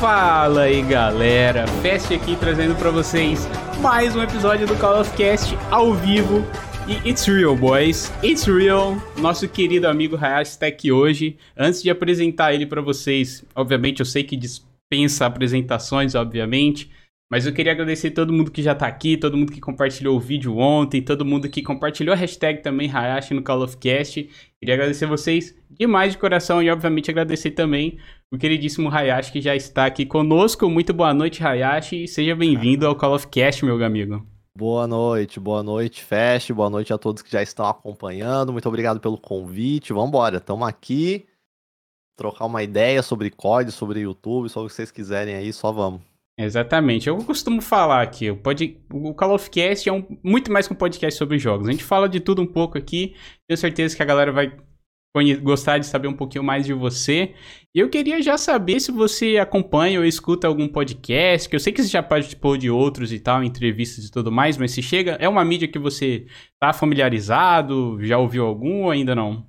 Fala aí galera, Fest aqui trazendo para vocês mais um episódio do Call of Cast ao vivo. E it's real, boys. It's real. Nosso querido amigo Hayashi está aqui hoje. Antes de apresentar ele para vocês, obviamente eu sei que dispensa apresentações, obviamente. Mas eu queria agradecer todo mundo que já tá aqui, todo mundo que compartilhou o vídeo ontem, todo mundo que compartilhou a hashtag também Hayashi no Call of Cast. Queria agradecer vocês demais de coração e, obviamente, agradecer também o queridíssimo Hayashi que já está aqui conosco. Muito boa noite, Hayashi, e seja bem-vindo ao Call of Cast, meu amigo. Boa noite, boa noite, Fest, boa noite a todos que já estão acompanhando. Muito obrigado pelo convite. Vamos embora, estamos aqui trocar uma ideia sobre COD, sobre YouTube, sobre o que vocês quiserem aí, só vamos. Exatamente. Eu costumo falar aqui, o, pod... o Call of Cast é um... muito mais que um podcast sobre jogos. A gente fala de tudo um pouco aqui. Tenho certeza que a galera vai gostar de saber um pouquinho mais de você. Eu queria já saber se você acompanha ou escuta algum podcast, que eu sei que você já participou de outros e tal, entrevistas e tudo mais, mas se chega, é uma mídia que você tá familiarizado, já ouviu algum ou ainda não?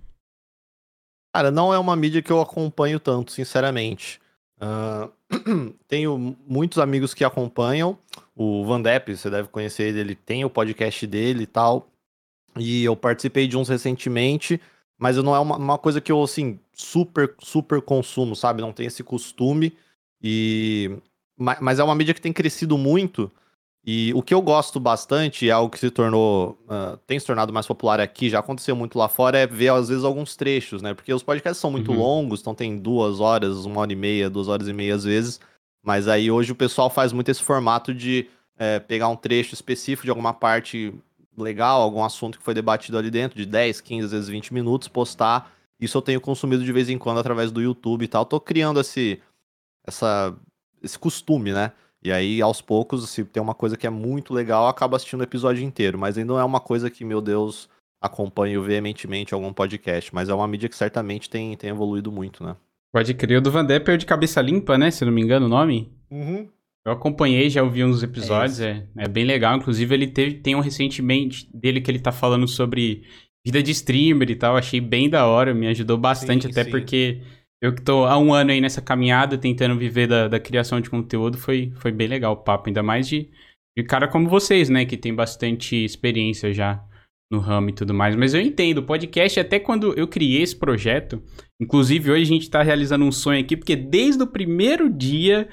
Cara, não é uma mídia que eu acompanho tanto, sinceramente. Uh, tenho muitos amigos que acompanham. O Van Depp, você deve conhecer ele, ele tem o podcast dele e tal. E eu participei de uns recentemente, mas não é uma, uma coisa que eu, assim, super, super consumo, sabe? Não tenho esse costume. E... Mas é uma mídia que tem crescido muito. E o que eu gosto bastante, é algo que se tornou, uh, tem se tornado mais popular aqui, já aconteceu muito lá fora, é ver às vezes alguns trechos, né? Porque os podcasts são muito uhum. longos, então tem duas horas, uma hora e meia, duas horas e meia às vezes. Mas aí hoje o pessoal faz muito esse formato de é, pegar um trecho específico de alguma parte legal, algum assunto que foi debatido ali dentro, de 10, 15, às vezes 20 minutos, postar. Isso eu tenho consumido de vez em quando através do YouTube e tal. Tô criando esse, essa, esse costume, né? E aí, aos poucos, se tem uma coisa que é muito legal, acaba assistindo o episódio inteiro. Mas ainda não é uma coisa que, meu Deus, acompanho veementemente algum podcast. Mas é uma mídia que certamente tem, tem evoluído muito, né? Pode crer. O do Van Depp é de cabeça limpa, né? Se não me engano o nome. Uhum. Eu acompanhei, já ouvi uns episódios, é, é, é, bem legal. Inclusive, ele teve, tem um recentemente dele que ele tá falando sobre vida de streamer e tal. Achei bem da hora, me ajudou bastante, sim, até sim. porque eu que tô há um ano aí nessa caminhada, tentando viver da, da criação de conteúdo, foi, foi bem legal o papo. Ainda mais de, de cara como vocês, né? Que tem bastante experiência já no ramo e tudo mais. Mas eu entendo, o podcast, até quando eu criei esse projeto, inclusive hoje a gente tá realizando um sonho aqui, porque desde o primeiro dia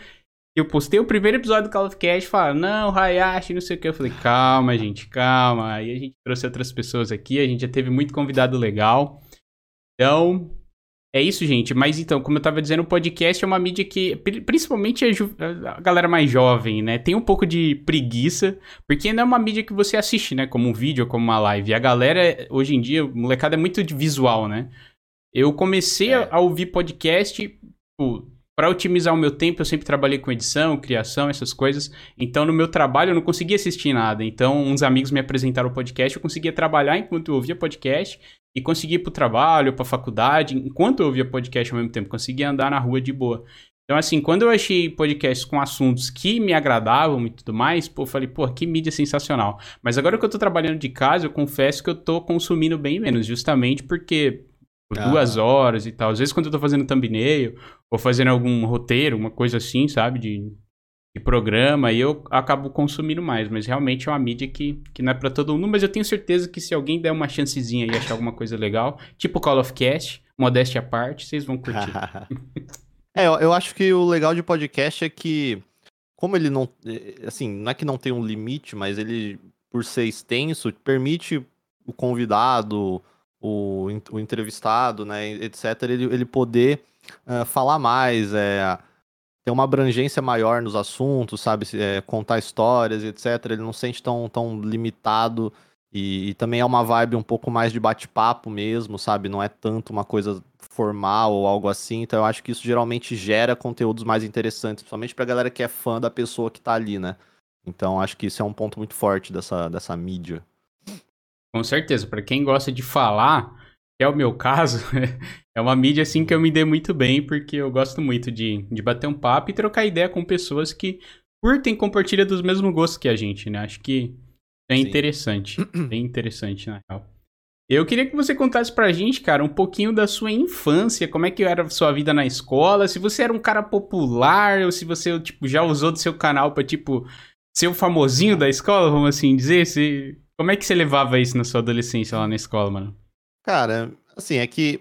eu postei o primeiro episódio do Call of Cast, falaram, não, Hayashi, não sei o que. Eu falei, calma, gente, calma. Aí a gente trouxe outras pessoas aqui, a gente já teve muito convidado legal. Então, é isso, gente. Mas então, como eu tava dizendo, o podcast é uma mídia que, principalmente a, a, galera mais jovem, né, tem um pouco de preguiça, porque não é uma mídia que você assiste, né, como um vídeo, como uma live. E a galera, hoje em dia, o molecada é muito visual, né? Eu comecei é. a, a, ouvir podcast, tipo, para otimizar o meu tempo, eu sempre trabalhei com edição, criação, essas coisas. Então, no meu trabalho, eu não conseguia assistir nada. Então, uns amigos me apresentaram o podcast, eu conseguia trabalhar enquanto eu ouvia podcast e conseguia ir pro trabalho, pra faculdade, enquanto eu ouvia podcast ao mesmo tempo. Conseguia andar na rua de boa. Então, assim, quando eu achei podcasts com assuntos que me agradavam e tudo mais, pô, eu falei, pô, que mídia sensacional. Mas agora que eu tô trabalhando de casa, eu confesso que eu tô consumindo bem menos, justamente porque por ah. duas horas e tal. Às vezes, quando eu tô fazendo thumbnail ou fazendo algum roteiro, uma coisa assim, sabe, de, de programa, aí eu acabo consumindo mais. Mas realmente é uma mídia que, que não é para todo mundo. Mas eu tenho certeza que se alguém der uma chancezinha e achar alguma coisa legal, tipo Call of Cast, modéstia à parte, vocês vão curtir. é, eu acho que o legal de podcast é que, como ele não. É, assim, não é que não tem um limite, mas ele, por ser extenso, permite o convidado, o, o entrevistado, né, etc., ele, ele poder uh, falar mais, é, ter uma abrangência maior nos assuntos, sabe? É, contar histórias, etc. Ele não se sente tão, tão limitado. E, e também é uma vibe um pouco mais de bate-papo mesmo, sabe? Não é tanto uma coisa formal ou algo assim. Então eu acho que isso geralmente gera conteúdos mais interessantes, principalmente pra galera que é fã da pessoa que tá ali, né? Então acho que isso é um ponto muito forte dessa, dessa mídia. Com certeza, para quem gosta de falar, que é o meu caso, é uma mídia assim que eu me dei muito bem, porque eu gosto muito de, de bater um papo e trocar ideia com pessoas que curtem e compartilham dos mesmos gostos que a gente, né? Acho que é interessante, bem interessante, na real. Eu queria que você contasse pra gente, cara, um pouquinho da sua infância, como é que era a sua vida na escola, se você era um cara popular ou se você, tipo, já usou do seu canal pra, tipo, ser o famosinho da escola, vamos assim dizer, se... como é que você levava isso na sua adolescência lá na escola, mano? Cara, assim, é que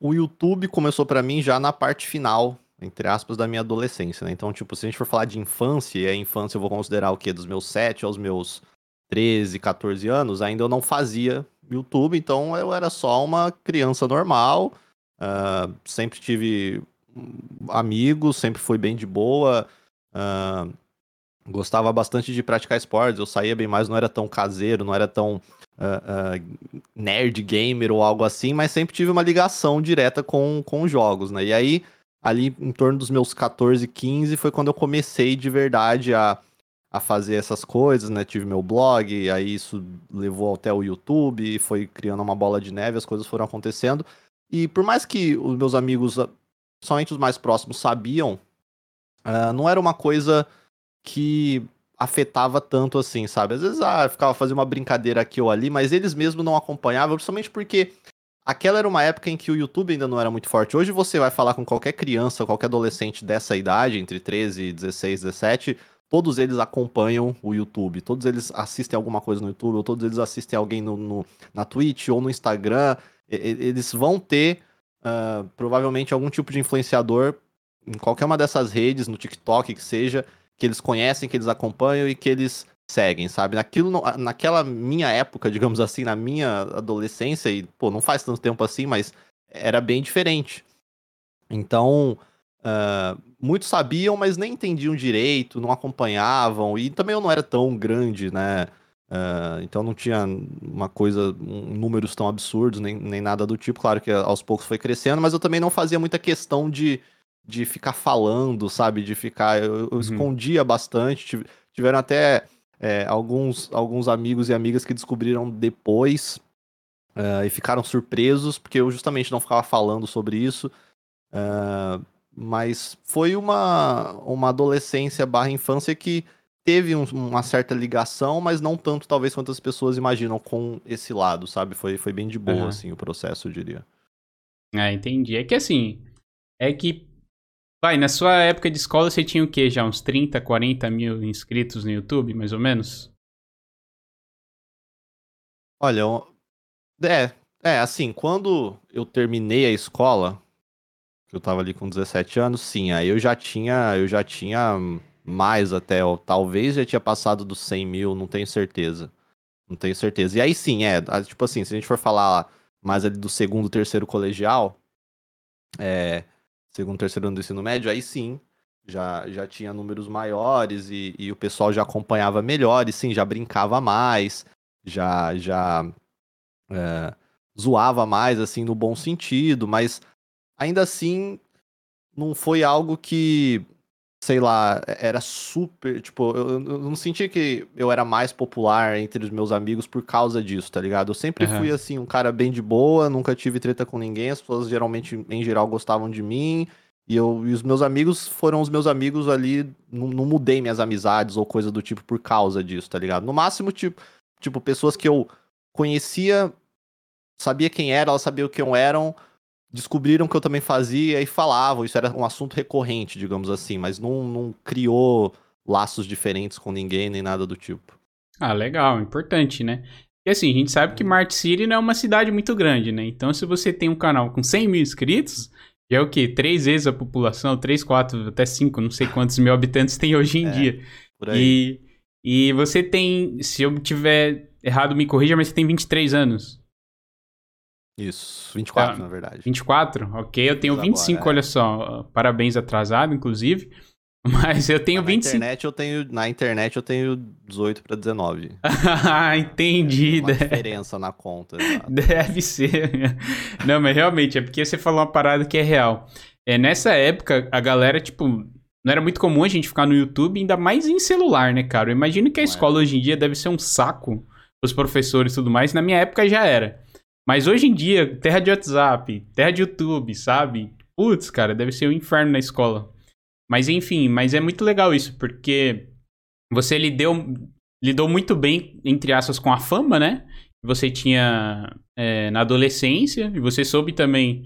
o, YouTube começou para mim já na parte final, entre aspas, da minha adolescência, né? Então, tipo, se a gente for falar de infância, e a infância eu vou considerar o quê? Dos meus 7 aos meus 13, 14 anos, ainda eu não fazia YouTube, então eu era só uma criança normal, uh, sempre tive amigos, sempre fui bem de boa, uh, gostava bastante de praticar esportes, eu saía bem mais, não era tão caseiro, não era tão uh, nerd gamer ou algo assim, mas sempre tive uma ligação direta com, com jogos, né? E aí, ali em torno dos meus 14, 15, foi quando eu comecei de verdade a a fazer essas coisas, né? Tive meu blog, aí isso levou até o YouTube, foi criando uma bola de neve, as coisas foram acontecendo. E por mais que os meus amigos, somente os mais próximos, sabiam, uh, não era uma coisa que afetava tanto assim, sabe? Às vezes, ah, ficava fazendo uma brincadeira aqui ou ali, mas eles mesmos não acompanhavam, principalmente porque aquela era uma época em que o YouTube ainda não era muito forte. Hoje você vai falar com qualquer criança, qualquer adolescente dessa idade, entre 13 e 16, 17, todos eles acompanham o YouTube, todos eles assistem alguma coisa no YouTube, ou todos eles assistem alguém no, no na Twitch ou no Instagram. E, eles vão ter uh, provavelmente algum tipo de influenciador em qualquer uma dessas redes, no TikTok que seja, que eles conhecem, que eles acompanham e que eles seguem, sabe? Naquilo, naquela minha época, digamos assim, na minha adolescência, e pô, não faz tanto tempo assim, mas era bem diferente. Então, Uh, muitos sabiam, mas nem entendiam direito, não acompanhavam, e também eu não era tão grande, né? Uh, então não tinha uma coisa, um, números tão absurdos, nem, nem nada do tipo. Claro que aos poucos foi crescendo, mas eu também não fazia muita questão de, de ficar falando, sabe? De ficar. Eu, eu uhum. escondia bastante. Tiveram até é, alguns, alguns amigos e amigas que descobriram depois uh, e ficaram surpresos, porque eu justamente não ficava falando sobre isso. Uh, mas foi uma, uma adolescência barra infância que teve um, uma certa ligação, mas não tanto, talvez, quanto as pessoas imaginam com esse lado, sabe? Foi, foi bem de boa, uhum. assim, o processo, eu diria. Ah, entendi. É que assim, é que. Vai, na sua época de escola você tinha o quê? Já uns 30, 40 mil inscritos no YouTube, mais ou menos? Olha, é, é, assim, quando eu terminei a escola, eu tava ali com 17 anos, sim, aí eu já tinha, eu já tinha mais até, ó, talvez já tinha passado dos 100 mil, não tenho certeza. Não tenho certeza. E aí sim, é, tipo assim, se a gente for falar mais ali do segundo, terceiro colegial, é, segundo, terceiro ano do ensino médio, aí sim, já, já tinha números maiores e, e o pessoal já acompanhava melhor, e sim, já brincava mais, já, já é, zoava mais, assim, no bom sentido, mas ainda assim, não foi algo que, sei lá, era super. Tipo, eu, eu não senti que eu era mais popular entre os meus amigos por causa disso, tá ligado? Eu sempre uhum. fui, assim, um cara bem de boa, nunca tive treta com ninguém, as pessoas geralmente, em geral, gostavam de mim. E, eu, e os meus amigos foram os meus amigos ali. Não, não mudei minhas amizades ou coisa do tipo por causa disso, tá ligado? No máximo, tipo, tipo pessoas que eu conhecia, sabia quem era, elas sabiam quem eram, descobriram que eu também fazia e falavam. Isso era um assunto recorrente, digamos assim, mas não, não criou laços diferentes com ninguém nem nada do tipo. Ah, legal, importante, né? E assim, a gente sabe que Mart City não é uma cidade muito grande, né? Então, se você tem um canal com 100 mil inscritos, já é o quê? Três vezes a população, três, quatro, até cinco, não sei quantos mil habitantes tem hoje em é, dia. Por aí. E, e você tem, se eu tiver errado, me corrija, mas você tem 23 anos. Isso, 24 tá, na verdade. 24? Ok, eu tenho 25, agora, é. olha só. Parabéns atrasado, inclusive. Mas eu tenho na 25. Internet eu tenho, na internet eu tenho 18 para 19. ah, entendi. Tem uma diferença na conta. Exatamente. Deve ser. Não, mas realmente, é porque você falou uma parada que é real. É, nessa época, a galera, tipo, não era muito comum a gente ficar no YouTube, ainda mais em celular, né, cara? Eu imagino que a não é. escola é. hoje em dia deve ser um saco, os professores e tudo mais. Na minha época já era. Mas hoje em dia, terra de WhatsApp, terra de YouTube, sabe? Putz, cara, deve ser um inferno na escola. Mas enfim, mas é muito legal isso, porque você lidou, lidou muito bem, entre aspas, com a fama, né? você tinha é, na adolescência, e você soube também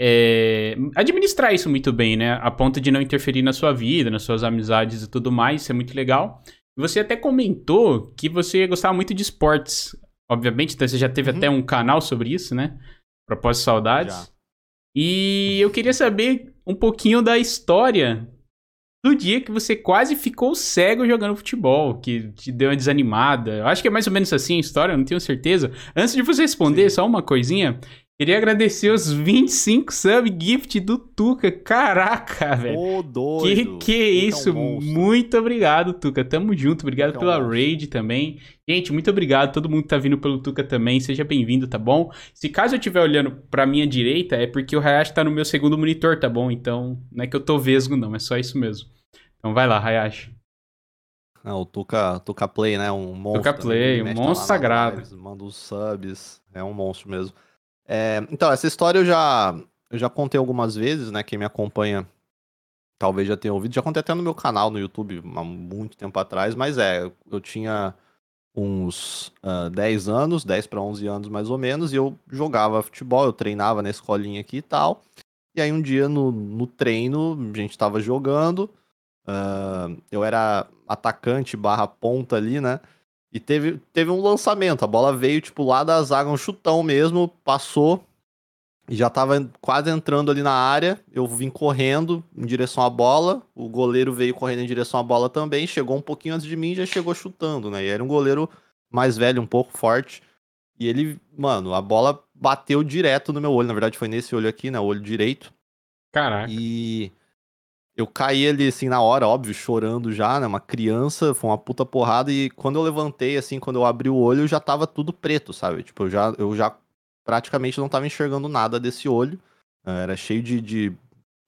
é, administrar isso muito bem, né? A ponto de não interferir na sua vida, nas suas amizades e tudo mais, isso é muito legal. Você até comentou que você gostava muito de esportes. Obviamente, então você já teve uhum. até um canal sobre isso, né? Propósito Saudades. Já. E eu queria saber um pouquinho da história do dia que você quase ficou cego jogando futebol, que te deu uma desanimada. Eu acho que é mais ou menos assim a história, não tenho certeza. Antes de você responder, Sim. só uma coisinha. Queria agradecer os 25 sub gift do Tuca. Caraca, velho. Ô, doido. Que que é isso? Muito obrigado, Tuca. Tamo junto. Obrigado é pela um raid também. Gente, muito obrigado. Todo mundo que tá vindo pelo Tuca também. Seja bem-vindo, tá bom? Se caso eu estiver olhando pra minha direita, é porque o Hayashi tá no meu segundo monitor, tá bom? Então, não é que eu tô vesgo, não. É só isso mesmo. Então vai lá, Hayashi. Não, o Tuca, Tuca Play, né? Um monstro. Tuca Play, um monstro sagrado. Lives, manda os subs. É um monstro mesmo. É, então, essa história eu já, eu já contei algumas vezes, né? Quem me acompanha talvez já tenha ouvido. Já contei até no meu canal no YouTube há muito tempo atrás, mas é, eu tinha uns uh, ah, 10 anos, 10 para 11 anos mais ou menos, e eu jogava futebol, eu treinava na escolinha aqui e tal. E aí um dia no, no treino, a gente tava jogando, uh, eu era atacante barra ponta ali, né? E teve, teve um lançamento. A bola veio, tipo, lá da zaga, um chutão mesmo, passou. E já tava quase entrando ali na área. Eu vim correndo em direção à bola. O goleiro veio correndo em direção à bola também. Chegou um pouquinho antes de mim e já chegou chutando, né? E era um goleiro mais velho, um pouco forte. E ele, mano, a bola bateu direto no meu olho. Na verdade, foi nesse olho aqui, né? O olho direito. Caraca. E eu caí ali, assim, na hora, óbvio, chorando já, né? Uma criança, foi uma puta porrada. E quando eu levantei, assim, quando eu abri o olho, já tava tudo preto, sabe? Tipo, eu já, eu já praticamente não tava enxergando nada desse olho. Eh, era cheio de, de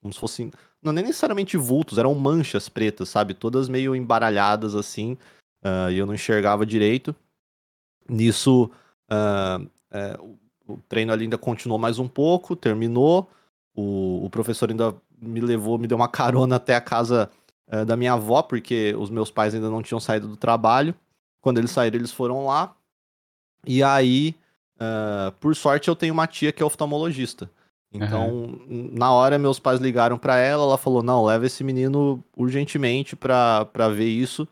como se fossem. Não nem necessariamente vultos, eram manchas pretas, sabe? Todas meio embaralhadas assim. Uh, e eu não enxergava direito. Nisso, uh, o treino ali ainda continuou mais um pouco, terminou. O, o professor ainda me levou, me deu uma carona até a casa uh, da minha avó, porque os meus pais ainda não tinham saído do trabalho. Quando eles saíram, eles foram lá. E aí, uh, por sorte, eu tenho uma tia que é oftalmologista. Então, uhum. na hora, meus pais ligaram para ela, ela falou: não, leva esse menino urgentemente pra, pra ver isso,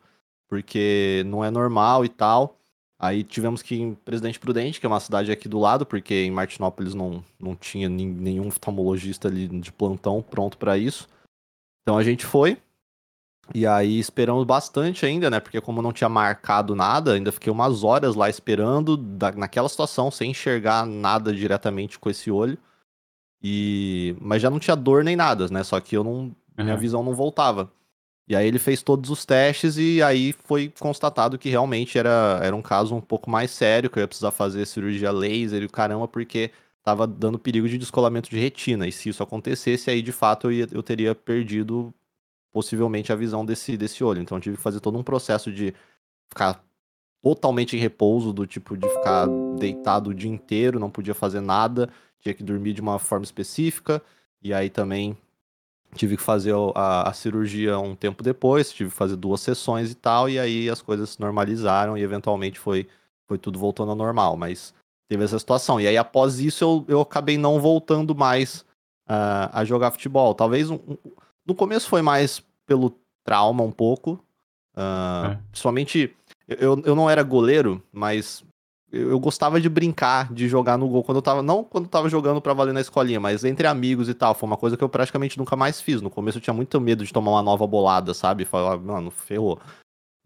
porque não é normal e tal. Aí tivemos que ir em Presidente Prudente, que é uma cidade aqui do lado, porque em Martinópolis não, não tinha nenhum oftalmologista ali de plantão pronto para isso. Então a gente foi. E aí esperamos bastante ainda, né? Porque como não tinha marcado nada, ainda fiquei umas horas lá esperando, da, naquela situação, sem enxergar nada diretamente com esse olho. E mas já não tinha dor nem nada, né? Só que eu não, uhum. minha visão não voltava. E aí ele fez todos os testes e aí foi constatado que realmente era, era um caso um pouco mais sério, que eu ia precisar fazer cirurgia laser e caramba, porque estava dando perigo de descolamento de retina. E se isso acontecesse, aí de fato eu, ia, eu teria perdido possivelmente a visão desse, desse olho. Então tive que fazer todo um processo de ficar totalmente em repouso, do tipo de ficar deitado o dia inteiro, não podia fazer nada, tinha que dormir de uma forma específica. E aí também tive que fazer a, a, cirurgia um tempo depois, tive que fazer duas sessões e tal, e aí as coisas se normalizaram e eventualmente foi, foi tudo voltando ao normal, mas teve essa situação. E aí após isso eu, eu acabei não voltando mais uh, a jogar futebol. Talvez um, um, no começo foi mais pelo trauma um pouco, uh, é. principalmente eu, eu não era goleiro, mas eu, gostava de brincar, de jogar no gol quando eu tava. Não quando eu tava jogando pra valer na escolinha, mas entre amigos e tal. Foi uma coisa que eu praticamente nunca mais fiz. No começo eu tinha muito medo de tomar uma nova bolada, sabe? Falar, mano, ferrou.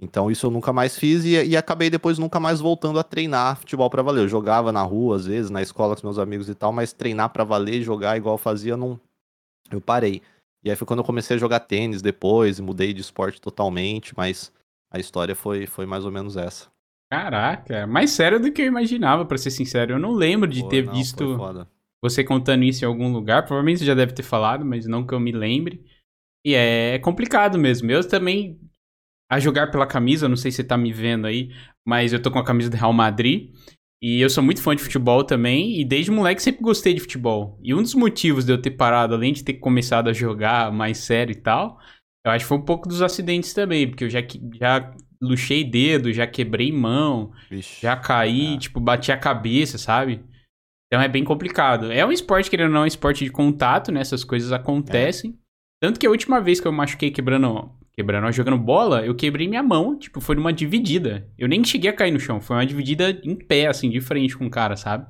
Então isso eu nunca mais fiz e, e acabei depois nunca mais voltando a treinar futebol para valer. Eu jogava na rua, às vezes, na escola com meus amigos e tal, mas treinar para valer, jogar igual eu fazia, não. Eu parei. E aí foi quando eu comecei a jogar tênis depois, mudei de esporte totalmente, mas a história foi, foi mais ou menos essa. Caraca, mais sério do que eu imaginava, para ser sincero. Eu não lembro de Pô, ter não, visto você contando isso em algum lugar. Provavelmente você já deve ter falado, mas não que eu me lembre. E é complicado mesmo. Eu também, a jogar pela camisa, não sei se você tá me vendo aí, mas eu tô com a camisa do Real Madrid. E eu sou muito fã de futebol também, e desde moleque sempre gostei de futebol. E um dos motivos de eu ter parado, além de ter começado a jogar mais sério e tal, eu acho que foi um pouco dos acidentes também, porque eu já, já luxei dedo, já quebrei mão, Vixe, já caí, é. tipo, bati a cabeça, sabe? Então é bem complicado. É um esporte, querendo ou não, é um esporte de contato, né? Essas coisas acontecem. É. Tanto que a última vez que eu machuquei quebrando, quebrando, jogando bola, eu quebrei minha mão, tipo, foi numa dividida. Eu nem cheguei a cair no chão, foi uma dividida em pé, assim, de frente com o cara, sabe?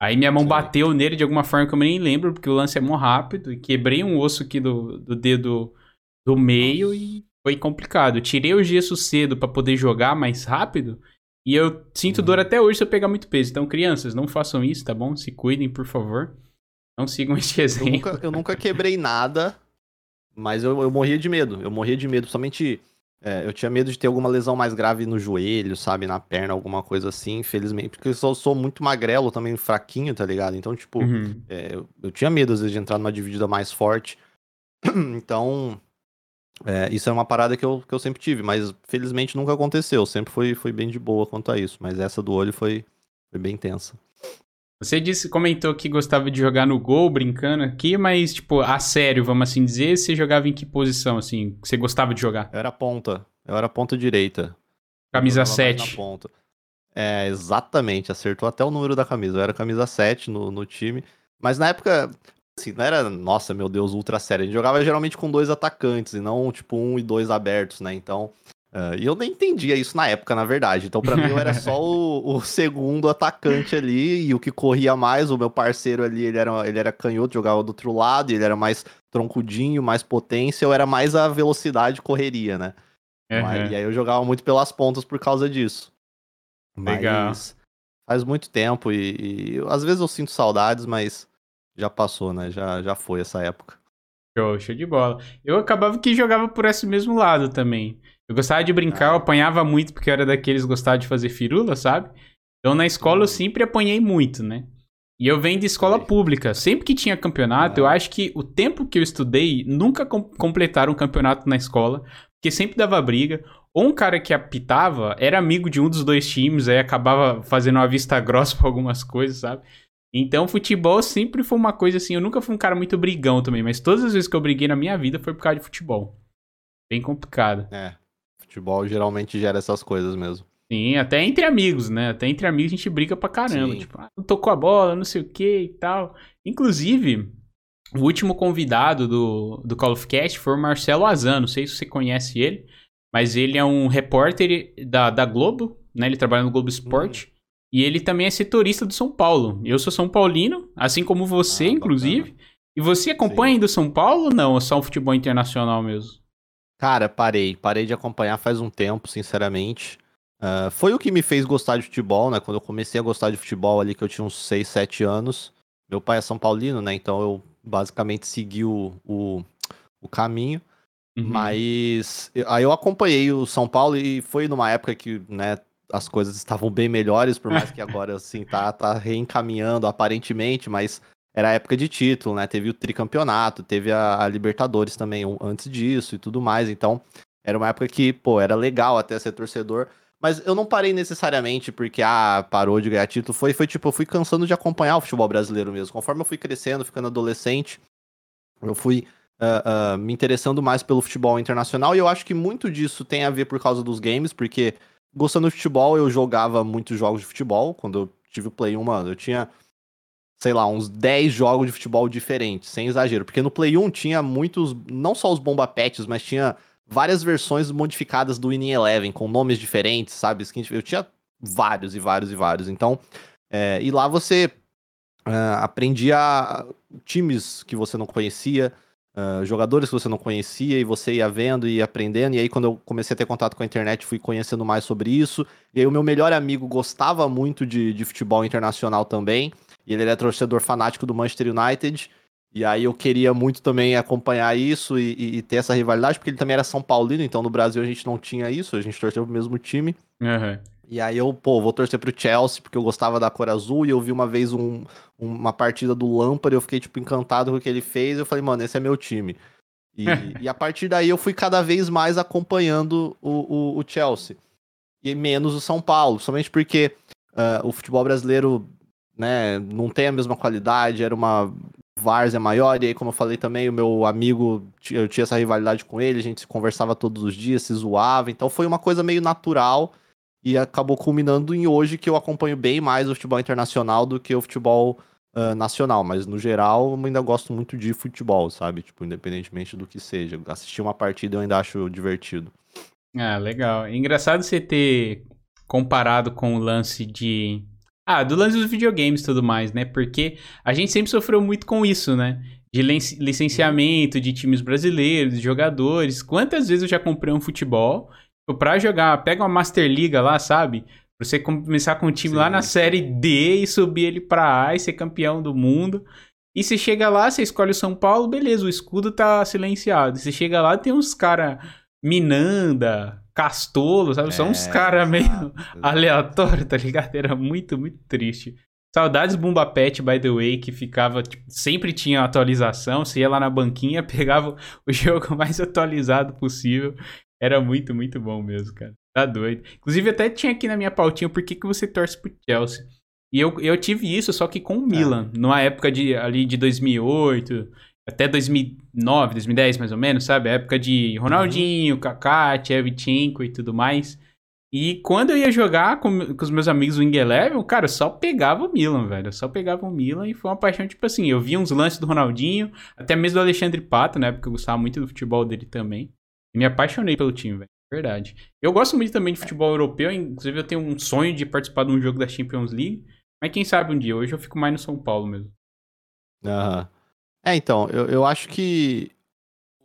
Aí minha mão Sim. bateu nele de alguma forma que eu nem lembro, porque o lance é mó rápido, e quebrei um osso aqui do, do dedo do meio Nossa. e foi complicado. Eu tirei o gesso cedo para poder jogar mais rápido, e eu sinto dor uhum. até hoje se eu pegar muito peso. Então, crianças, não façam isso, tá bom? Se cuidem, por favor. Não sigam esse exemplo. Eu nunca, eu nunca quebrei nada, mas eu, eu morria de medo. Eu morria de medo, somente é, eu tinha medo de ter alguma lesão mais grave no joelho, sabe? Na perna, alguma coisa assim, infelizmente. Porque eu sou, sou muito magrelo, também fraquinho, tá ligado? Então, tipo, uhum. é, eu, eu, tinha medo, às vezes, de entrar numa dividida mais forte. então, é, isso é uma parada que eu, que eu sempre tive, mas felizmente nunca aconteceu. Sempre foi, foi bem de boa quanto a isso. Mas essa do olho foi, foi bem tensa. Você disse, comentou que gostava de jogar no gol, brincando aqui, mas, tipo, a sério, vamos assim dizer, você jogava em que posição, assim, você gostava de jogar? Eu era ponta, eu era ponta direita. Camisa 7. ponta. É, exatamente, acertou até o número da camisa. Eu era camisa 7 no, no time. Mas na época, assim, não era, nossa, meu Deus, ultra sério. A gente jogava geralmente com dois atacantes e não, tipo, um e dois abertos, né? Então, Uh, e eu nem entendia isso na época, na verdade. Então, para mim, eu era só o, o, segundo atacante ali e o que corria mais. O meu parceiro ali, ele era, ele era canhoto, jogava do outro lado, ele era mais troncudinho, mais potência. Eu era mais a velocidade correria, né? Uhum. Mas, e aí eu jogava muito pelas pontas por causa disso. Legal. Mas faz muito tempo e, e às vezes eu sinto saudades, mas já passou, né? Já, já foi essa época. Show, show de bola. Eu acabava que jogava por esse mesmo lado também. Eu gostava de brincar, eu ah. apanhava muito porque eu era daqueles que gostava de fazer firula, sabe? Então na escola eu uhum. sempre apanhei muito, né? E eu venho de escola pública. Sempre que tinha campeonato, eu ah. acho que o tempo que eu estudei nunca com completaram um campeonato na escola, porque sempre dava briga. Ou um cara que apitava era amigo de um dos dois times, aí acabava fazendo uma vista grossa pra algumas coisas, sabe? Então, futebol sempre foi uma coisa assim. Eu nunca fui um cara muito brigão também, mas todas as vezes que eu briguei na minha vida foi por causa de futebol. Bem complicado. É. Futebol geralmente gera essas coisas mesmo. Sim, até entre amigos, né? Até entre amigos a gente briga pra caramba. Sim. Tipo, ah, não tocou a bola, não sei o que e tal. Inclusive, o último convidado do, do Call of Cast foi o Marcelo Azan. Não sei se você conhece ele, mas ele é um repórter da, da Globo, né? Ele trabalha no Globo Esporte. Hum. E ele também é setorista do São Paulo. Eu sou São Paulino, assim como você, ah, inclusive. Bacana. E você acompanha Sim. ainda o São Paulo ou não? Ou só o futebol internacional mesmo? Cara, parei. Parei de acompanhar faz um tempo, sinceramente. Uh, foi o que me fez gostar de futebol, né? Quando eu comecei a gostar de futebol ali, que eu tinha uns 6, 7 anos. Meu pai é São Paulino, né? Então eu basicamente segui o, o, o caminho. Uhum. Mas aí eu acompanhei o São Paulo e foi numa época que, né, as coisas estavam bem melhores, por mais que agora, assim, tá, tá reencaminhando aparentemente, mas era época de título, né? Teve o tricampeonato, teve a, a, Libertadores também antes disso e tudo mais. Então, era uma época que, pô, era legal até ser torcedor. Mas eu não parei necessariamente porque, ah, parou de ganhar título. Foi, foi tipo, eu fui cansando de acompanhar o futebol brasileiro mesmo. Conforme eu fui crescendo, ficando adolescente, eu fui uh, uh, me interessando mais pelo futebol internacional. E eu acho que muito disso tem a ver por causa dos games, porque gostando de futebol, eu jogava muitos jogos de futebol. Quando eu tive o Play 1, mano, eu tinha sei lá, uns 10 jogos de futebol diferentes, sem exagero. Porque no Play 1 tinha muitos, não só os bomba pets, mas tinha várias versões modificadas do Winning Eleven, com nomes diferentes, sabe? Eu tinha vários e vários e vários. Então, é, e lá você uh, aprendia times que você não conhecia, uh, jogadores que você não conhecia, e você ia vendo e aprendendo. E aí, quando eu comecei a ter contato com a internet, fui conhecendo mais sobre isso. E aí, o meu melhor amigo gostava muito de, de futebol internacional também. E ele era torcedor fanático do Manchester United. E aí eu queria muito também acompanhar isso e, e, e, ter essa rivalidade, porque ele também era São Paulino, então no Brasil a gente não tinha isso, a gente torceu pro mesmo time. Uhum. E aí eu, pô, vou torcer pro Chelsea, porque eu gostava da cor azul, e eu vi uma vez um, uma partida do Lampard, eu fiquei, tipo, encantado com o que ele fez, eu falei, mano, esse é meu time. E, e a partir daí eu fui cada vez mais acompanhando o, o, o Chelsea. E menos o São Paulo, somente porque uh, o futebol brasileiro né, não tem a mesma qualidade, era uma Várzea maior, e aí, como eu falei também, o meu amigo, eu tinha essa rivalidade com ele, a gente conversava todos os dias, se zoava, então foi uma coisa meio natural e acabou culminando em hoje que eu acompanho bem mais o futebol internacional do que o futebol uh, nacional, mas no geral eu ainda gosto muito de futebol, sabe? Tipo, independentemente do que seja. Assistir uma partida eu ainda acho divertido. Ah, legal. É engraçado você ter comparado com o lance de. Ah, do lance dos videogames e tudo mais, né? Porque a gente sempre sofreu muito com isso, né? De licenciamento de times brasileiros, de jogadores. Quantas vezes eu já comprei um futebol pra jogar? Pega uma Master Liga lá, sabe? Pra você começar com um time Sim. lá na série D e subir ele pra A e ser campeão do mundo. E você chega lá, você escolhe o São Paulo, beleza, o escudo tá silenciado. Você chega lá, tem uns cara Minanda, Castolo, sabe? É, São uns é, caras meio aleatórios, tá ligado? Era muito, muito triste. Saudades Bumba Pet, by the way, que ficava. Tipo, sempre tinha atualização. Você ia lá na banquinha, pegava o jogo mais atualizado possível. Era muito, muito bom mesmo, cara. Tá doido. Inclusive, até tinha aqui na minha pautinha por que, que você torce pro Chelsea. E eu, eu tive isso, só que com o Milan. É. Numa época de, ali de 2008, até 2009, 2010 mais ou menos, sabe? A época de Ronaldinho, uhum. Kaká, Tchevchenko e tudo mais. E quando eu ia jogar com, com os meus amigos o Wing Eleven, cara, eu só pegava o Milan, velho. Eu só pegava o Milan e foi uma paixão, tipo assim, eu via uns lances do Ronaldinho, até mesmo do Alexandre Pato, né? Porque eu gostava muito do futebol dele também. Me apaixonei pelo time, velho. Verdade. Eu gosto muito também de futebol europeu, inclusive eu tenho um sonho de participar de um jogo da Champions League. Mas quem sabe um dia, hoje eu fico mais no São Paulo mesmo. Aham. Uhum. É, então, eu, eu acho que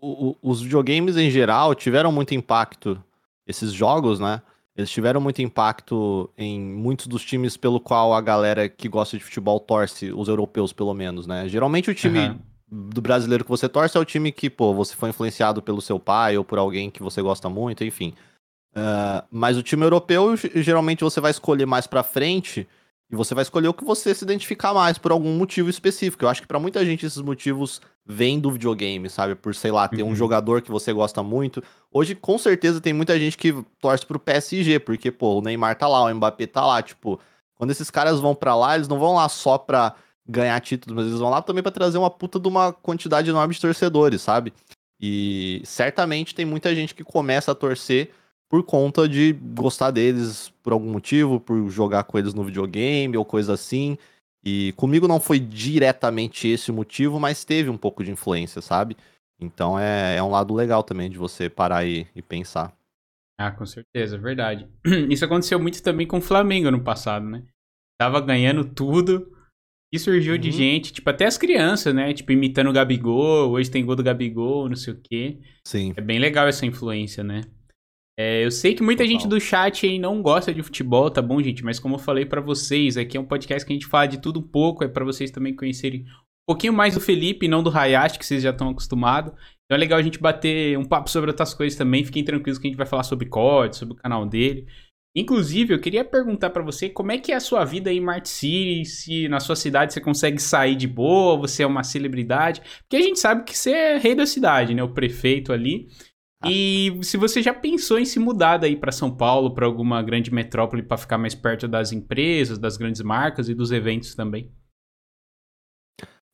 o, o, os videogames em geral tiveram muito impacto, esses jogos, né? Eles tiveram muito impacto em muitos dos times pelo qual a galera que gosta de futebol torce, os europeus pelo menos, né? Geralmente o time uhum. Do brasileiro que você torce é o time que, pô, você foi influenciado pelo seu pai ou por alguém que você gosta muito, enfim. Uh, mas o time europeu, geralmente você vai escolher mais pra frente e você vai escolher o que você se identificar mais por algum motivo específico. Eu acho que para muita gente esses motivos vêm do videogame, sabe? Por, sei lá, ter uhum. um jogador que você gosta muito. Hoje, com certeza, tem muita gente que torce pro PSG, porque, pô, o Neymar tá lá, o Mbappé tá lá. Tipo, quando esses caras vão para lá, eles não vão lá só pra ganhar títulos, mas eles vão lá também para trazer uma puta de uma quantidade enorme de torcedores, sabe? E certamente tem muita gente que começa a torcer por conta de gostar deles por algum motivo, por jogar com eles no videogame ou coisa assim. E comigo não foi diretamente esse o motivo, mas teve um pouco de influência, sabe? Então é, é um lado legal também de você parar e, e pensar. Ah, com certeza, verdade. Isso aconteceu muito também com o Flamengo no passado, né? Tava ganhando tudo e surgiu uhum. de gente, tipo, até as crianças, né? Tipo, imitando o Gabigol, hoje tem gol do Gabigol, não sei o quê. Sim. É bem legal essa influência, né? É, eu sei que muita gente do chat aí não gosta de futebol, tá bom, gente? Mas como eu falei para vocês, aqui é um podcast que a gente fala de tudo um pouco, é para vocês também conhecerem um pouquinho mais do Felipe, não do Hayashi, que vocês já estão acostumados. Então é legal a gente bater um papo sobre outras coisas também. Fiquem tranquilos que a gente vai falar sobre COD, sobre o canal dele. Inclusive, eu queria perguntar para você como é que é a sua vida em Mart City, se na sua cidade você consegue sair de boa, você é uma celebridade. Porque a gente sabe que você é rei da cidade, né? O prefeito ali. E se você já pensou em se mudar daí para São Paulo, para alguma grande metrópole para ficar mais perto das empresas, das grandes marcas e dos eventos também?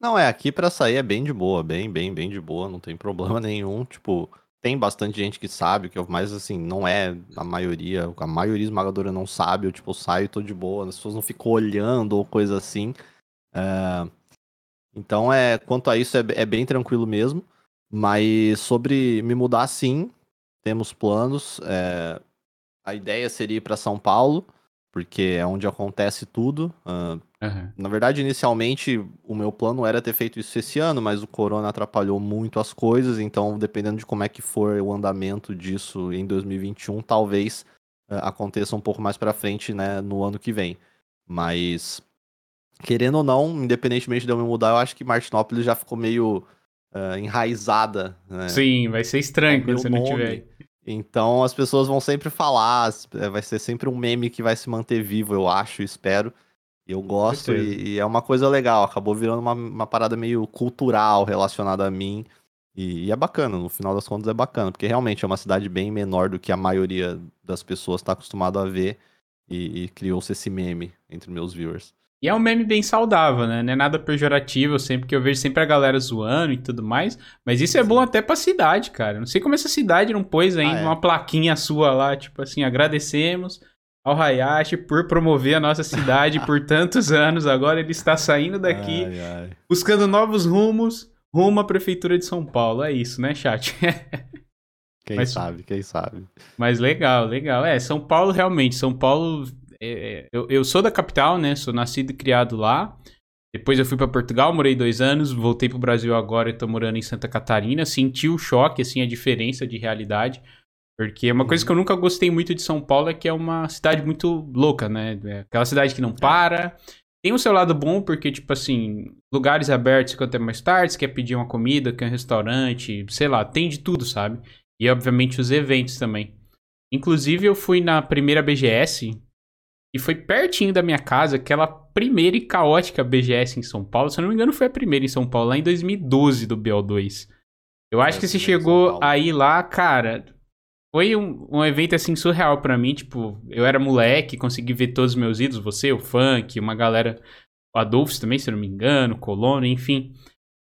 Não, é, aqui para sair é bem de boa, bem, bem, bem de boa, não tem problema nenhum. Tipo, tem bastante gente que sabe, que mas assim, não é a maioria, a maioria esmagadora não sabe, eu tipo, saio e tô de boa, as pessoas não ficam olhando ou coisa assim. É... Então, é, quanto a isso, é, é bem tranquilo mesmo. Mas sobre me mudar, sim, temos planos. É... A ideia seria ir para São Paulo, porque é onde acontece tudo. Uh, uhum. Na verdade, inicialmente, o meu plano era ter feito isso esse ano, mas o corona atrapalhou muito as coisas. Então, dependendo de como é que for o andamento disso em 2021, talvez uh, aconteça um pouco mais para frente, né, no ano que vem. Mas, querendo ou não, independentemente de eu me mudar, eu acho que Martinópolis já ficou meio uh, enraizada. Né? Sim, vai ser estranho quando você não tiver. Então as pessoas vão sempre falar, é, vai ser sempre um meme que vai se manter vivo, eu acho, espero. Eu gosto e, e, é uma coisa legal, acabou virando uma, uma parada meio cultural relacionada a mim. E, e, é bacana, no final das contas é bacana, porque realmente é uma cidade bem menor do que a maioria das pessoas está acostumado a ver. E, e criou-se esse meme entre meus viewers. E é um meme bem saudável, né? Não é nada pejorativo, sempre que eu vejo sempre a galera zoando e tudo mais. Mas isso é bom até pra cidade, cara. Não sei como essa cidade não pôs ainda ah, é. uma plaquinha sua lá, tipo assim, agradecemos ao Hayashi por promover a nossa cidade por tantos anos. Agora ele está saindo daqui, ai, ai. buscando novos rumos, rumo à Prefeitura de São Paulo. É isso, né, chat? Quem mas, sabe, quem sabe. Mas legal, legal. É, São Paulo realmente, São Paulo é, é, eu, eu sou da capital, né? Sou nascido e criado lá. Depois eu fui para Portugal, morei dois anos, voltei para o Brasil agora e estou morando em Santa Catarina. Senti o choque, assim, a diferença de realidade. Porque uma coisa que eu nunca gostei muito de São Paulo é que é uma cidade muito louca, né? É aquela cidade que não para. Tem o seu lado bom, porque, tipo assim, lugares abertos ficam até mais tarde, você quer pedir uma comida, quer um restaurante, sei lá, tem de tudo, sabe? E, obviamente, os eventos também. Inclusive, eu fui na primeira BGS, e foi pertinho da minha casa, aquela primeira e caótica BGS em São Paulo. Se eu não me engano, foi a primeira em São Paulo, lá em 2012 do BO2. Eu acho que você chegou aí lá, cara. Foi um, um evento assim surreal para mim. Tipo, eu era moleque, consegui ver todos os meus ídolos, você, o Funk, uma galera. O Adolfo também, se não me engano, Colono, enfim.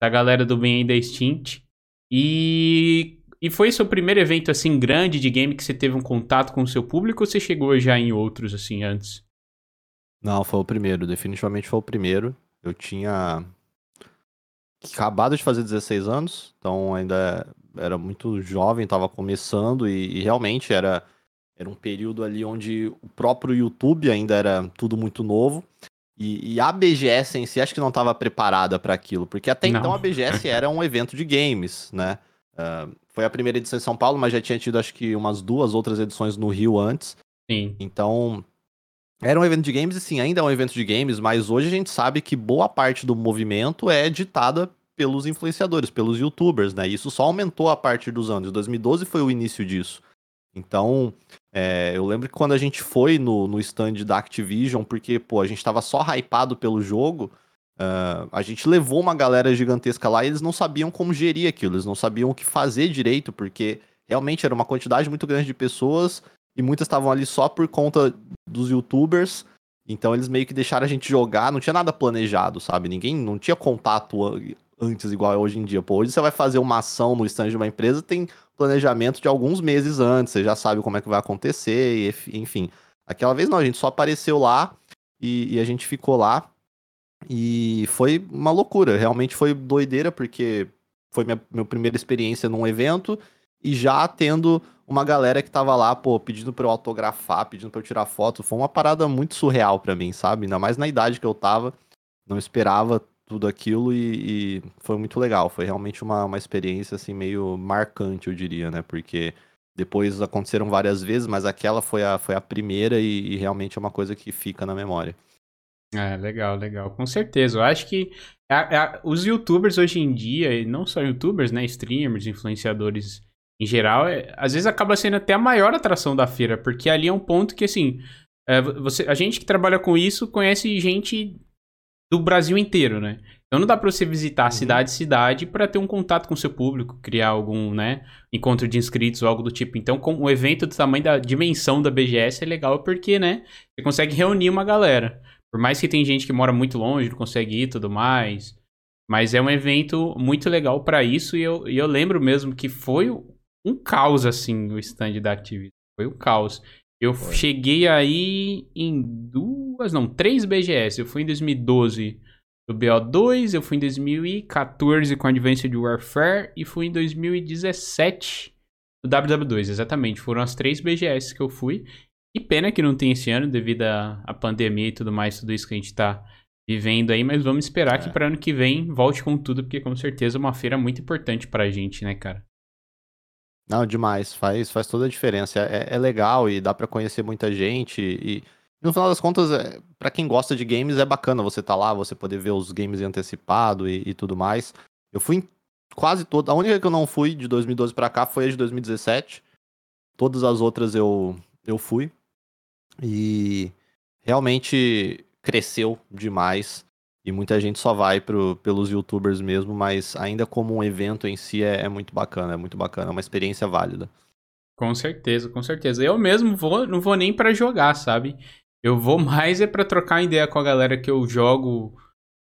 Da galera do Bem Ainda Extinct. E e foi seu primeiro evento assim grande de game que você teve um contato com o seu público ou você chegou já em outros assim antes? Não, foi o primeiro, definitivamente foi o primeiro. Eu tinha acabado de fazer 16 anos, então ainda era muito jovem, estava começando e, e, realmente era, era um período ali onde o próprio YouTube ainda era tudo muito novo. E, e a BGS em si acho que não estava preparada para aquilo, porque até não. então a BGS era um evento de games, né? Uh, foi a primeira edição em São Paulo, mas já tinha tido acho que umas duas outras edições no Rio antes. Sim. Então, era um evento de games e sim, ainda é um evento de games, mas hoje a gente sabe que boa parte do movimento é ditada pelos influenciadores, pelos youtubers, né? Isso só aumentou a partir dos anos. 2012 foi o início disso. Então, é, eu lembro que quando a gente foi no, no stand da Activision, porque, pô, a gente tava só hypado pelo jogo, Uh, a gente levou uma galera gigantesca lá e eles não sabiam como gerir aquilo, eles não sabiam o que fazer direito, porque realmente era uma quantidade muito grande de pessoas e muitas estavam ali só por conta dos youtubers. Então eles meio que deixaram a gente jogar, não tinha nada planejado, sabe? Ninguém não tinha contato antes igual é hoje em dia. Pô, hoje você vai fazer uma ação no stand de uma empresa, tem planejamento de alguns meses antes, você já sabe como é que vai acontecer, e, enfim. Aquela vez não, a gente só apareceu lá e, e a gente ficou lá. E foi uma loucura, realmente foi doideira, porque foi minha, minha primeira experiência num evento e já tendo uma galera que tava lá, pô, pedindo pra eu autografar, pedindo pra eu tirar foto. Foi uma parada muito surreal para mim, sabe? Ainda mais na idade que eu tava, não esperava tudo aquilo e, e foi muito legal. Foi realmente uma, uma experiência, assim, meio marcante, eu diria, né? Porque depois aconteceram várias vezes, mas aquela foi a, foi a primeira e, e realmente é uma coisa que fica na memória. É, legal, legal. Com certeza. Eu acho que a, a, os youtubers hoje em dia, e não só youtubers, né? Streamers, influenciadores em geral, é, às vezes acaba sendo até a maior atração da feira, porque ali é um ponto que, assim, é, você, a gente que trabalha com isso conhece gente do Brasil inteiro, né? Então não dá para você visitar uhum. cidade cidade para ter um contato com o seu público, criar algum, né, encontro de inscritos ou algo do tipo. Então, com um evento do tamanho da dimensão da BGS é legal porque, né, você consegue reunir uma galera. Por mais que tem gente que mora muito longe, não consegue ir e tudo mais. Mas é um evento muito legal para isso. E eu, e eu lembro mesmo que foi um caos, assim, o stand da Activision. Foi um caos. Eu foi. cheguei aí em duas, não, três BGS. Eu fui em 2012 do BO2, eu fui em 2014 com Advanced Warfare e fui em 2017 do WW2, exatamente. Foram as três BGS que eu fui. Que pena que não tem esse ano devido à pandemia e tudo mais, tudo isso que a gente tá vivendo aí, mas vamos esperar é. que para ano que vem volte com tudo, porque com certeza é uma feira muito importante pra gente, né, cara? Não, demais, faz, faz toda a diferença. É, é legal e dá para conhecer muita gente e, no final das contas, é, para quem gosta de games, é bacana você tá lá, você poder ver os games antecipado e, e tudo mais. Eu fui em quase toda. A única que eu não fui de 2012 para cá foi a de 2017. Todas as outras eu, eu fui. E realmente cresceu demais. E muita gente só vai pro, pelos youtubers mesmo, mas ainda como um evento em si é, é, muito bacana, é muito bacana, é uma experiência válida. Com certeza, com certeza. Eu mesmo vou, não vou nem para jogar, sabe? Eu vou mais é para trocar ideia com a galera que eu jogo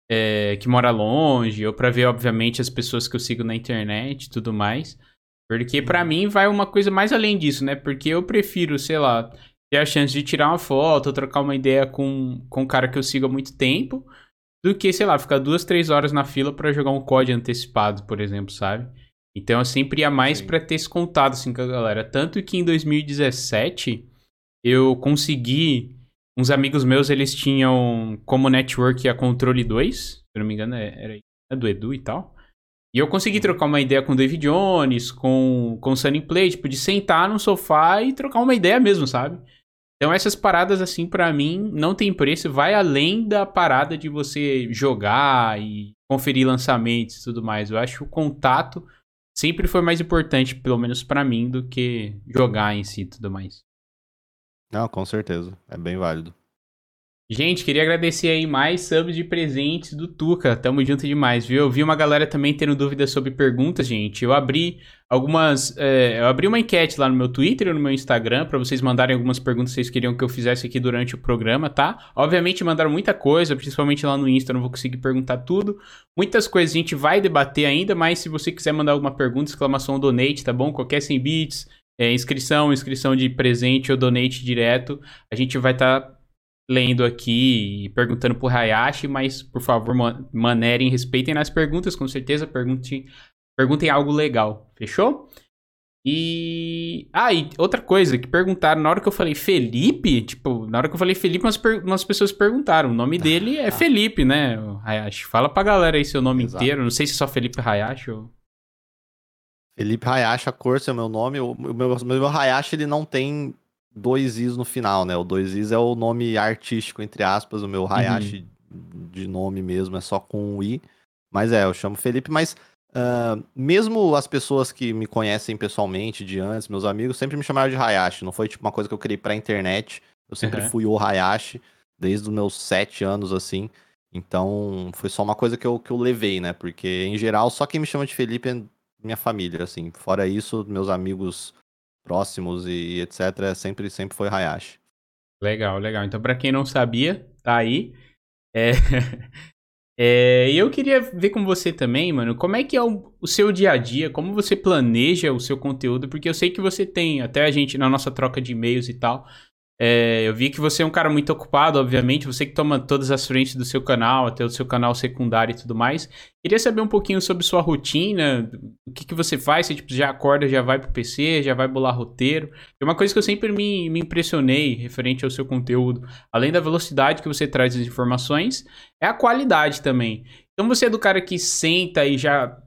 é, que mora longe, ou para ver, obviamente, as pessoas que eu sigo na internet e tudo mais. Porque para uhum. mim vai uma coisa mais além disso, né? Porque eu prefiro, sei lá, ter a chance de tirar uma foto, trocar uma ideia com, com um cara que eu sigo há muito tempo, do que, sei lá, ficar duas, três horas na fila para jogar um COD antecipado, por exemplo, sabe? Então eu sempre ia mais para ter esse contato assim com a galera. Tanto que em 2017 eu consegui. Uns amigos meus, eles tinham como network a Controle 2, se eu não me engano, é, era é do Edu e tal. E eu consegui trocar uma ideia com o David Jones, com, com o Sunny Play, tipo, de sentar no sofá e trocar uma ideia mesmo, sabe? Então essas paradas, assim, para mim, não tem preço, vai além da parada de você jogar e conferir lançamentos e tudo mais. Eu acho que o contato sempre foi mais importante, pelo menos para mim, do que jogar em si e tudo mais. Não, com certeza. É bem válido. Gente, queria agradecer aí mais subs de presentes do Tuca. Tamo junto demais, viu? Eu vi uma galera também tendo dúvidas sobre perguntas, gente. Eu abri algumas. É, eu abri uma enquete lá no meu Twitter e no meu Instagram para vocês mandarem algumas perguntas que vocês queriam que eu fizesse aqui durante o programa, tá? Obviamente mandaram muita coisa, principalmente lá no Insta, eu não vou conseguir perguntar tudo. Muitas coisas a gente vai debater ainda, mas se você quiser mandar alguma pergunta, exclamação donate, tá bom? Qualquer 100 bits, é, inscrição, inscrição de presente ou donate direto, a gente vai estar. Tá lendo aqui e perguntando pro Hayashi, mas por favor, manerem, respeitem nas perguntas, com certeza, perguntem, perguntem algo legal, fechou? E. Ah, e outra coisa que perguntaram, na hora que eu falei Felipe, tipo, na hora que eu falei Felipe, umas, umas pessoas perguntaram. O nome dele é Felipe, né? Hayashi. Fala pra galera aí seu nome Exato. inteiro. Não sei se é só Felipe Hayashi ou. Felipe Hayashi, a Corsa é o meu nome. O meu, o meu Hayashi ele não tem dois Is no final, né? O dois Is é o nome artístico, entre aspas, o meu uhum. Hayashi uhum. de nome mesmo é só com um I. Mas é, eu chamo Felipe, mas uh, mesmo as pessoas que me conhecem pessoalmente de antes, meus amigos, sempre me chamaram de Hayashi. Não foi tipo uma coisa que eu criei pra internet. Eu sempre uhum. fui o Hayashi, desde os meus sete anos, assim. Então, foi só uma coisa que eu, que eu levei, né? Porque, em geral, só quem me chama de Felipe é minha família, assim. Fora isso, meus amigos próximos e etc. Sempre, sempre foi Hayashi. Legal, legal. Então, para quem não sabia, tá aí. É... é... eu queria ver com você também, mano, como é que é o, o, seu dia a dia, como você planeja o seu conteúdo, porque eu sei que você tem, até a gente na nossa troca de e-mails e tal, é, eu vi que você é um cara muito ocupado, obviamente, você que toma todas as frentes do seu canal, até o seu canal secundário e tudo mais. Queria saber um pouquinho sobre sua rotina, o que, que você faz, você tipo, já acorda, já vai pro PC, já vai bolar roteiro. É uma coisa que eu sempre me, me impressionei referente ao seu conteúdo, além da velocidade que você traz as informações, é a qualidade também. Então você é do cara que senta e já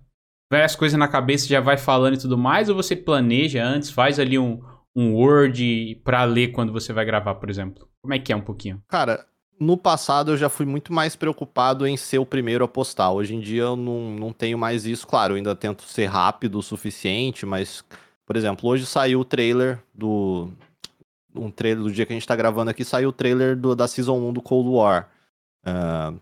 vai as coisas na cabeça, já vai falando e tudo mais, ou você planeja antes, faz ali um um Word para ler quando você vai gravar, por exemplo? Como é que é um pouquinho? Cara, no passado eu já fui muito mais preocupado em ser o primeiro a postar. Hoje em dia eu não, não tenho mais isso. Claro, eu ainda tento ser rápido o suficiente, mas, por exemplo, hoje saiu o trailer do. Um trailer do dia que a gente tá gravando aqui, saiu o trailer do, da Season 1 do Cold War. Uh,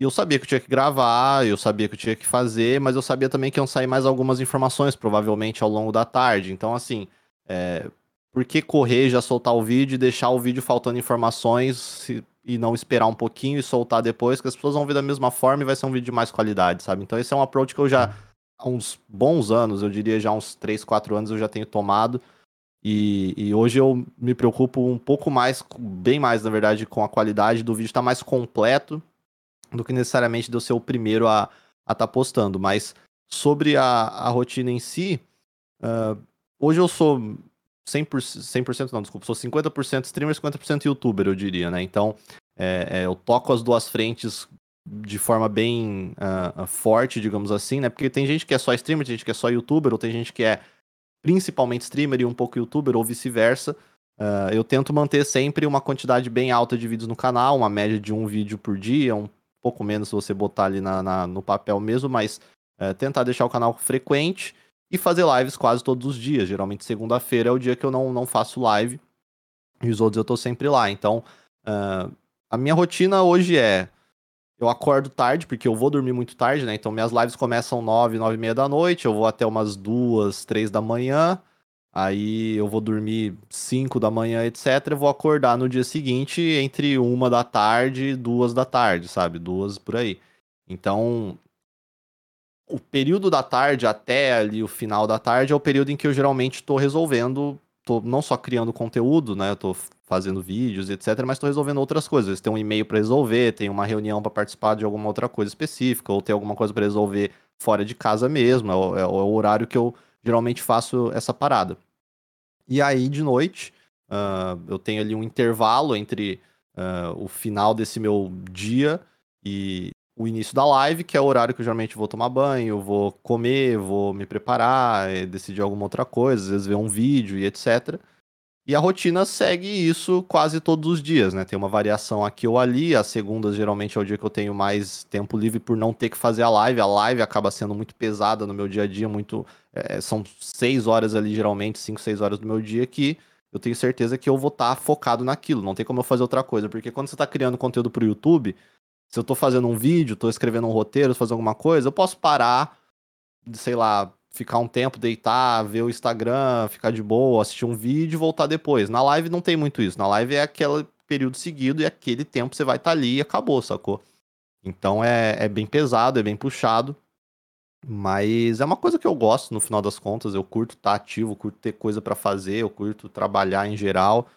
e eu sabia que eu tinha que gravar, eu sabia que eu tinha que fazer, mas eu sabia também que iam sair mais algumas informações, provavelmente ao longo da tarde. Então, assim, é, por que correr, já soltar o vídeo e deixar o vídeo faltando informações se, e não esperar um pouquinho e soltar depois, que as pessoas vão ver da mesma forma e vai ser um vídeo de mais qualidade, sabe? Então esse é um approach que eu já, há uns bons anos, eu diria já uns 3, 4 anos eu já tenho tomado. E, e hoje eu me preocupo um pouco mais, bem mais na verdade, com a qualidade do vídeo estar tá mais completo do que necessariamente de eu ser o primeiro a estar tá postando. Mas sobre a, a rotina em si, uh, hoje eu sou 100%, 100% não, desculpa, sou 50% streamer, 50% youtuber, eu diria, né? Então, é, é, eu toco as duas frentes de forma bem uh, forte, digamos assim, né? Porque tem gente que é só streamer, tem gente que é só youtuber, ou tem gente que é principalmente streamer e um pouco youtuber, ou vice-versa. Uh, eu tento manter sempre uma quantidade bem alta de vídeos no canal, uma média de um vídeo por dia, um pouco menos se você botar ali na, na no papel mesmo, mas uh, tentar deixar o canal frequente e fazer lives quase todos os dias. Geralmente segunda-feira é o dia que eu não, não faço live e os outros eu tô sempre lá. Então, uh, a minha rotina hoje é eu acordo tarde, porque eu vou dormir muito tarde, né? Então minhas lives começam 9, 9 e meia da noite, eu vou até umas 2, 3 da manhã. Aí eu vou dormir 5 da manhã, etc. Vou acordar no dia seguinte entre uma da tarde e duas da tarde, sabe? Duas por aí. Então, o período da tarde até ali o final da tarde é o período em que eu geralmente estou resolvendo, tô não só criando conteúdo, né? Eu tô fazendo vídeos, etc, mas estou resolvendo outras coisas. Tem um e-mail para resolver, tem uma reunião para participar de alguma outra coisa específica, ou tem alguma coisa para resolver fora de casa mesmo. É o, é o horário que eu geralmente faço essa parada. E aí, de noite, uh, eu tenho ali um intervalo entre uh, o final desse meu dia e o início da live, que é o horário que eu geralmente vou tomar banho, vou comer, vou me preparar, eh, decidir alguma outra coisa, às vezes ver um vídeo e etc. E a rotina segue isso quase todos os dias, né? Tem uma variação aqui ou ali. As segundas geralmente é o dia que eu tenho mais tempo livre por não ter que fazer a live. A live acaba sendo muito pesada no meu dia a dia, muito. É, são seis horas ali, geralmente, cinco, seis horas do meu dia que eu tenho certeza que eu vou estar tá focado naquilo. Não tem como eu fazer outra coisa. Porque quando você está criando conteúdo para o YouTube, se eu estou fazendo um vídeo, estou escrevendo um roteiro, fazendo alguma coisa, eu posso parar, sei lá, ficar um tempo, deitar, ver o Instagram, ficar de boa, assistir um vídeo e voltar depois. Na live não tem muito isso. Na live é aquele período seguido e aquele tempo você vai estar tá ali e acabou, sacou? Então é, é bem pesado, é bem puxado. Mas é uma coisa que eu gosto, no final das contas. Eu curto estar tá ativo, curto ter coisa para fazer, eu curto trabalhar em geral.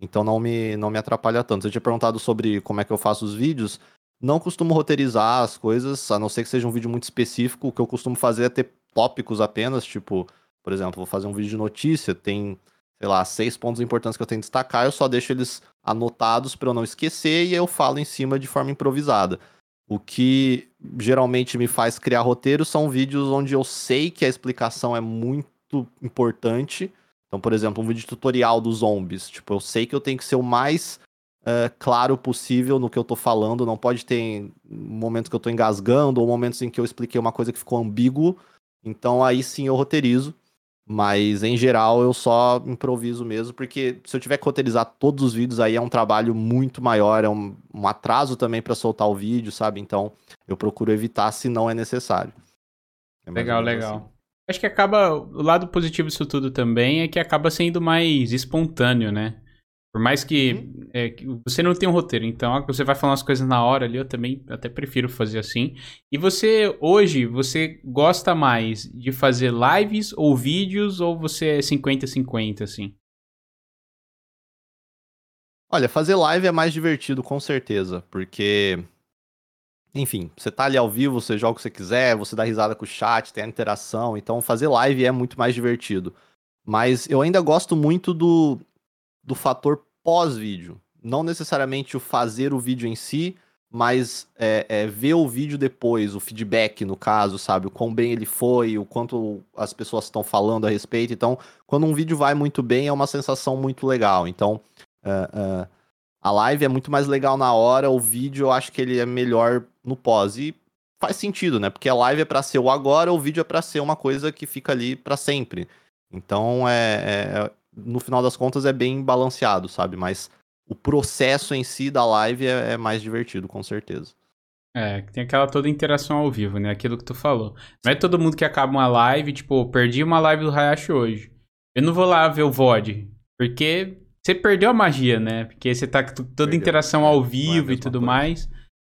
Então não me, não me atrapalha tanto. Você tinha perguntado sobre como é que eu faço os vídeos. Não costumo roteirizar as coisas, a não ser que seja um vídeo muito específico. O que eu costumo fazer é ter tópicos apenas, tipo, por exemplo, vou fazer um vídeo de notícia, tem, sei lá, seis pontos importantes que eu tenho que destacar, eu só deixo eles anotados para eu não esquecer e eu falo em cima de forma improvisada. O que geralmente me faz criar roteiro são vídeos onde eu sei que a explicação é muito importante. Então, por exemplo, um vídeo tutorial dos zombies. Tipo, eu sei que eu tenho que ser o mais uh, claro possível no que eu tô falando. Não pode ter momentos que eu tô engasgando ou momentos em que eu expliquei uma coisa que ficou ambíguo. Então aí sim eu roteirizo. Mas em geral eu só improviso mesmo, porque se eu tiver que roteirizar todos os vídeos aí é um trabalho muito maior, é um, um atraso também para soltar o vídeo, sabe? Então eu procuro evitar se não é necessário. É legal, legal. Assim. Acho que acaba. O lado positivo disso tudo também é que acaba sendo mais espontâneo, né? Por mais que, uhum. é, que, você não tem um roteiro, então você vai falar umas coisas na hora ali, eu também até prefiro fazer assim. E você, hoje, você gosta mais de fazer lives ou vídeos, ou você é 50-50, assim? Olha, fazer live é mais divertido, com certeza, porque. Enfim, você tá ali ao vivo, você joga o que você quiser, você dá risada com o chat, tem a interação, então fazer live é muito mais divertido. Mas eu ainda gosto muito do, do fator pós-vídeo. Não necessariamente o fazer o vídeo em si, mas é, é, ver o vídeo depois, o feedback, no caso, sabe? O quão bem ele foi, o quanto as pessoas estão falando a respeito. Então, quando um vídeo vai muito bem, é uma sensação muito legal. Então, uh, uh, a live é muito mais legal na hora, o vídeo eu acho que ele é melhor no pós. E faz sentido, né? Porque a live é para ser o agora, o vídeo é para ser uma coisa que fica ali para sempre. Então, é, é no final das contas é bem balanceado, sabe? Mas o processo em si da live é, é mais divertido, com certeza. É, tem aquela toda interação ao vivo, né? Aquilo que tu falou. Não é todo mundo que acaba uma live, tipo, perdi uma live do Hayashi hoje. Eu não vou lá ver o VOD, porque você perdeu a magia, né? Porque você tá com toda interação ao é, vivo é e tudo coisa. mais.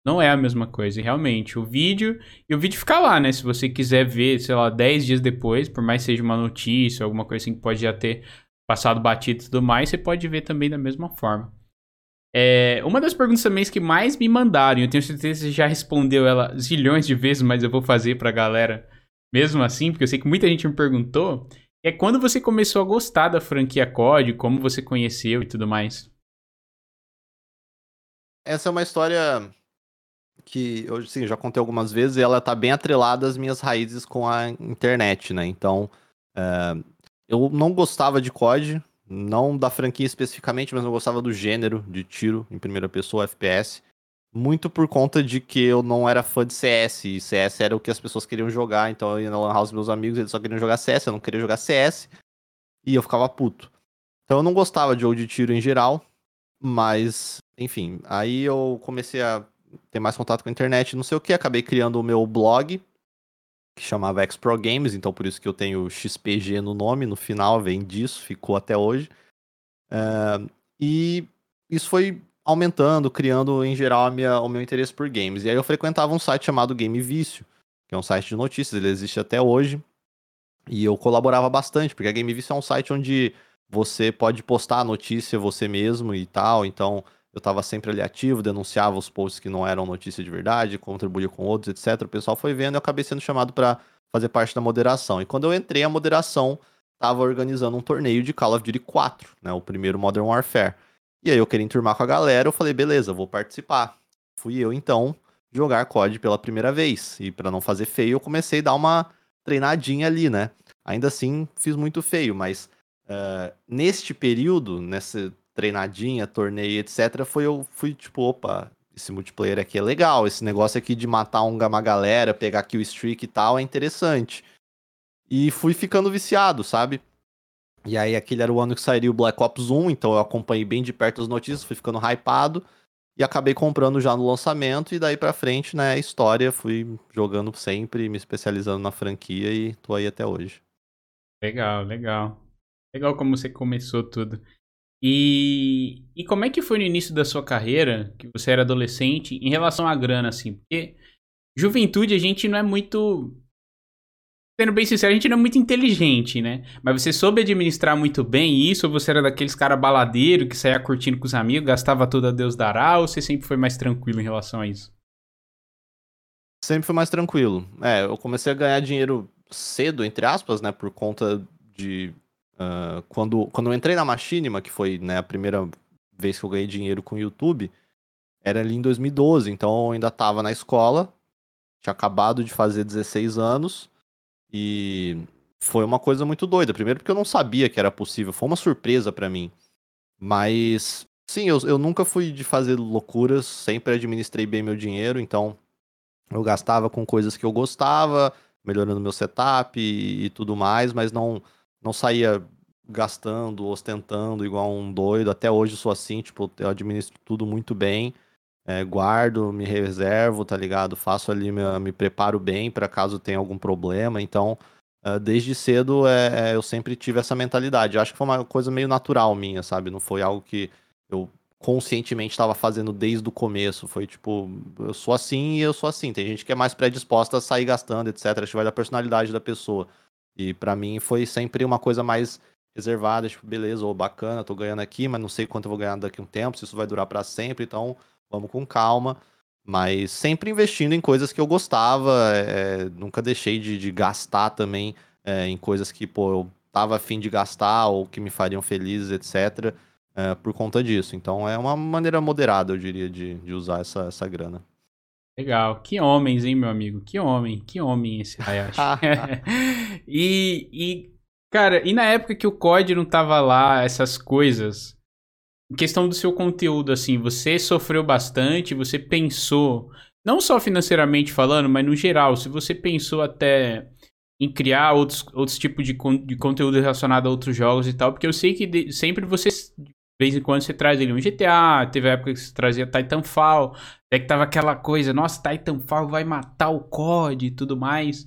Não é a mesma coisa, realmente. O vídeo, e o vídeo fica lá, né? Se você quiser ver, sei lá, 10 dias depois, por mais seja uma notícia, alguma coisa assim que pode já ter passado batido e tudo mais, você pode ver também da mesma forma. É, uma das perguntas também que mais me mandaram, eu tenho certeza que você já respondeu ela zilhões de vezes, mas eu vou fazer pra galera mesmo assim, porque eu sei que muita gente me perguntou, é quando você começou a gostar da franquia COD, como você conheceu e tudo mais. Essa é uma história que eu sim, já contei algumas vezes e ela tá bem atrelada às minhas raízes com a internet, né? Então, uh, eu não gostava de COD, não da franquia especificamente, mas eu gostava do gênero de tiro em primeira pessoa, FPS. Muito por conta de que eu não era fã de CS, e CS era o que as pessoas queriam jogar, então eu ia na Lan House meus amigos, eles só queriam jogar CS, eu não queria jogar CS, e eu ficava puto. Então eu não gostava de jogo de tiro em geral, mas, enfim, aí eu comecei a ter mais contato com a internet, não sei o que, acabei criando o meu blog, que chamava X-Pro Games, então por isso que eu tenho XPG no nome, no final vem disso, ficou até hoje. É, e isso foi aumentando, criando em geral minha, o meu interesse por games. E aí eu frequentava um site chamado Game Vício, que é um site de notícias, ele existe até hoje. E eu colaborava bastante, porque a Game Vício é um site onde você pode postar a notícia você mesmo e tal, então eu estava sempre ali ativo, denunciava os posts que não eram notícia de verdade, contribuía com outros, etc. O pessoal foi vendo e eu acabei sendo chamado para fazer parte da moderação. E quando eu entrei, a moderação estava organizando um torneio de Call of Duty 4, né, o primeiro Modern Warfare. E aí eu queria enturmar com a galera, eu falei, beleza, vou participar. Fui eu então jogar COD pela primeira vez. E para não fazer feio, eu comecei a dar uma treinadinha ali, né? Ainda assim, fiz muito feio, mas uh, neste período, nessa treinadinha, torneio, etc., foi eu fui tipo, opa, esse multiplayer aqui é legal, esse negócio aqui de matar uma galera, pegar kill streak e tal, é interessante. E fui ficando viciado, sabe? E aí aquele era o ano que sairia o Black Ops 1, então eu acompanhei bem de perto as notícias, fui ficando hypado e acabei comprando já no lançamento e daí para frente, né, história, fui jogando sempre, me especializando na franquia e tô aí até hoje. Legal, legal. Legal como você começou tudo. E, e como é que foi no início da sua carreira, que você era adolescente, em relação à grana, assim? Porque juventude a gente não é muito. Sendo bem sincero, a gente não é muito inteligente, né? Mas você soube administrar muito bem isso? Ou você era daqueles cara baladeiro que saía curtindo com os amigos, gastava tudo a Deus dará? Ou você sempre foi mais tranquilo em relação a isso? Sempre foi mais tranquilo. É, eu comecei a ganhar dinheiro cedo, entre aspas, né? Por conta de Uh, quando, quando eu entrei na Machinima, que foi né, a primeira vez que eu ganhei dinheiro com o YouTube, era ali em 2012, então eu ainda estava na escola, tinha acabado de fazer 16 anos, e foi uma coisa muito doida. Primeiro porque eu não sabia que era possível, foi uma surpresa para mim. Mas, sim, eu, eu nunca fui de fazer loucuras, sempre administrei bem meu dinheiro, então eu gastava com coisas que eu gostava, melhorando meu setup e, e tudo mais, mas não não saía gastando, ostentando igual um doido. Até hoje sou assim, tipo, eu administro tudo muito bem. É, guardo, me reservo, tá ligado? Faço ali, me, me preparo bem para caso tenha algum problema. Então, uh, desde cedo é, eu sempre tive essa mentalidade. Eu acho que foi uma coisa meio natural minha, sabe? Não foi algo que eu conscientemente estava fazendo desde o começo. Foi tipo, eu sou assim e eu sou assim. Tem gente que é mais predisposta a sair gastando, etc. Acho que vai da personalidade da pessoa. E para mim foi sempre uma coisa mais reservada, tipo, beleza, ou bacana, tô ganhando aqui, mas não sei quanto eu vou ganhar daqui a um tempo, se isso vai durar para sempre, então vamos com calma. Mas sempre investindo em coisas que eu gostava, é, nunca deixei de, de gastar também é, em coisas que, pô, eu tava afim de gastar ou que me fariam felizes, etc., é, por conta disso. Então é uma maneira moderada, eu diria, de, de usar essa, essa grana. Legal. Que homens, hein, meu amigo? Que homem, que homem esse Hayashi. e, e, cara, e na época que o COD não tava lá, essas coisas, em questão do seu conteúdo, assim, você sofreu bastante, você pensou, não só financeiramente falando, mas no geral, se você pensou até em criar outros, outros tipos de, con de conteúdo relacionado a outros jogos e tal, porque eu sei que de, sempre você vez em quando você traz ele um GTA, teve época que você trazia Titanfall, até que tava aquela coisa, nossa, Titanfall vai matar o COD e tudo mais.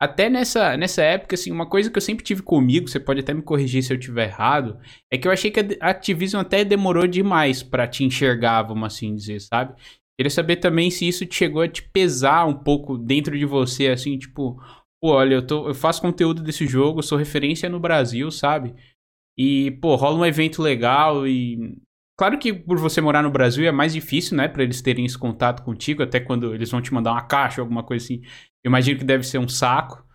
Até nessa, nessa época, assim, uma coisa que eu sempre tive comigo, você pode até me corrigir se eu tiver errado, é que eu achei que a Activision até demorou demais para te enxergar, vamos assim dizer, sabe? Queria saber também se isso chegou a te pesar um pouco dentro de você, assim, tipo, pô, olha, eu, tô, eu faço conteúdo desse jogo, sou referência no Brasil, sabe? E, pô, rola um evento legal e. Claro que por você morar no Brasil é mais difícil, né? Pra eles terem esse contato contigo, até quando eles vão te mandar uma caixa alguma coisa assim. Eu imagino que deve ser um saco.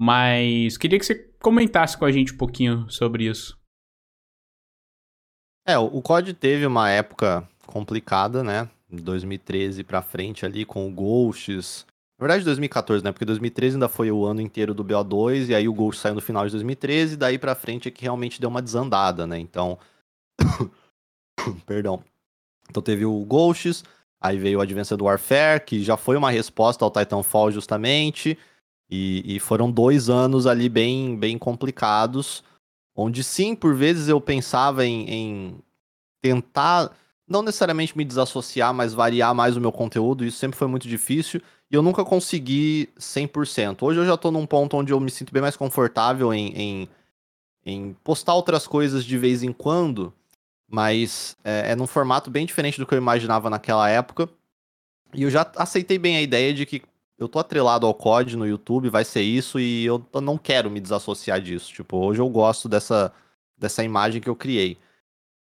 Mas queria que você comentasse com a gente um pouquinho sobre isso. É, o COD teve uma época complicada, né? 2013 pra frente ali com o Ghosts, na verdade, 2014, né? Porque 2013 ainda foi o ano inteiro do BO2, e aí o Ghost saiu no final de 2013, e daí pra frente é que realmente deu uma desandada, né? Então. Perdão. Então teve o Ghosts, aí veio o Advanced Warfare, que já foi uma resposta ao Titanfall justamente. E, e foram dois anos ali bem, bem complicados, onde sim, por vezes eu pensava em, em tentar não necessariamente me desassociar, mas variar mais o meu conteúdo. Isso sempre foi muito difícil e eu nunca consegui 100%. Hoje eu já tô num ponto onde eu me sinto bem mais confortável em, em, em postar outras coisas de vez em quando, mas é, é num formato bem diferente do que eu imaginava naquela época. E eu já aceitei bem a ideia de que eu tô atrelado ao COD no YouTube, vai ser isso, e eu não quero me desassociar disso. Tipo, hoje eu gosto dessa, dessa imagem que eu criei.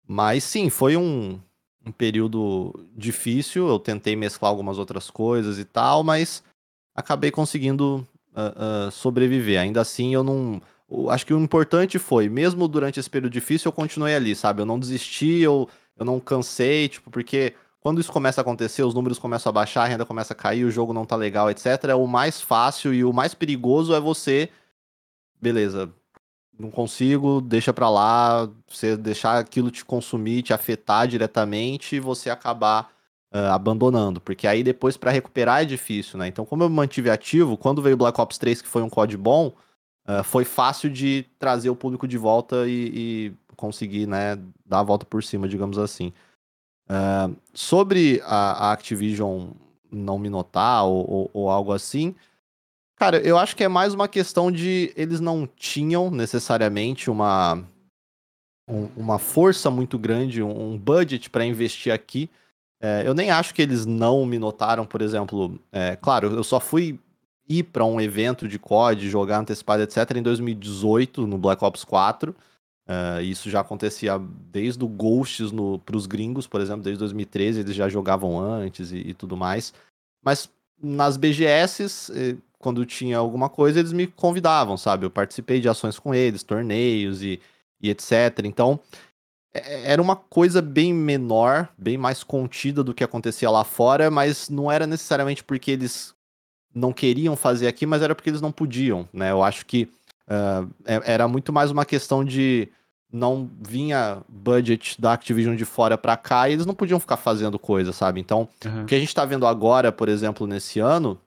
Mas sim, foi um, um período difícil. Eu tentei mesclar algumas outras coisas e tal, mas acabei conseguindo uh, uh, sobreviver. Ainda assim, eu não. acho que o importante foi, mesmo durante esse período difícil, eu continuei ali, sabe? Eu não desisti, eu, eu não cansei, tipo, porque quando isso começa a acontecer, os números começam a baixar, a renda começa a cair, o jogo não tá legal, etc. O mais fácil e o mais perigoso é você. Beleza, não consigo, deixa pra lá, você deixar aquilo te consumir, te afetar diretamente e você acabar uh, abandonando. Porque aí depois para recuperar é difícil, né? Então, como eu mantive ativo, quando veio Black Ops 3, que foi um COD bom, uh, foi fácil de trazer o público de volta e, e, conseguir, né, dar a volta por cima, digamos assim. Uh, sobre a, a, Activision não me notar ou, ou, ou algo assim, Cara, eu acho que é mais uma questão de eles não tinham necessariamente uma, um, uma força muito grande, um, budget para investir aqui. É, eu nem acho que eles não me notaram, por exemplo. É, claro, eu só fui ir para um evento de COD, jogar antecipado, etc., em 2018, no Black Ops 4. É, isso já acontecia desde o Ghosts para os gringos, por exemplo, desde 2013, eles já jogavam antes e, e tudo mais. Mas nas BGS, quando tinha alguma coisa, eles me convidavam, sabe? Eu participei de ações com eles, torneios e, e etc. Então, é, é, era uma coisa bem menor, bem mais contida do que acontecia lá fora, mas não era necessariamente porque eles não queriam fazer aqui, mas era porque eles não podiam, né? Eu acho que uh, era muito mais uma questão de não vinha budget da Activision de fora para cá e eles não podiam ficar fazendo coisa, sabe? Então, uhum. o que a gente tá vendo agora, por exemplo, nesse ano,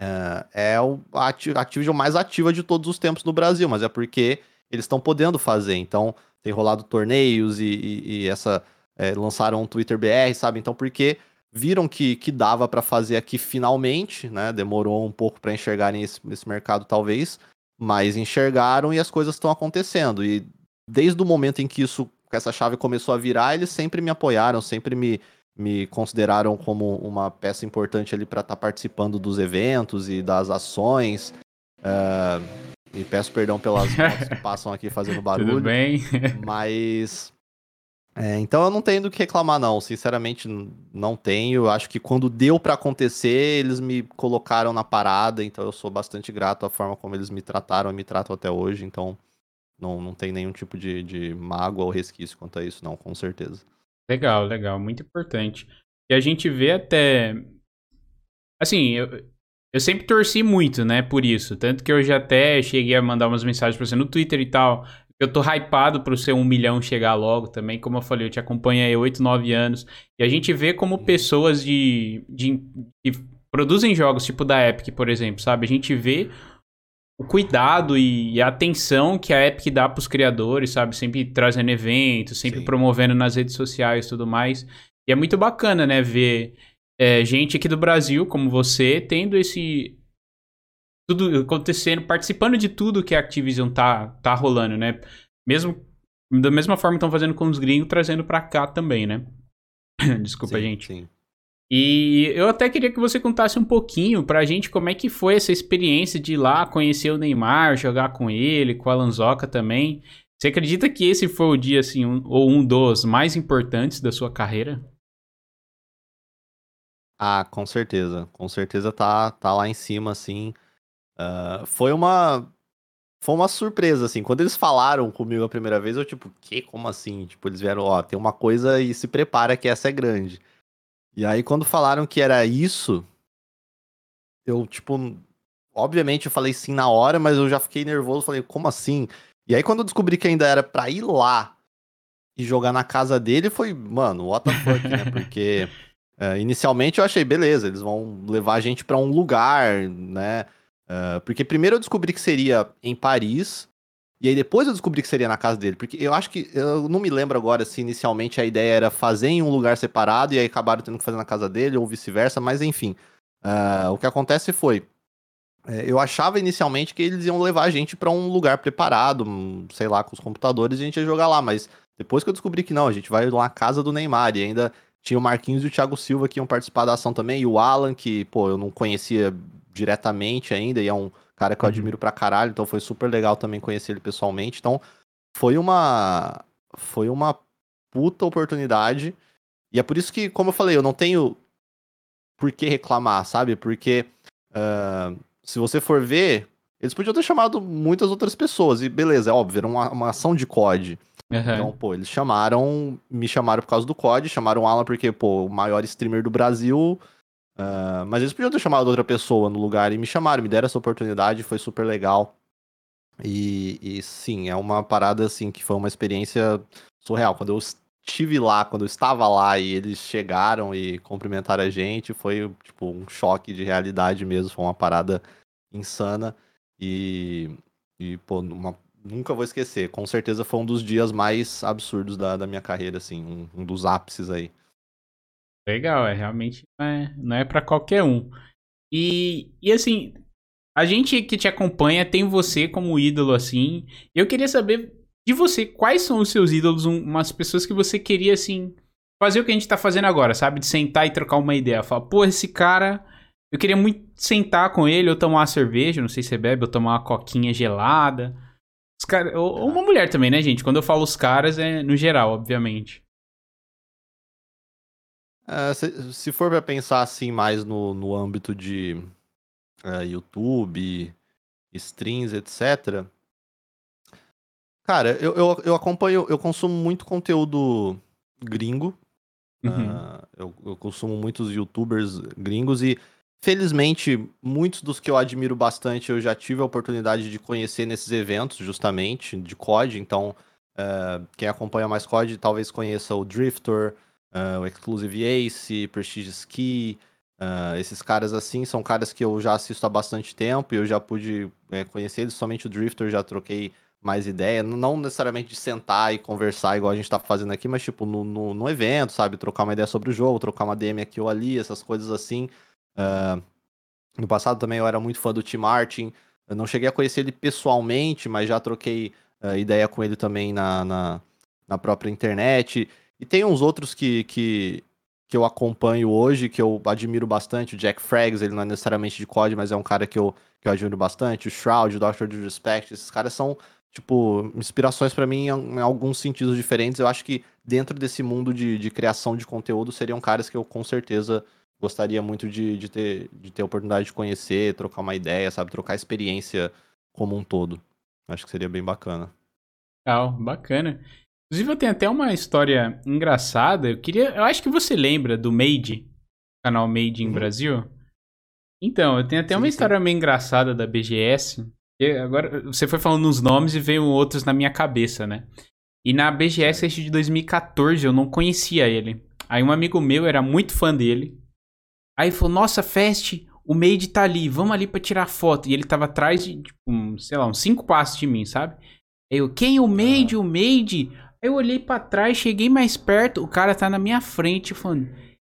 é, é a Activision mais ativa de todos os tempos no Brasil, mas é porque eles estão podendo fazer. Então, tem rolado torneios e, e, e essa. É, lançaram um Twitter BR, sabe? Então, porque viram que, que dava para fazer aqui finalmente, né? Demorou um pouco para enxergarem esse, esse mercado, talvez, mas enxergaram e as coisas estão acontecendo. E desde o momento em que isso, essa chave começou a virar, eles sempre me apoiaram, sempre me, me consideraram como uma peça importante ali para estar tá participando dos eventos e das ações. Uh, e peço perdão pelas motos que passam aqui fazendo barulho. Tudo bem. mas. É, então eu não tenho do que reclamar, não. Sinceramente, não tenho. Acho que quando deu para acontecer, eles me colocaram na parada. Então eu sou bastante grato à forma como eles me trataram e me tratam até hoje. Então não, não tem nenhum tipo de, de mágoa ou resquício quanto a isso, não, com certeza. Legal, legal, muito importante. E a gente vê até. Assim, eu, eu sempre torci muito, né, por isso. Tanto que eu já até cheguei a mandar umas mensagens pra você no Twitter e tal. Eu tô hypado pro seu um milhão chegar logo também. Como eu falei, eu te acompanho aí 8, 9 anos. E a gente vê como pessoas de, de, que produzem jogos tipo da Epic, por exemplo, sabe? A gente vê o cuidado e a atenção que a Epic dá para os criadores, sabe? Sempre trazendo eventos, sempre Sim. promovendo nas redes sociais e tudo mais. E é muito bacana, né? Ver é, gente aqui do Brasil, como você, tendo esse. Tudo acontecendo, participando de tudo que a Activision tá, tá rolando, né? Mesmo. Da mesma forma que estão fazendo com os gringos, trazendo para cá também, né? Desculpa, sim, gente. Sim. E eu até queria que você contasse um pouquinho pra gente como é que foi essa experiência de ir lá conhecer o Neymar, jogar com ele, com a Lanzoca também. Você acredita que esse foi o dia, assim, um, ou um dos mais importantes da sua carreira? Ah, com certeza. Com certeza tá, tá lá em cima, assim. Uh, foi uma. Foi uma surpresa, assim. Quando eles falaram comigo a primeira vez, eu, tipo, que? Como assim? Tipo, eles vieram, ó, tem uma coisa e se prepara que essa é grande. E aí, quando falaram que era isso, eu, tipo, obviamente eu falei sim na hora, mas eu já fiquei nervoso, falei, como assim? E aí, quando eu descobri que ainda era pra ir lá e jogar na casa dele, foi, mano, what the fuck, né? Porque é, inicialmente eu achei, beleza, eles vão levar a gente para um lugar, né? Uh, porque primeiro eu descobri que seria em Paris, E aí depois eu descobri que seria na casa dele, porque eu acho que, eu não me lembro agora se inicialmente a ideia era fazer em um lugar separado e aí acabaram tendo que fazer na casa dele ou vice-versa, mas enfim. Uh, o que acontece foi, é, eu achava inicialmente que eles iam levar a gente para um lugar preparado, sei lá, com os computadores e a gente ia jogar lá, mas depois que eu descobri que não, a gente vai lá na casa do Neymar e ainda tinha o Marquinhos e o Thiago Silva que iam participar da ação também, e o Alan, que, pô, eu não conhecia diretamente ainda, e é um cara que eu uhum. admiro pra caralho, então foi super legal também conhecer ele pessoalmente. Então, foi uma foi uma puta oportunidade. E é por isso que, como eu falei, eu não tenho por que reclamar, sabe? Porque uh, se você for ver, eles podiam ter chamado muitas outras pessoas. E beleza, é óbvio, era uma, uma ação de COD. Uhum. Então, pô, eles chamaram, me chamaram por causa do COD, chamaram o Alan porque, pô, o maior streamer do Brasil Uh, mas eles podiam ter chamado outra pessoa no lugar e me chamaram, me deram essa oportunidade, foi super legal. E, e, sim, é uma parada assim que foi uma experiência surreal. Quando eu estive lá, quando eu estava lá e eles chegaram e cumprimentaram a gente, foi tipo um choque de realidade mesmo, foi uma parada insana e, e pô, uma, nunca vou esquecer. Com certeza foi um dos dias mais absurdos da, da minha carreira, assim, um, um dos ápices aí. Legal, é realmente não é, não é para qualquer um. E, e assim, a gente que te acompanha tem você como ídolo assim. Eu queria saber de você quais são os seus ídolos, umas pessoas que você queria assim fazer o que a gente tá fazendo agora, sabe? De sentar e trocar uma ideia. Falar, pô, esse cara, eu queria muito sentar com ele, ou tomar uma cerveja, não sei se você bebe, ou tomar uma coquinha gelada. Os cara, ou, ou uma mulher também, né, gente? Quando eu falo os caras, é no geral, obviamente. Uh, se, se, for para pensar assim mais no, no âmbito de uh, YouTube, streams, etc. Cara, eu, eu, eu, acompanho, eu consumo muito conteúdo gringo. Uhum. Uh, eu, eu, consumo muitos youtubers gringos e felizmente muitos dos que eu admiro bastante eu já tive a oportunidade de conhecer nesses eventos, justamente, de COD. Então, quem acompanha mais COD talvez conheça o Drifter uh, o Exclusive Ace, Prestige Ski, uh, esses caras assim, são caras que eu já assisto há bastante tempo e eu já pude é, conhecer eles, somente o Drifter já troquei mais ideia, não necessariamente de sentar e conversar igual a gente tá fazendo aqui, mas tipo no, no, no evento, sabe, trocar uma ideia sobre o jogo, trocar uma DM aqui ou ali, essas coisas assim. Uh, no passado também eu era muito fã do Tim Martin, eu não cheguei a conhecer ele pessoalmente, mas já troquei uh, ideia com ele também na, na, na própria internet. E tem uns outros que, que, que eu acompanho hoje, que eu admiro bastante. O Jack Frags, ele não é necessariamente de COD, mas é um cara que eu, que eu admiro bastante. O Shroud, o Dr. Disrespect, esses caras são, tipo, inspirações para mim em, em, alguns sentidos diferentes. Eu acho que dentro desse mundo de, de criação de conteúdo seriam caras que eu com certeza gostaria muito de, de, ter, de ter a oportunidade de conhecer, trocar uma ideia, sabe? Trocar experiência como um todo. Acho que seria bem bacana. Legal, bacana. Inclusive, eu tenho até uma história engraçada. Eu queria. Eu acho que você lembra do Made, canal Made em uhum. Brasil. Então, eu tenho até sim, uma história sim. meio engraçada da BGS. agora, você foi falando uns nomes e veio outros na minha cabeça, né? E na BGS de 2014 eu não conhecia ele. Aí um amigo meu era muito fã dele. Aí falou: Nossa, Fest, o Made tá ali, vamos ali pra tirar foto. E ele tava atrás de, tipo, um, sei lá, uns cinco passos de mim, sabe? Eu, quem? O Made? O Made? Eu olhei para trás, cheguei mais perto, o cara tá na minha frente falando.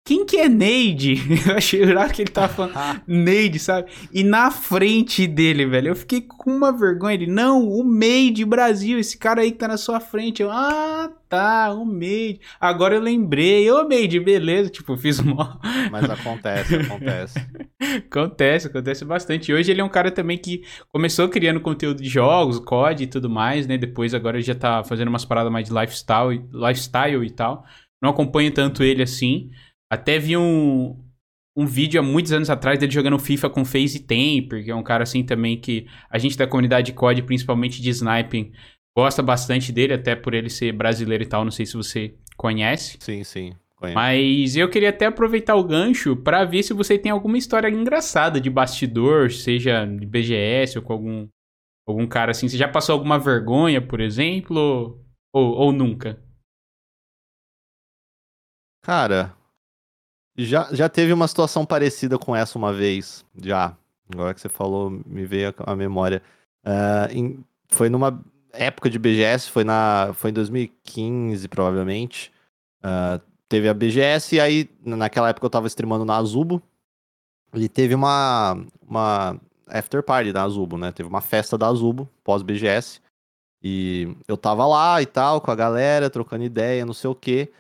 Quem que é Neide? Eu achei que ele tava falando Neide, sabe? E na frente dele, velho, eu fiquei com uma vergonha. Ele, não, o Made Brasil, esse cara aí que tá na sua frente. Eu, ah, tá, o Made. Agora eu lembrei, ô Made, beleza. Tipo, fiz mal. Mas acontece, acontece. acontece, acontece bastante. E hoje ele é um cara também que começou criando conteúdo de jogos, COD e tudo mais, né? Depois agora já tá fazendo umas paradas mais de lifestyle, lifestyle e tal. Não acompanho tanto ele assim. Até vi um, um vídeo há muitos anos atrás dele jogando FIFA com FaZe Temper, que é um cara assim também que a gente da comunidade COD, principalmente de sniping, gosta bastante dele, até por ele ser brasileiro e tal. Não sei se você conhece. Sim, sim. Conheço. Mas eu queria até aproveitar o gancho para ver se você tem alguma história engraçada de bastidor, seja de BGS ou com algum, algum cara assim. Você já passou alguma vergonha, por exemplo? Ou, ou nunca? Cara, já, já teve uma situação parecida com essa uma vez, já. Agora que você falou, me veio a, a memória. Uh, em, foi numa. época de BGS, foi, na, foi em 2015, provavelmente. Uh, teve a BGS, e aí, naquela época eu tava streamando na Azubo. E teve uma, uma after party da Azubo, né? Teve uma festa da Azubo, pós-BGS. E eu tava lá e tal, com a galera, trocando ideia, não sei o quê.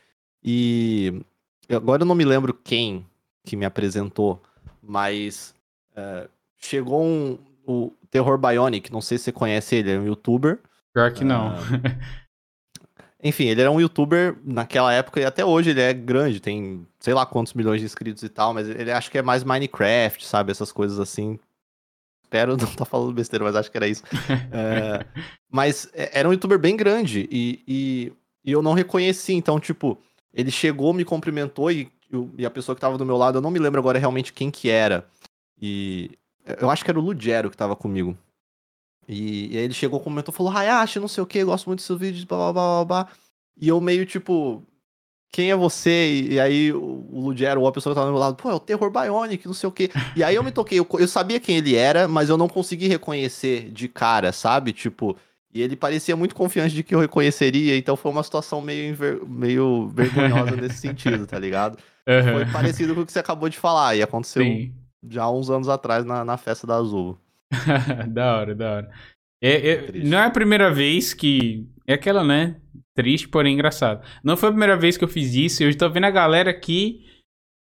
E agora eu não me lembro quem que me apresentou, mas uh, chegou um, o Terror Bionic, não sei se você conhece ele, é um youtuber. Pior que não. Uh, enfim, ele era um youtuber naquela época e até hoje ele é grande, tem sei lá quantos milhões de inscritos e tal, mas ele acho que é mais Minecraft, sabe? Essas coisas assim. Espero não estar tá falando besteira, mas acho que era isso. é, mas é, era um youtuber bem grande e, e, e, eu não reconheci, então, tipo, ele chegou, me cumprimentou e, e a pessoa que tava do meu lado, eu não me lembro agora realmente quem que era. E eu acho que era o Lugero que tava comigo. E, e aí ele chegou, comentou, falou, Hayashi, não sei o que, gosto muito dos seus vídeos, blá, blá, blá, blá. E eu meio, tipo, quem é você? E, e aí o, o Lugero, ou a pessoa que tava do meu lado, pô, é o Terror Bionic, não sei o que. E aí eu me toquei, eu, eu sabia quem ele era, mas eu não consegui reconhecer de cara, sabe? Tipo, e ele parecia muito confiante de que eu reconheceria, então foi uma situação meio, meio vergonhosa nesse sentido, tá ligado? Uhum. Foi parecido com o que você acabou de falar, e aconteceu Sim. já uns anos atrás na, na festa da Azul. da hora, da hora. É, é, não é a primeira vez que. É aquela, né? Triste, porém engraçado. Não foi a primeira vez que eu fiz isso. Eu estou vendo a galera aqui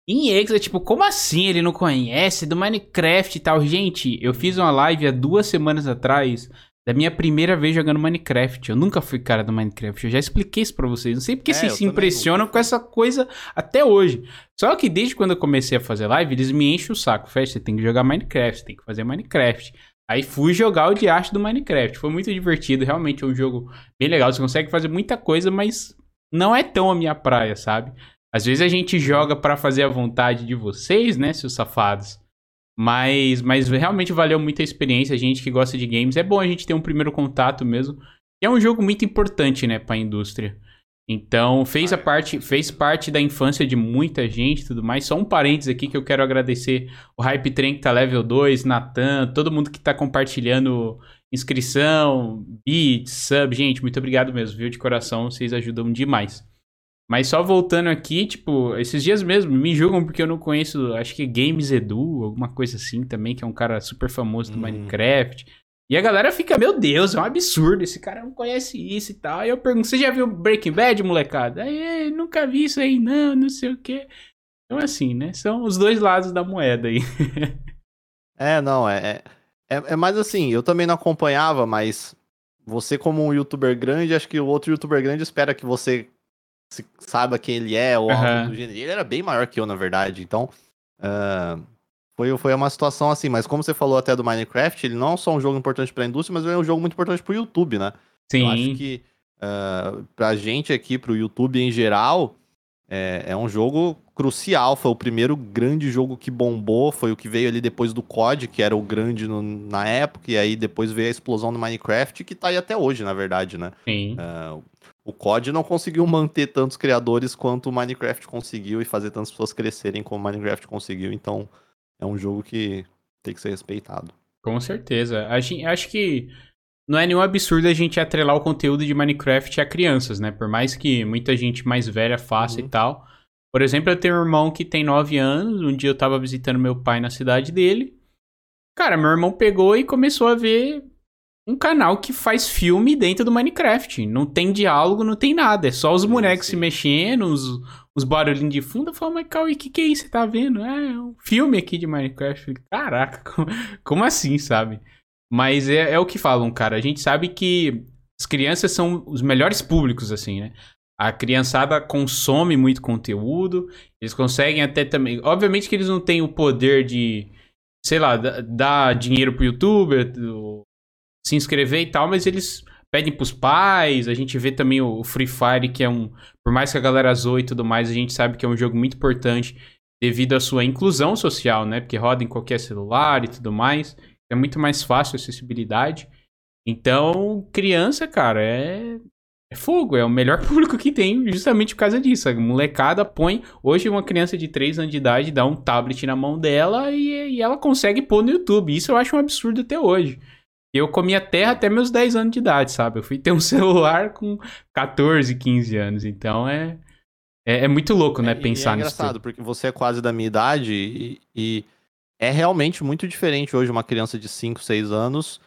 em Exa, tipo, como assim ele não conhece do Minecraft e tal? Gente, eu fiz uma live há duas semanas atrás da minha primeira vez jogando Minecraft. Eu nunca fui cara do Minecraft. Eu já expliquei isso pra vocês. Não sei porque é, vocês se impressionam com essa coisa até hoje. Só que desde quando eu comecei a fazer live, eles me enchem o saco. Fez, você tem que jogar Minecraft, você tem que fazer Minecraft. Aí fui jogar o arte do Minecraft. Foi muito divertido. Realmente é um jogo bem legal. Você consegue fazer muita coisa, mas não é tão a minha praia, sabe? Às vezes a gente joga para fazer a vontade de vocês, né, seus safados. Mas, mas realmente valeu muito a experiência. A gente que gosta de games, é bom a gente ter um primeiro contato mesmo. E é um jogo muito importante, né, para a indústria. Então, fez a parte, fez parte da infância de muita gente e tudo mais. Só um parênteses aqui que eu quero agradecer o Hype Train que tá level 2, Natan, todo mundo que tá compartilhando inscrição, beats, sub. Gente, muito obrigado mesmo, viu? De coração, vocês ajudam demais. Mas só voltando aqui, tipo, esses dias mesmo, me julgam porque eu não conheço, acho que Games Edu, alguma coisa assim também, que é um cara super famoso do hum. Minecraft. E a galera fica, meu Deus, é um absurdo, esse cara não conhece isso e tal. Aí eu pergunto, você já viu Breaking Bad, molecada? Aí, nunca vi isso aí, não, não sei o quê. Então, assim, né? São os dois lados da moeda aí. é, não, é, é, é mais assim, eu também não acompanhava, mas você como um youtuber grande, acho que o outro youtuber grande espera que você saiba quem ele é ou uhum. algo do gênero. Ele era bem maior que eu, na verdade, então... Uh, foi, foi uma situação assim, mas como você falou até do Minecraft, ele não é só um jogo importante para a indústria, mas é um jogo muito importante para o YouTube, né? Sim. Eu acho que uh, pra gente aqui, pro YouTube em geral, é, é, um jogo crucial. Foi o primeiro grande jogo que bombou, foi o que veio ali depois do COD, que era o grande no, na época, e aí depois veio a explosão do Minecraft, que tá aí até hoje, na verdade, né? Sim. Uh, o COD não conseguiu manter tantos criadores quanto o Minecraft conseguiu e fazer tantas pessoas crescerem como o Minecraft conseguiu, então é um jogo que tem que ser respeitado. Com certeza. Acho que não é nenhum absurdo a gente atrelar o conteúdo de Minecraft a crianças, né? Por mais que muita gente mais velha faça uhum. e tal. Por exemplo, eu tenho um irmão que tem 9 anos. Um dia eu tava visitando meu pai na cidade dele. Cara, meu irmão pegou e começou a ver um canal que faz filme dentro do Minecraft. Não tem diálogo, não tem nada. É só os bonecos se mexendo, os, os barulhinhos de fundo, eu falo, mas Cauê, o que, que é isso que você tá vendo? É, é um filme aqui de Minecraft. Caraca, como, como assim, sabe? Mas é, é o que falam, cara. A gente sabe que as crianças são os melhores públicos, assim, né? A criançada consome muito conteúdo, eles conseguem até também. Obviamente que eles não têm o poder de, sei lá, dar dinheiro pro youtuber, se inscrever e tal, mas eles pedem pros pais, a gente vê também o Free Fire, que é um. Por mais que a galera zoe e tudo mais, a gente sabe que é um jogo muito importante devido à sua inclusão social, né? Porque roda em qualquer celular e tudo mais. É muito mais fácil a acessibilidade. Então, criança, cara, é. É fogo, é o melhor público que tem justamente por causa disso. A molecada põe. Hoje, uma criança de 3 anos de idade dá um tablet na mão dela e, e ela consegue pôr no YouTube. Isso eu acho um absurdo até hoje. Eu comia terra até meus 10 anos de idade, sabe? Eu fui ter um celular com 14, 15 anos. Então é, é, é muito louco, né? É, pensar é nisso. É engraçado, porque você é quase da minha idade e, e é realmente muito diferente hoje uma criança de 5, 6 anos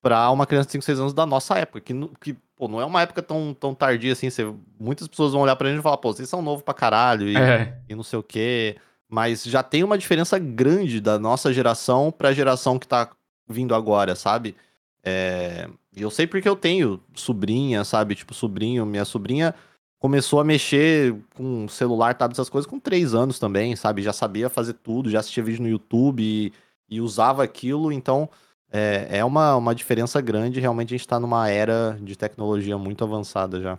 para uma criança de 5, 6 anos da nossa época, que, que pô, não é uma época tão, tão tardia assim. Você, muitas pessoas vão olhar pra gente e falar, pô, vocês são novos pra caralho e, é. e não sei o quê. Mas já tem uma diferença grande da nossa geração pra geração que tá vindo agora, sabe? É... Eu sei porque eu tenho sobrinha, sabe? Tipo, sobrinho, minha sobrinha começou a mexer com celular, tablet, essas coisas com três anos também, sabe? Já sabia fazer tudo, já assistia vídeo no YouTube e, e usava aquilo, então é, é uma, uma diferença grande. Realmente a gente está numa era de tecnologia muito avançada já.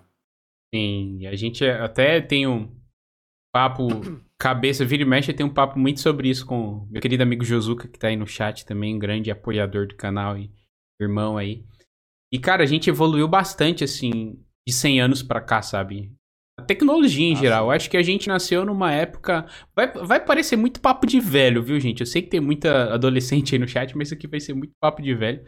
Sim, a gente até tem um papo cabeça, vira e mexe, tem um papo muito sobre isso com meu querido amigo Josuka, que está aí no chat também, um grande apoiador do canal e irmão aí. E, cara, a gente evoluiu bastante, assim, de 100 anos para cá, sabe? A tecnologia em geral. Eu acho que a gente nasceu numa época. Vai, vai parecer muito papo de velho, viu, gente? Eu sei que tem muita adolescente aí no chat, mas isso aqui vai ser muito papo de velho.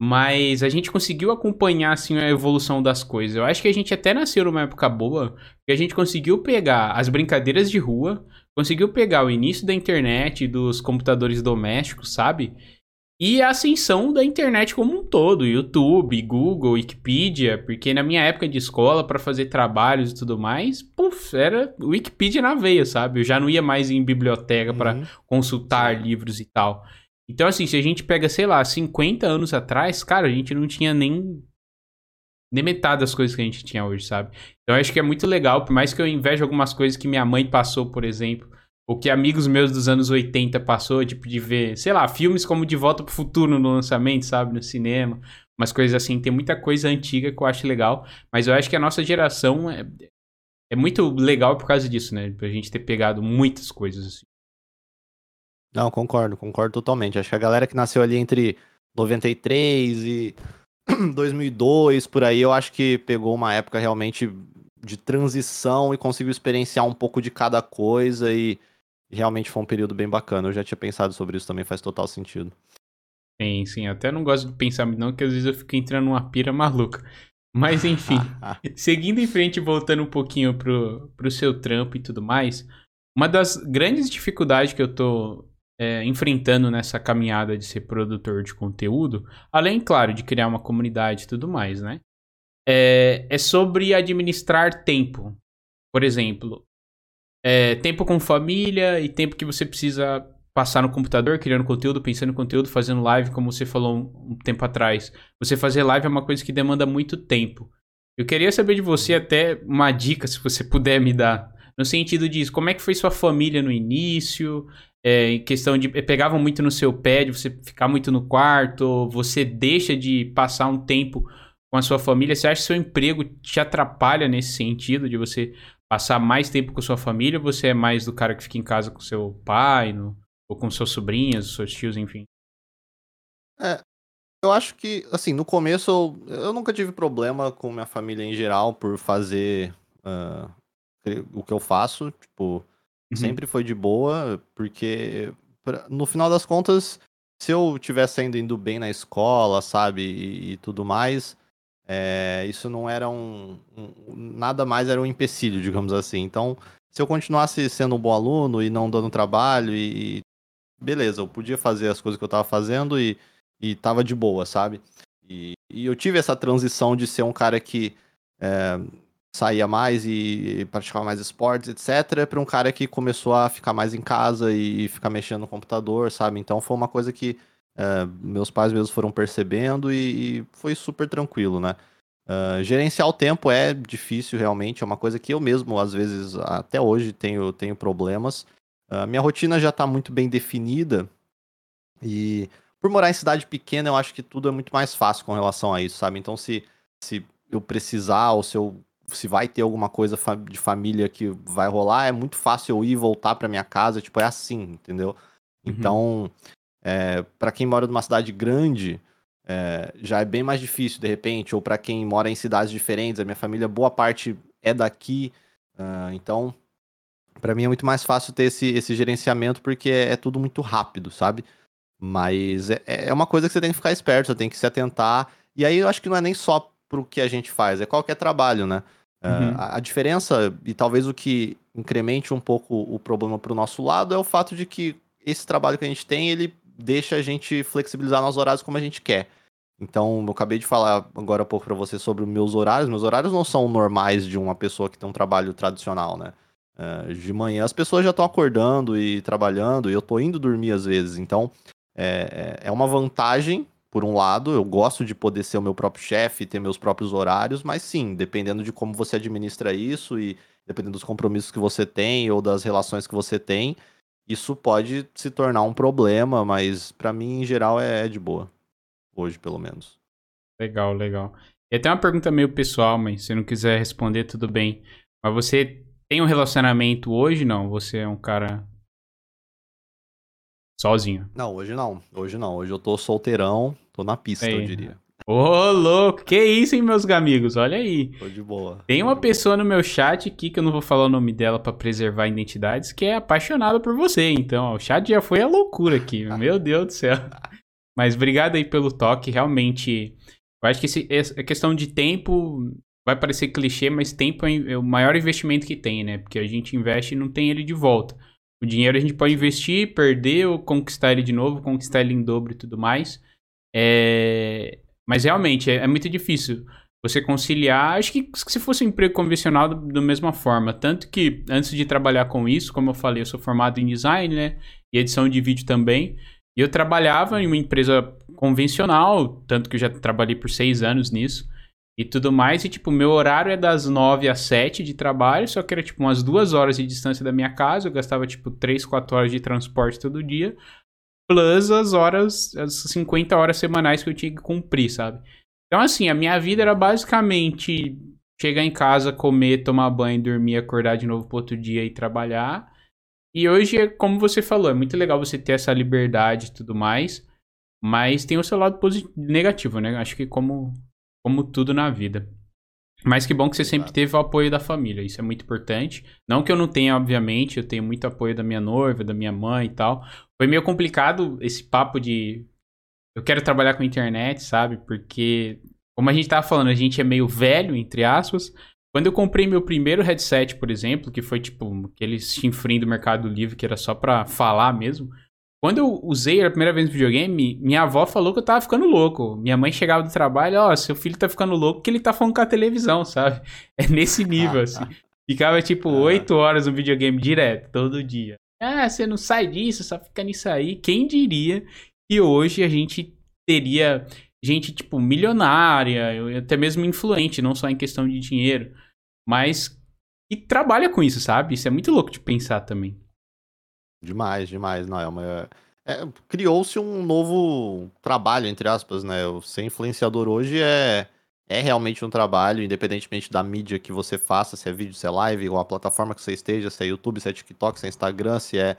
Mas a gente conseguiu acompanhar assim a evolução das coisas. Eu acho que a gente até nasceu numa época boa, que a gente conseguiu pegar as brincadeiras de rua, conseguiu pegar o início da internet, dos computadores domésticos, sabe? E a ascensão da internet como um todo, YouTube, Google, Wikipedia, porque na minha época de escola, para fazer trabalhos e tudo mais, puf, era Wikipedia na veia, sabe? Eu já não ia mais em biblioteca uhum. para consultar livros e tal. Então, assim, se a gente pega, sei lá, 50 anos atrás, cara, a gente não tinha nem, nem metade das coisas que a gente tinha hoje, sabe? Então, eu acho que é muito legal, por mais que eu inveje algumas coisas que minha mãe passou, por exemplo, o que amigos meus dos anos 80 passou, tipo, de ver, sei lá, filmes como De Volta pro Futuro no lançamento, sabe, no cinema, umas coisas assim. Tem muita coisa antiga que eu acho legal, mas eu acho que a nossa geração é, é muito legal por causa disso, né? Pra gente ter pegado muitas coisas assim. Não, concordo, concordo totalmente. Acho que a galera que nasceu ali entre 93 e 2002, por aí, eu acho que pegou uma época realmente de transição e conseguiu experienciar um pouco de cada coisa e realmente foi um período bem bacana. Eu já tinha pensado sobre isso também, faz total sentido. Sim, sim. Até não gosto de pensar não, que às vezes eu fico entrando numa pira maluca. Mas enfim, seguindo em frente, voltando um pouquinho pro, pro seu trampo e tudo mais, uma das grandes dificuldades que eu tô é, enfrentando nessa caminhada de ser produtor de conteúdo, além, claro, de criar uma comunidade e tudo mais, né? É, é sobre administrar tempo. Por exemplo, é, tempo com família e tempo que você precisa passar no computador, criando conteúdo, pensando em conteúdo, fazendo live, como você falou um, tempo atrás. Você fazer live é uma coisa que demanda muito tempo. Eu queria saber de você até uma dica, se você puder me dar, no sentido disso, como é que foi sua família no início, é, em questão de pegavam muito no seu pé, de você ficar muito no quarto, você deixa de passar um tempo com a sua família, você acha que seu emprego te atrapalha nesse sentido de você passar mais tempo com sua família, ou você é mais do cara que fica em casa com seu pai, no, ou com suas sobrinhas, seus tios, enfim? É, eu acho que, assim, no começo eu, eu nunca tive problema com minha família em geral por fazer uh, o que eu faço, tipo, uhum. sempre foi de boa, porque no final das contas, se eu tivesse indo bem na escola, sabe, e, e tudo mais, é, isso não era um, um, Nada mais era um empecilho, digamos assim. Então, se eu continuasse sendo um bom aluno e não dando trabalho, e. Beleza, eu podia fazer as coisas que eu tava fazendo e, e tava de boa, sabe? E, e eu tive essa transição de ser um cara que é, saía mais e praticava mais esportes, etc., para um cara que começou a ficar mais em casa e ficar mexendo no computador, sabe? Então foi uma coisa que Uh, meus pais mesmos foram percebendo e, e foi super tranquilo, né? Uh, gerenciar o tempo é difícil realmente, é uma coisa que eu mesmo, às vezes, até hoje, tenho, tenho problemas. Uh, minha rotina já está muito bem definida e por morar em cidade pequena, eu acho que tudo é muito mais fácil com relação a isso, sabe? Então, se, se eu precisar ou se, eu, se vai ter alguma coisa de família que vai rolar, é muito fácil eu ir e voltar para minha casa, tipo, é assim, entendeu? Uhum. Então, é, para quem mora numa cidade grande, é, já é bem mais difícil, de repente, ou para quem mora em cidades diferentes, a minha família, boa parte é daqui, uh, então, para mim é muito mais fácil ter esse, esse gerenciamento porque é, é, tudo muito rápido, sabe? Mas é, é uma coisa que você tem que ficar esperto, você tem que se atentar. E aí eu acho que não é nem só pro que a gente faz, é qualquer trabalho, né? É, uhum. a, a, diferença, e talvez o que incremente um pouco o problema pro nosso lado, é o fato de que esse trabalho que a gente tem, ele deixa a gente flexibilizar nossos horários como a gente quer. Então, eu acabei de falar agora há pouco para você sobre meus horários. Meus horários não são normais de uma pessoa que tem um trabalho tradicional, né? Uh, de manhã as pessoas já estão acordando e trabalhando, e eu tô indo dormir às vezes. Então, é, é, é uma vantagem, por um lado. Eu gosto de poder ser o meu próprio chefe, ter meus próprios horários, mas sim, dependendo de como você administra isso e dependendo dos compromissos que você tem ou das relações que você tem, isso pode se tornar um problema, mas para mim, em geral, é, é de boa. Hoje, pelo menos. Legal, legal. E até uma pergunta meio pessoal, mas se não quiser responder, tudo bem. Mas você tem um relacionamento hoje, não? Você é um cara sozinho? Não, hoje não. Hoje não. Hoje eu tô solteirão, tô na pista, eu diria. Ô, louco, que isso, hein, meus amigos? Olha aí. Tô de boa. Tem uma pessoa no meu chat aqui, que eu não vou falar o nome dela para preservar identidades, que é apaixonada por você. Então, ó, o chat já foi a loucura aqui. meu Deus do céu. Mas obrigado aí pelo toque. Realmente, eu acho que esse, essa questão de tempo vai parecer clichê, mas tempo é o maior investimento que tem, né? Porque a gente investe e não tem ele de volta. O dinheiro a gente pode investir, perder ou conquistar ele de novo, conquistar ele em dobro e tudo mais. É... Mas realmente é, é, muito difícil você conciliar. Acho que se fosse um emprego convencional, da mesma forma. Tanto que antes de trabalhar com isso, como eu falei, eu sou formado em design, né? E edição de vídeo também. E eu trabalhava em uma empresa convencional, tanto que eu já trabalhei por seis anos nisso e tudo mais. E, tipo, meu horário é das nove às sete de trabalho, só que era, tipo, umas duas horas de distância da minha casa. Eu gastava, tipo, três, quatro horas de transporte todo dia. Plus as horas, as 50 horas semanais que eu tinha que cumprir, sabe? Então, assim, a minha vida era basicamente chegar em casa, comer, tomar banho, dormir, acordar de novo pro outro dia e trabalhar. E hoje, como você falou, é muito legal você ter essa liberdade e tudo mais, mas tem o seu lado positivo, negativo, né? Acho que como, como tudo na vida. Mas que bom que você sempre teve o apoio da família, isso é muito importante. Não que eu não tenha, obviamente, eu tenho muito apoio da minha noiva, da minha mãe e tal. Foi meio complicado esse papo de eu quero trabalhar com internet, sabe? Porque, como a gente tava falando, a gente é meio velho, entre aspas, quando eu comprei meu primeiro headset, por exemplo, que foi tipo aquele chinfrim do Mercado Livre que era só pra falar mesmo. Quando eu usei a primeira vez no videogame, minha avó falou que eu tava ficando louco. Minha mãe chegava do trabalho, ó, oh, seu filho tá ficando louco porque ele tá falando com a televisão, sabe? É nesse nível, assim. Ficava tipo oito horas no videogame direto, todo dia. Ah, você não sai disso, só fica nisso aí. Quem diria que hoje a gente teria gente, tipo, milionária, até mesmo influente, não só em questão de dinheiro, mas que trabalha com isso, sabe? Isso é muito louco de pensar também. Demais, demais. Não, é uma. É, Criou-se um novo trabalho, entre aspas, né? O ser influenciador hoje é, é realmente um trabalho, independentemente da mídia que você faça, se é vídeo, se é live, ou a plataforma que você esteja, se é YouTube, se é TikTok, se é Instagram, se é,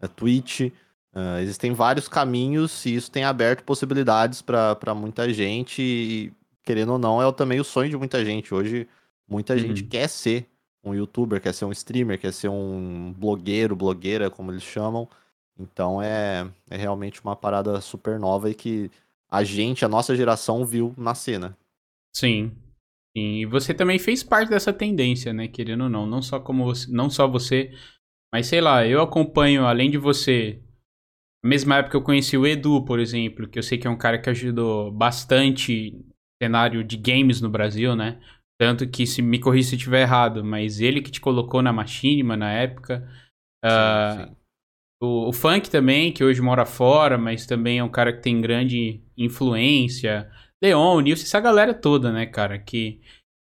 é Twitch. Uh, existem vários caminhos e isso tem aberto possibilidades para muita gente. E, querendo ou não, é também o sonho de muita gente. Hoje, muita uhum. gente quer ser um youtuber, quer ser um streamer, quer ser um blogueiro, blogueira, como eles chamam. Então é, é realmente uma parada super nova e que a gente, a nossa geração, viu nascer, né? Sim. E você também fez parte dessa tendência, né? Querendo ou não. Não só como você, não só você, mas sei lá, eu acompanho, além de você, na mesma época eu conheci o Edu, por exemplo, que eu sei que é um cara que ajudou bastante cenário de games no Brasil, né? Tanto que, se me corrija se estiver errado, mas ele que te colocou na Machinima na época. Sim, uh, sim. O, o, Funk também, que hoje mora fora, mas também é um cara que tem grande influência. Leon, Nilson, essa galera toda, né, cara? Que,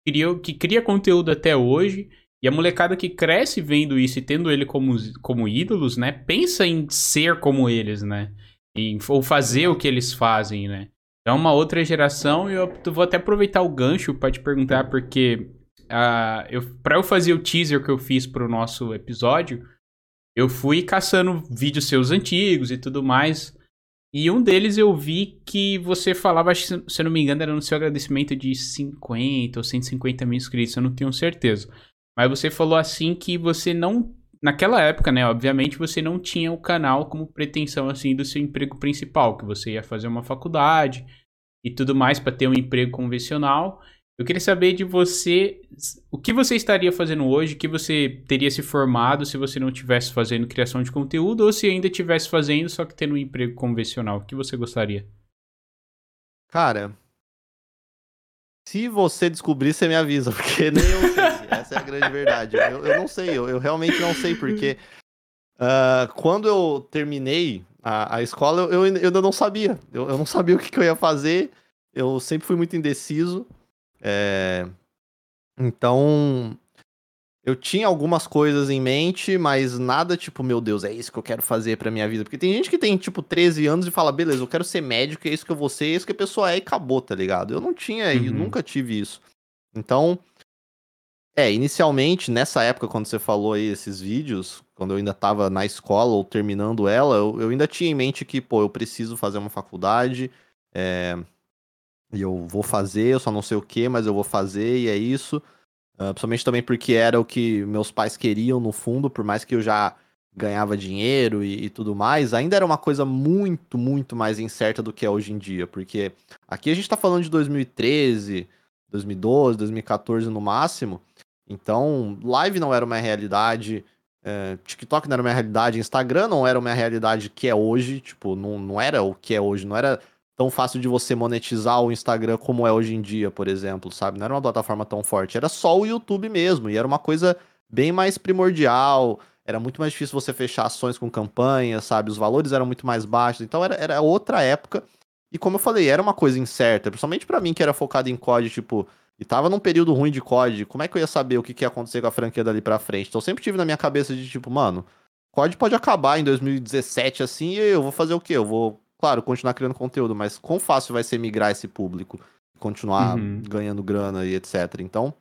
cria, que cria conteúdo até hoje e a molecada que cresce vendo isso e tendo ele como, como ídolos, né? Pensa em ser como eles, né? E, ou fazer o que eles fazem, né? É uma outra geração e eu vou até aproveitar o gancho para te perguntar, porque uh, eu, eu fazer o teaser que eu fiz pro nosso episódio, eu fui caçando vídeos seus antigos e tudo mais. E um deles eu vi que você falava, se eu não me engano, era no seu agradecimento de 50 ou 150 mil inscritos, eu não tenho certeza. Mas você falou assim que você não naquela época, né, obviamente você não tinha o canal como pretensão assim do seu emprego principal, que você ia fazer uma faculdade e tudo mais para ter um emprego convencional. Eu queria saber de você o que você estaria fazendo hoje, que você teria se formado se você não estivesse fazendo criação de conteúdo ou se ainda estivesse fazendo só que tendo um emprego convencional. O que você gostaria? Cara, se você descobrir, você me avisa, porque nem eu sei. Essa é a grande verdade. Eu, eu não sei, eu, eu, realmente não sei, porque uh, quando eu terminei a, a escola, eu, eu, ainda não sabia. Eu, eu não sabia o que, que eu ia fazer. Eu sempre fui muito indeciso. É... Então, eu tinha algumas coisas em mente, mas nada tipo, meu Deus, é isso que eu quero fazer pra minha vida. Porque tem gente que tem, tipo, 13 anos e fala, beleza, eu quero ser médico, é isso que eu vou ser, é isso que a pessoa é e acabou, tá ligado? Eu não tinha, uhum. eu nunca tive isso. Então, é, inicialmente, nessa época, quando você falou aí esses vídeos, quando eu ainda tava na escola ou terminando ela, eu, eu ainda tinha em mente que, pô, eu preciso fazer uma faculdade, é, e eu vou fazer, eu só não sei o que, mas eu vou fazer e é isso. Uh, principalmente também porque era o que meus pais queriam no fundo, por mais que eu já ganhava dinheiro e, e, tudo mais, ainda era uma coisa muito, muito mais incerta do que é hoje em dia. Porque aqui a gente tá falando de 2013, 2012, 2014 no máximo. Então, live não era uma realidade, é, TikTok não era uma realidade, Instagram não era uma realidade que é hoje, tipo, não, não era o que é hoje, não era tão fácil de você monetizar o Instagram como é hoje em dia, por exemplo, sabe? Não era uma plataforma tão forte, era só o YouTube mesmo, e era uma coisa bem mais primordial, era muito mais difícil você fechar ações com campanhas, sabe? Os valores eram muito mais baixos, então era, era outra época. E como eu falei, era uma coisa incerta, principalmente para mim que era focado em COD, tipo, e tava num período ruim de COD, como é que eu ia saber o que, que ia acontecer com a franquia dali pra frente? Então eu sempre tive na minha cabeça de tipo, mano, COD pode acabar em 2017 assim, e eu vou fazer o quê? Eu vou claro, continuar criando conteúdo, mas quão fácil vai ser migrar esse público, continuar uhum. ganhando grana e etc. Então,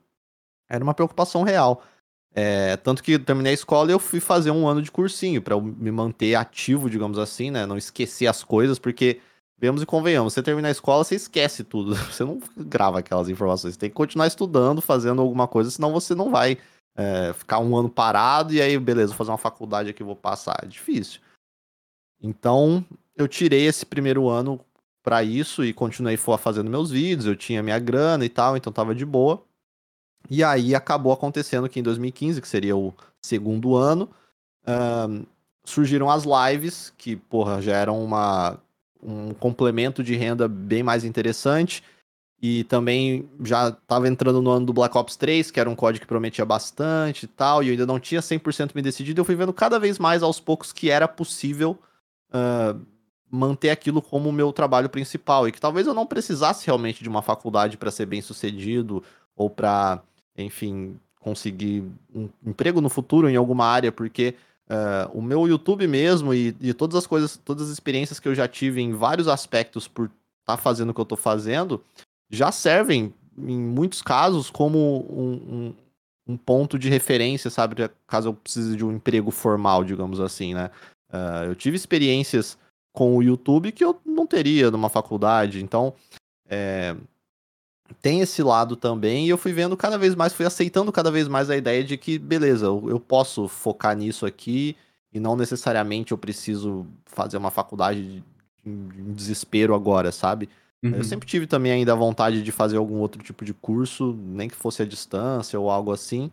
era uma preocupação real. É, tanto que terminei a escola e eu fui fazer um ano de cursinho para me manter ativo, digamos assim, né? Não esquecer as coisas, porque vemos e convenhamos, você termina a escola, você esquece tudo. Você não grava aquelas informações. Você tem que continuar estudando, fazendo alguma coisa, senão você não vai é, ficar um ano parado e aí, beleza, vou fazer uma faculdade aqui, vou passar. É difícil. Então, eu tirei esse primeiro ano para isso e continuei fazendo meus vídeos, eu tinha minha grana e tal, então tava de boa. E aí acabou acontecendo que em 2015, que seria o segundo ano, surgiram as lives, que, porra, já eram uma, um complemento de renda bem mais interessante. E também já estava entrando no ano do Black Ops 3, que era um código que prometia bastante e tal, e eu ainda não tinha 100% me decidido. Eu fui vendo cada vez mais aos poucos que era possível uh, manter aquilo como o meu trabalho principal e que talvez eu não precisasse realmente de uma faculdade para ser bem sucedido ou para, enfim, conseguir um emprego no futuro em alguma área, porque uh, o meu YouTube mesmo e, e, todas as coisas, todas as experiências que eu já tive em vários aspectos por estar tá fazendo o que eu estou fazendo, já servem, em muitos casos, como um, um, um, ponto de referência, sabe? Caso eu precise de um emprego formal, digamos assim, né? Uh, eu tive experiências com o YouTube que eu não teria numa faculdade. Então, é, tem esse lado também. E eu fui vendo cada vez mais, fui aceitando cada vez mais a ideia de que, beleza, eu, eu posso focar nisso aqui e não necessariamente eu preciso fazer uma faculdade de, de desespero agora, sabe? Uhum. Eu sempre tive também ainda a vontade de fazer algum outro tipo de curso, nem que fosse à distância ou algo assim.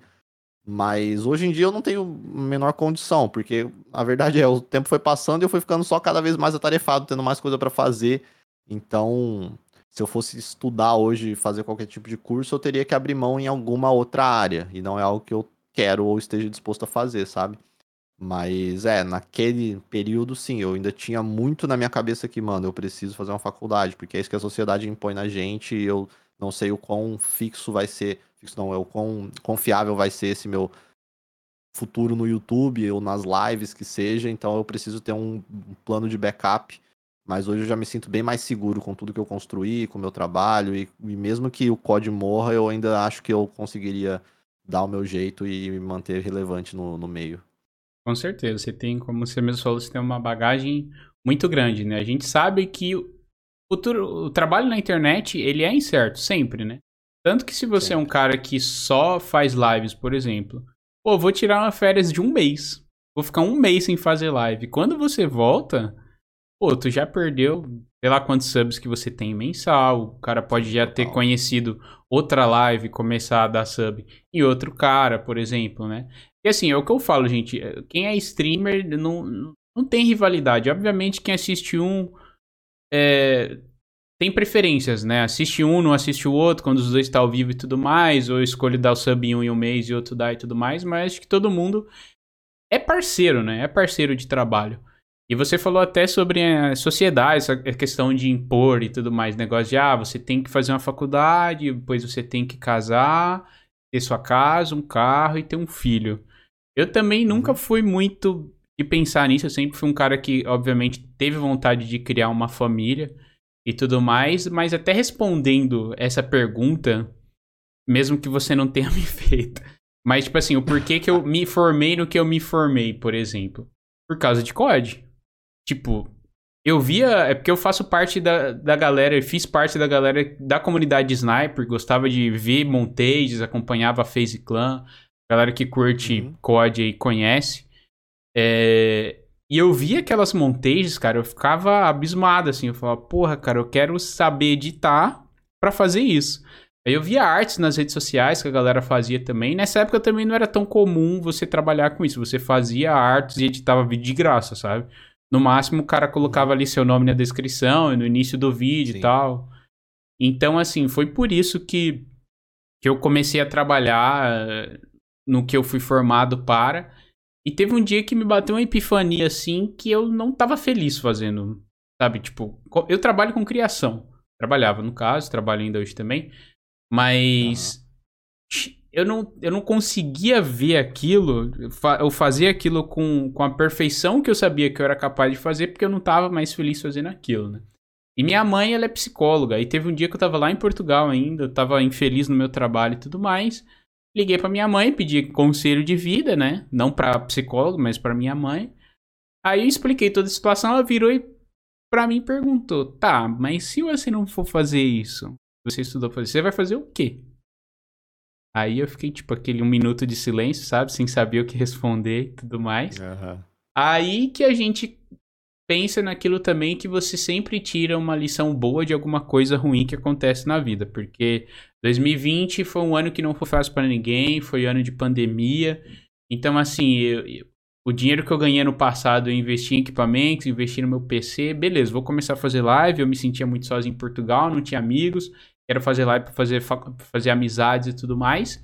Mas hoje em dia eu não tenho menor condição, porque a verdade é, o tempo foi passando e eu fui ficando só cada vez mais atarefado, tendo mais coisa para fazer. Então, se eu fosse estudar hoje e fazer qualquer tipo de curso, eu teria que abrir mão em alguma outra área. E não é algo que eu quero ou esteja disposto a fazer, sabe? Mas é, naquele período, sim, eu ainda tinha muito na minha cabeça que, mano, eu preciso fazer uma faculdade, porque é isso que a sociedade impõe na gente e eu não sei o quão fixo vai ser fixo não, é o quão confiável vai ser esse meu futuro no YouTube ou nas lives que seja, então eu preciso ter um plano de backup. Mas hoje eu já me sinto bem mais seguro com tudo que eu construí, com o meu trabalho, e, e mesmo que o COD morra, eu ainda acho que eu conseguiria dar o meu jeito e me manter relevante no, no meio. Com certeza, você tem, como você mesmo falou, você tem uma bagagem muito grande, né? A gente sabe que o, o trabalho na internet, ele é incerto, sempre, né? Tanto que se você Sim. é um cara que só faz lives, por exemplo, pô, vou tirar uma férias de um mês. Vou ficar um mês sem fazer live. Quando você volta, pô, tu já perdeu, sei lá quantos subs que você tem mensal. O cara pode já ter conhecido outra live, começar a dar sub em outro cara, por exemplo, né? E assim, é o que eu falo, gente. Quem é streamer não, não tem rivalidade. Obviamente, quem assiste um é, tem preferências, né? Assiste um, não assiste o outro, quando os dois estão tá ao vivo e tudo mais, ou escolhe dar o sub em um em um mês e outro dá e tudo mais, mas acho que todo mundo é parceiro, né? É parceiro de trabalho. E você falou até sobre a sociedade, a questão de impor e tudo mais, negócio de, ah, você tem que fazer uma faculdade, depois você tem que casar, ter sua casa, um carro e ter um filho. Eu também nunca uhum. fui muito de pensar nisso, eu sempre fui um cara que, obviamente, teve vontade de criar uma família e tudo mais, mas até respondendo essa pergunta, mesmo que você não tenha me feito, mas tipo assim, o porquê que eu me formei no que eu me formei, por exemplo, por causa de COD. Tipo, eu via, é porque eu faço parte da, da galera, eu fiz parte da galera da comunidade Sniper, gostava de ver montages, acompanhava a FaZe Clan, galera que curte uhum. COD e conhece. É, e eu via aquelas montages, cara, eu ficava abismado, assim. Eu falava, porra, cara, eu quero saber editar para fazer isso. Aí eu via artes nas redes sociais que a galera fazia também. Nessa época também não era tão comum você trabalhar com isso. Você fazia artes e editava vídeo de graça, sabe? No máximo o cara colocava ali seu nome na descrição, no início do vídeo Sim. e tal. Então, assim, foi por isso que, que eu comecei a trabalhar eh, no que eu fui formado para. E teve um dia que me bateu uma epifania assim que eu não tava feliz fazendo. Sabe? Tipo, eu trabalho com criação. Trabalhava, no caso, trabalho ainda hoje também. Mas. Uhum. Eu não, eu não conseguia ver aquilo, eu fazia aquilo com, com a perfeição que eu sabia que eu era capaz de fazer, porque eu não tava mais feliz fazendo aquilo, né? E minha mãe, ela é psicóloga, e teve um dia que eu tava lá em Portugal ainda, eu tava infeliz no meu trabalho e tudo mais, Liguei para minha mãe, pedi conselho de vida, né? Não para psicólogo, mas para minha mãe. Aí eu expliquei toda a situação, ela virou e para mim perguntou: "Tá, mas se você não for fazer isso, você estudou fazer, você vai fazer o quê?" Aí eu fiquei tipo aquele um minuto de silêncio, sabe, sem saber o que responder e tudo mais. Uhum. Aí que a gente pensa naquilo também que você sempre tira uma lição boa de alguma coisa ruim que acontece na vida, porque 2020 foi um ano que não foi fácil para ninguém, foi ano de pandemia. Então, assim, eu, eu, o dinheiro que eu ganhei no passado eu investi em equipamentos, investi no meu PC, beleza, vou começar a fazer live. Eu me sentia muito sozinho em Portugal, não tinha amigos, quero fazer live para fazer, fazer amizades e tudo mais.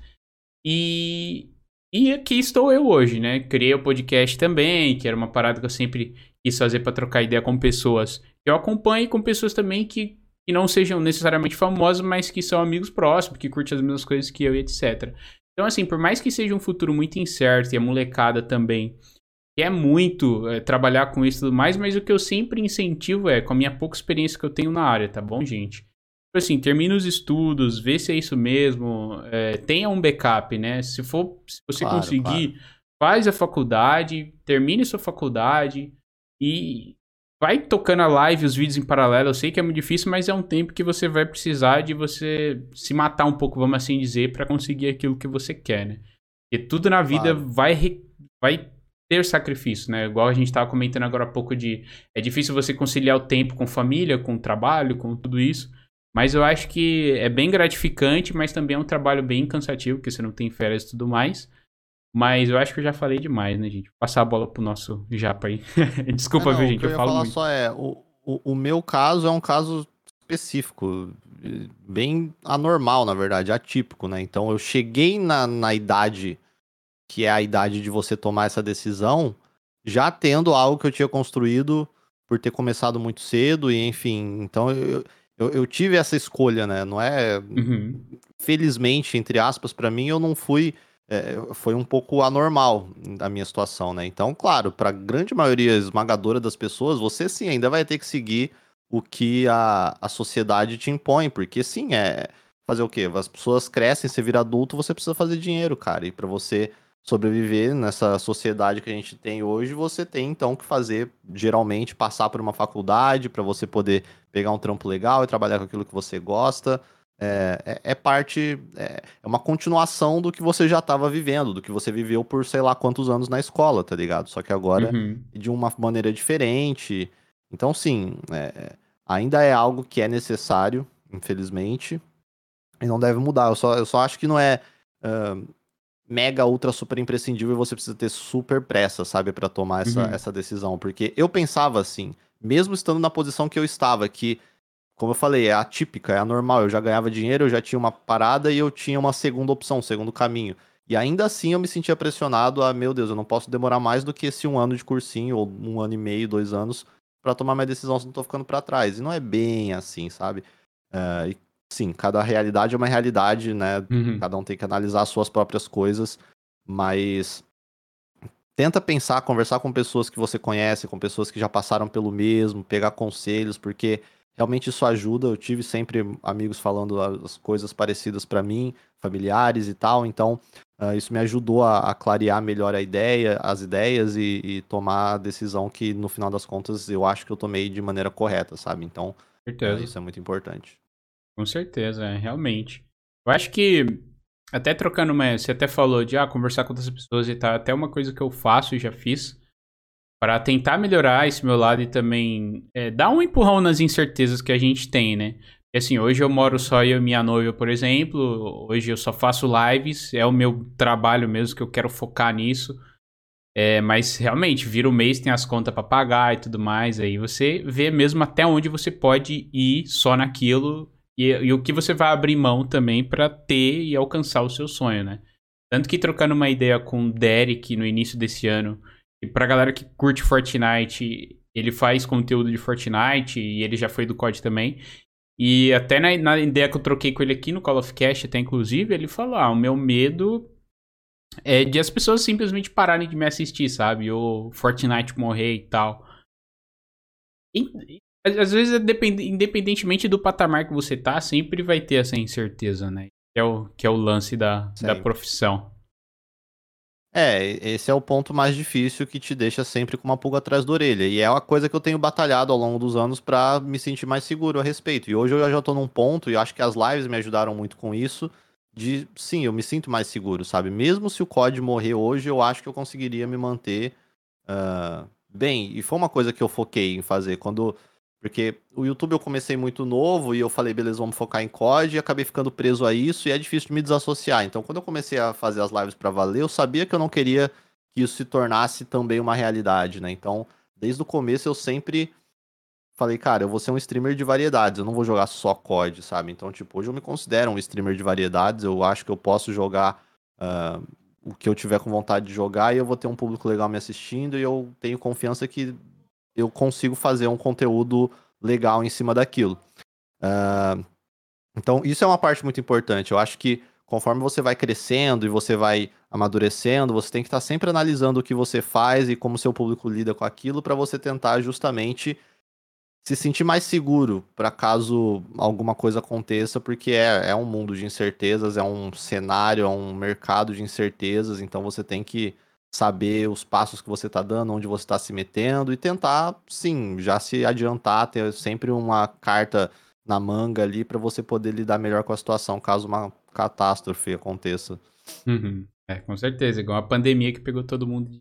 E, e aqui estou eu hoje, né? Criei o podcast também, que era uma parada que eu sempre quis fazer para trocar ideia com pessoas que eu acompanho com pessoas também que que não sejam necessariamente famosos, mas que são amigos próximos, que curtem as mesmas coisas que eu e etc. Então, assim, por mais que seja um futuro muito incerto e a molecada também quer muito é, trabalhar com isso e tudo mais, mas o que eu sempre incentivo é, com a minha pouca experiência que eu tenho na área, tá bom, gente? Tipo assim, termina os estudos, vê se é isso mesmo, é, tenha um backup, né? Se for, se você claro, conseguir, claro. faz a faculdade, termine sua faculdade e vai tocando a live, os vídeos em paralelo. Eu sei que é muito difícil, mas é um tempo que você vai precisar de você se matar um pouco, vamos assim dizer, para conseguir aquilo que você quer, né? Porque tudo na vida claro. vai, vai ter sacrifício, né? Igual a gente estava comentando agora há pouco de é difícil você conciliar o tempo com família, com trabalho, com tudo isso. Mas eu acho que é bem gratificante, mas também é um trabalho bem cansativo, porque você não tem férias e tudo mais. Mas eu acho que eu já falei demais, né, gente? Vou passar a bola pro nosso japa aí. Desculpa, é, não, viu, gente? eu, eu falo falar muito. só é, o, o, o, meu caso é um caso específico, bem anormal, na verdade, atípico, né? Então eu cheguei na, na idade que é a idade de você tomar essa decisão, já tendo algo que eu tinha construído por ter começado muito cedo, e enfim, então eu, eu, eu tive essa escolha, né? Não é. Uhum. Felizmente, entre aspas, para mim, eu não fui é, foi um pouco anormal a minha situação, né? Então, claro, para a grande maioria esmagadora das pessoas, você sim ainda vai ter que seguir o que a, a sociedade te impõe, porque sim, é fazer o quê? As pessoas crescem, você vira adulto, você precisa fazer dinheiro, cara. E para você sobreviver nessa sociedade que a gente tem hoje, você tem então que fazer, geralmente, passar por uma faculdade para você poder pegar um trampo legal e trabalhar com aquilo que você gosta. é, é, é parte, é, é, uma continuação do que você já estava vivendo, do que você viveu por sei lá quantos anos na escola, tá ligado? Só que agora uhum. de uma maneira diferente. Então, sim, é, ainda é algo que é necessário, infelizmente, e não deve mudar. Eu só, eu só acho que não é uh, mega, ultra, super imprescindível e você precisa ter super pressa, sabe, para tomar essa, uhum. essa decisão. Porque eu pensava assim, mesmo estando na posição que eu estava, que como eu falei, é atípica, é anormal. Eu já ganhava dinheiro, eu já tinha uma parada e eu tinha uma segunda opção, um segundo caminho. E ainda assim eu me sentia pressionado a, meu Deus, eu não posso demorar mais do que esse um ano de cursinho, ou um ano e meio, dois anos, para tomar minha decisão se não tô ficando para trás. E não é bem assim, sabe? Uh, e, sim, cada realidade é uma realidade, né? Uhum. Cada um tem que analisar as suas próprias coisas, mas tenta pensar, conversar com pessoas que você conhece, com pessoas que já passaram pelo mesmo, pegar conselhos, porque realmente isso ajuda. Eu tive sempre amigos falando as coisas parecidas para mim, familiares e tal, então uh, isso me ajudou a, a, clarear melhor a ideia, as ideias e, e, tomar a decisão que no final das contas eu acho que eu tomei de maneira correta, sabe? Então, uh, isso é muito importante. Com certeza, é, realmente. Eu acho que até trocando uma, você até falou de ah, conversar com outras pessoas e tal, até uma coisa que eu faço e já fiz para tentar melhorar esse meu lado e também é, dar um empurrão nas incertezas que a gente tem, né? Assim, hoje eu moro só eu e minha noiva, por exemplo. Hoje eu só faço lives, é o meu trabalho mesmo que eu quero focar nisso. É, mas realmente, vira o mês, tem as contas para pagar e tudo mais. Aí você vê mesmo até onde você pode ir só naquilo e, e o que você vai abrir mão também para ter e alcançar o seu sonho, né? Tanto que trocando uma ideia com o Derek no início desse ano, e pra galera que curte Fortnite, ele faz conteúdo de Fortnite e ele já foi do COD também. E até na, na, ideia que eu troquei com ele aqui no Call of Cast, até inclusive, ele falou: ah, o meu medo é de as pessoas simplesmente pararem de me assistir, sabe? Ou Fortnite morrer e tal. E, às vezes, independentemente do patamar que você tá, sempre vai ter essa incerteza, né? Que é o, que é o lance da, da profissão. É, esse é o ponto mais difícil que te deixa sempre com uma pulga atrás da orelha. E é uma coisa que eu tenho batalhado ao longo dos anos para me sentir mais seguro a respeito. E hoje eu já tô num ponto, e acho que as lives me ajudaram muito com isso, de sim, eu me sinto mais seguro, sabe? Mesmo se o COD morrer hoje, eu acho que eu conseguiria me manter uh, bem. E foi uma coisa que eu foquei em fazer. Quando porque o YouTube eu comecei muito novo e eu falei, beleza, vamos focar em COD e acabei ficando preso a isso e é difícil de me desassociar. Então, quando eu comecei a fazer as lives para valer, eu sabia que eu não queria que isso se tornasse também uma realidade, né? Então, desde o começo eu sempre falei, cara, eu vou ser um streamer de variedades, eu não vou jogar só COD, sabe? Então, tipo, hoje eu me considero um streamer de variedades, eu acho que eu posso jogar uh, o que eu tiver com vontade de jogar e eu vou ter um público legal me assistindo e eu tenho confiança que eu consigo fazer um conteúdo legal em cima daquilo. Uh, então, isso é uma parte muito importante. Eu acho que conforme você vai crescendo e você vai amadurecendo, você tem que estar sempre analisando o que você faz e como seu público lida com aquilo para você tentar justamente se sentir mais seguro para caso alguma coisa aconteça, porque é, é um mundo de incertezas, é um cenário, é um mercado de incertezas, então você tem que saber os passos que você está dando, onde você está se metendo e tentar, sim, já se adiantar, ter sempre uma carta na manga ali para você poder lidar melhor com a situação caso uma catástrofe aconteça. Uhum. É, com certeza, igual a pandemia que pegou todo mundo de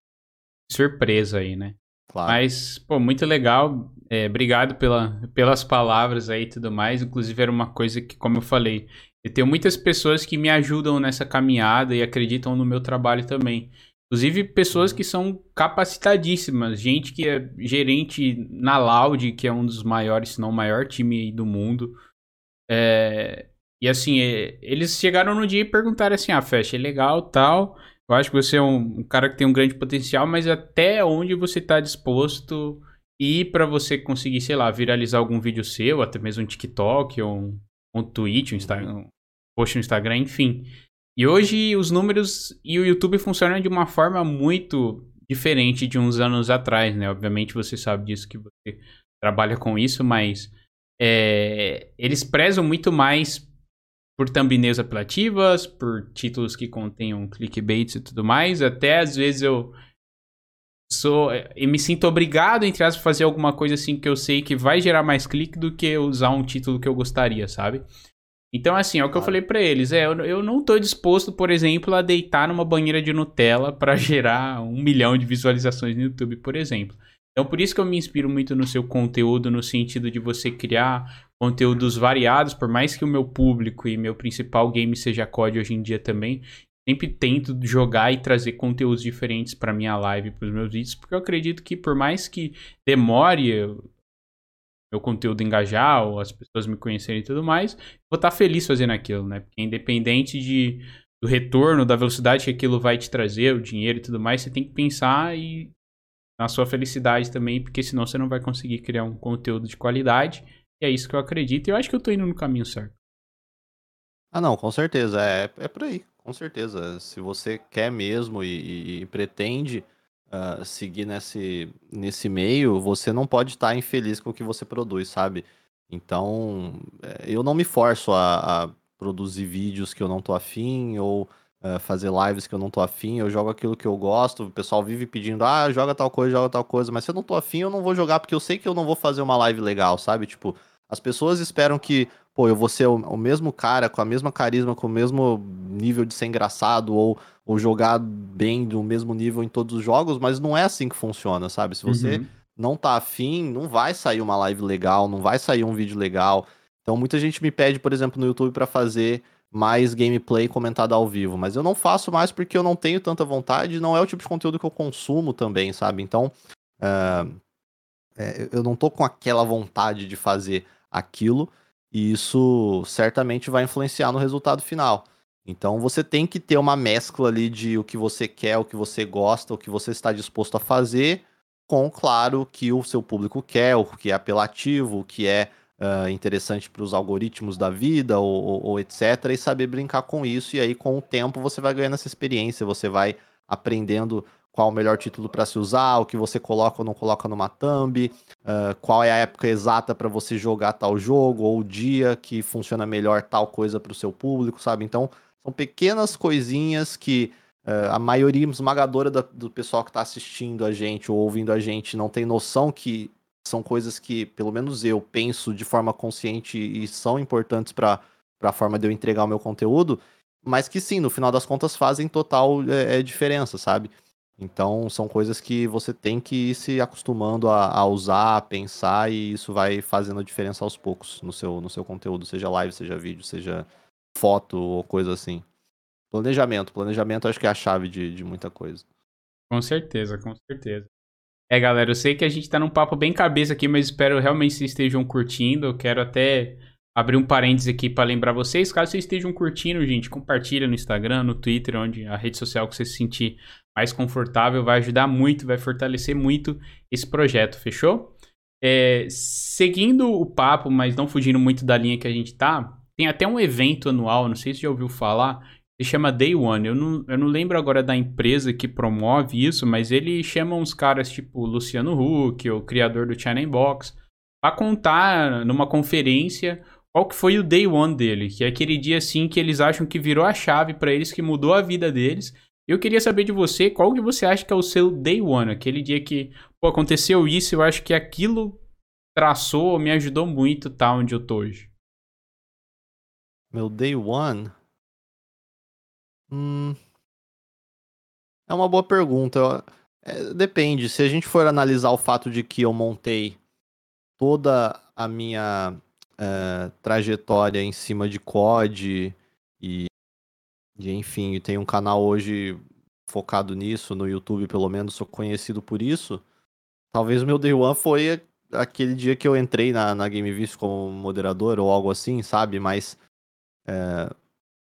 surpresa aí, né? Claro. Mas, pô, muito legal. É, obrigado pela, pelas palavras aí e tudo mais. Inclusive, era uma coisa que, como eu falei, eu tenho muitas pessoas que me ajudam nessa caminhada e acreditam no meu trabalho também. Inclusive pessoas que são capacitadíssimas, gente que é gerente na Loud, que é um dos maiores, se não o maior time do mundo. É... E assim, é... eles chegaram no dia e perguntaram assim: ah, Fest, é legal tal. Eu acho que você é um, um cara que tem um grande potencial, mas até onde você está disposto ir para você conseguir, sei lá, viralizar algum vídeo seu, até mesmo um TikTok, ou um, um Twitch, um Instagram, um post no Instagram, enfim. E hoje os números e o YouTube funcionam de uma forma muito diferente de uns anos atrás, né? Obviamente você sabe disso que você trabalha com isso, mas é, eles prezam muito mais por thumbnails apelativas, por títulos que contenham clickbaits e tudo mais. Até às vezes eu sou eu me sinto obrigado entre aspas a fazer alguma coisa assim que eu sei que vai gerar mais clique do que usar um título que eu gostaria, sabe? Então, assim, é o que eu falei para eles. É, eu, eu não tô disposto, por exemplo, a deitar numa banheira de Nutella para gerar um milhão de visualizações no YouTube, por exemplo. Então, por isso que eu me inspiro muito no seu conteúdo, no sentido de você criar conteúdos variados, por mais que o meu público e meu principal game seja COD hoje em dia também, sempre tento jogar e trazer conteúdos diferentes para minha live, para os meus vídeos, porque eu acredito que por mais que demore meu conteúdo engajar ou as pessoas me conhecerem e tudo mais, vou estar tá feliz fazendo aquilo, né? Porque independente de, do retorno, da velocidade que aquilo vai te trazer, o dinheiro e tudo mais, você tem que pensar e na sua felicidade também, porque senão você não vai conseguir criar um conteúdo de qualidade. E é isso que eu acredito. E eu acho que eu tô indo no caminho certo. Ah, não, com certeza. É, é por aí, com certeza. Se você quer mesmo e, e, e pretende uh, seguir nesse, nesse meio, você não pode estar infeliz com o que você produz, sabe? Então, é, eu não me forço a, a produzir vídeos que eu não tô afim ou uh, fazer lives que eu não tô afim. Eu jogo aquilo que eu gosto. O pessoal vive pedindo, ah, joga tal coisa, joga tal coisa. Mas se eu não tô afim, eu não vou jogar porque eu sei que eu não vou fazer uma live legal, sabe? Tipo, as pessoas esperam que, pô, eu vou ser o, o mesmo cara, com a mesma carisma, com o mesmo nível de ser engraçado ou, ou jogar bem do mesmo nível em todos os jogos, mas não é assim que funciona, sabe? Se você uhum. não tá afim, não vai sair uma live legal, não vai sair um vídeo legal. Então muita gente me pede, por exemplo, no YouTube para fazer mais gameplay comentado ao vivo, mas eu não faço mais porque eu não tenho tanta vontade, não é o tipo de conteúdo que eu consumo também, sabe? Então, uh, é, eu não tô com aquela vontade de fazer aquilo, e isso certamente vai influenciar no resultado final. Então você tem que ter uma mescla ali de o que você quer, o que você gosta, o que você está disposto a fazer, com, claro, o que o seu público quer, o que é apelativo, o que é uh, interessante para os algoritmos da vida, ou, ou, ou, etc., e saber brincar com isso. E aí, com o tempo, você vai ganhando essa experiência, você vai aprendendo qual o melhor título para se usar, o que você coloca ou não coloca numa thumb, uh, qual é a época exata para você jogar tal jogo, ou o dia que funciona melhor tal coisa para o seu público, sabe? Então, são pequenas coisinhas que uh, a maioria esmagadora da, do pessoal que está assistindo a gente ou ouvindo a gente não tem noção que são coisas que, pelo menos eu, penso de forma consciente e são importantes para a forma de eu entregar o meu conteúdo, mas que sim, no final das contas fazem total é, é diferença, sabe? Então, são coisas que você tem que ir se acostumando a, a, usar, a pensar, e isso vai fazendo a diferença aos poucos no seu, no seu conteúdo, seja live, seja vídeo, seja foto ou coisa assim. Planejamento. Planejamento acho que é a chave de, de muita coisa. Com certeza, com certeza. É, galera, eu sei que a gente tá num papo bem cabeça aqui, mas espero realmente vocês estejam curtindo. Eu quero até abrir um parênteses aqui para lembrar vocês. Caso vocês estejam curtindo, gente, compartilha no Instagram, no Twitter, onde a rede social que você se sentir mais confortável, vai ajudar muito, vai fortalecer muito esse projeto, fechou? É, seguindo o papo, mas não fugindo muito da linha que a gente tá, tem até um evento anual, não sei se já ouviu falar, se chama Day One. Eu não, eu não lembro agora da empresa que promove isso, mas ele chama uns caras tipo Luciano Huck, o criador do China Box, para contar numa conferência qual que foi o Day One dele, que é aquele dia assim que eles acham que virou a chave para eles, que mudou a vida deles eu queria saber de você, qual que você acha que é o seu day one? Aquele dia que, pô, aconteceu isso, eu acho que aquilo traçou, me ajudou muito, tá onde eu tô hoje. Meu day one? Hum... É uma boa pergunta. É, depende. Se a gente for analisar o fato de que eu montei toda a minha é, trajetória em cima de COD e e enfim, tem um canal hoje focado nisso, no YouTube pelo menos, sou conhecido por isso. Talvez o meu Day One foi aquele dia que eu entrei na, na Game Vista como moderador ou algo assim, sabe? Mas é,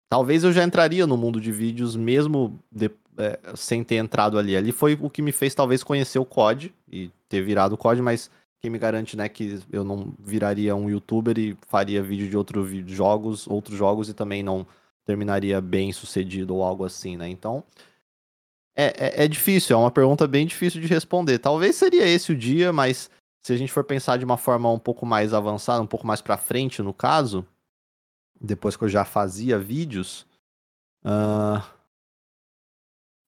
talvez eu já entraria no mundo de vídeos mesmo de, é, sem ter entrado ali. Ali foi o que me fez talvez conhecer o COD e ter virado o COD, mas quem me garante, né, que eu não viraria um youtuber e faria vídeo de outros jogos, outros jogos e também não terminaria bem sucedido ou algo assim, né? Então, é, é, é, difícil, é uma pergunta bem difícil de responder. Talvez seria esse o dia, mas se a gente for pensar de uma forma um pouco mais avançada, um pouco mais para frente, no caso, depois que eu já fazia vídeos, uh,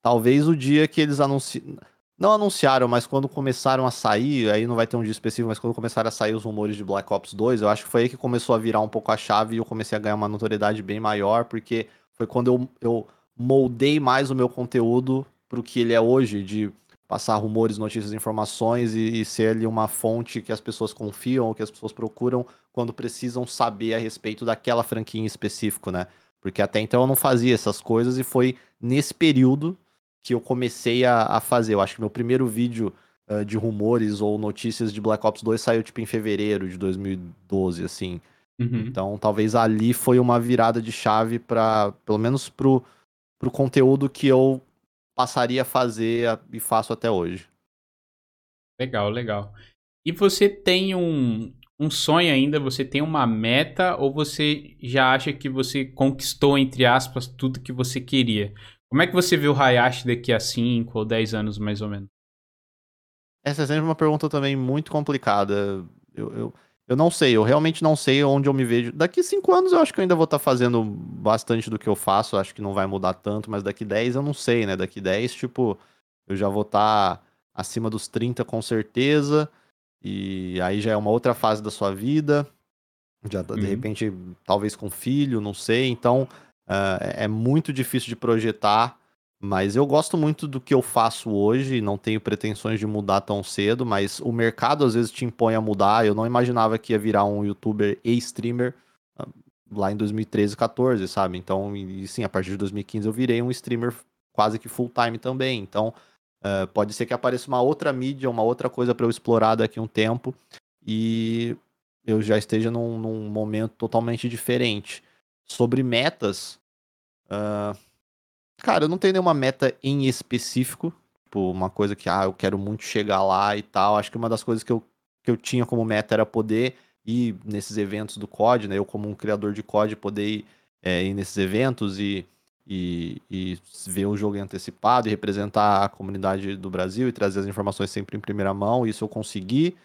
talvez o dia que eles anunciam. Não anunciaram, mas quando começaram a sair, aí não vai ter um dia específico, mas quando começaram a sair os rumores de Black Ops 2, eu acho que foi aí que começou a virar um pouco a chave e eu comecei a ganhar uma notoriedade bem maior, porque foi quando eu, eu moldei mais o meu conteúdo pro que ele é hoje, de passar rumores, notícias, informações e, e ser ali uma fonte que as pessoas confiam ou que as pessoas procuram quando precisam saber a respeito daquela franquia em específico, né? Porque até então eu não fazia essas coisas e foi nesse período que eu comecei a, a fazer. Eu acho que meu primeiro vídeo uh, de rumores ou notícias de Black Ops 2 saiu tipo em fevereiro de 2012, assim. Uhum. Então talvez ali foi uma virada de chave para, pelo menos pro, pro conteúdo que eu passaria a fazer e faço até hoje. Legal, legal. E você tem um, um sonho ainda? Você tem uma meta ou você já acha que você conquistou, entre aspas, tudo que você queria? Como é que você vê o Hayashi daqui a 5 ou 10 anos, mais ou menos? Essa é sempre uma pergunta também muito complicada. Eu, eu, eu não sei, eu realmente não sei onde eu me vejo. Daqui 5 anos eu acho que eu ainda vou estar tá fazendo bastante do que eu faço, acho que não vai mudar tanto, mas daqui 10 eu não sei, né? Daqui 10, tipo, eu já vou estar tá acima dos 30 com certeza. E aí já é uma outra fase da sua vida. Já de uhum. repente, talvez com filho, não sei. Então, uh, é muito difícil de projetar. Mas eu gosto muito do que eu faço hoje, não tenho pretensões de mudar tão cedo, mas o mercado às vezes te impõe a mudar. Eu não imaginava que ia virar um youtuber e streamer uh, lá em 2013, 14, sabe? Então, e, sim, a partir de 2015 eu virei um streamer quase que full time também. Então, Uh, pode ser que apareça uma outra mídia, uma outra coisa para eu explorar daqui a um tempo e eu já esteja num, num momento totalmente diferente. Sobre metas, uh, cara, eu não tenho nenhuma meta em específico, tipo, uma coisa que, ah, eu quero muito chegar lá e tal. Acho que uma das coisas que eu, que eu tinha como meta era poder ir nesses eventos do COD, né? Eu, como um criador de COD, poder ir, é, ir nesses eventos e e, e ver o jogo antecipado e representar a comunidade do Brasil e trazer as informações sempre em primeira mão. Isso eu consegui.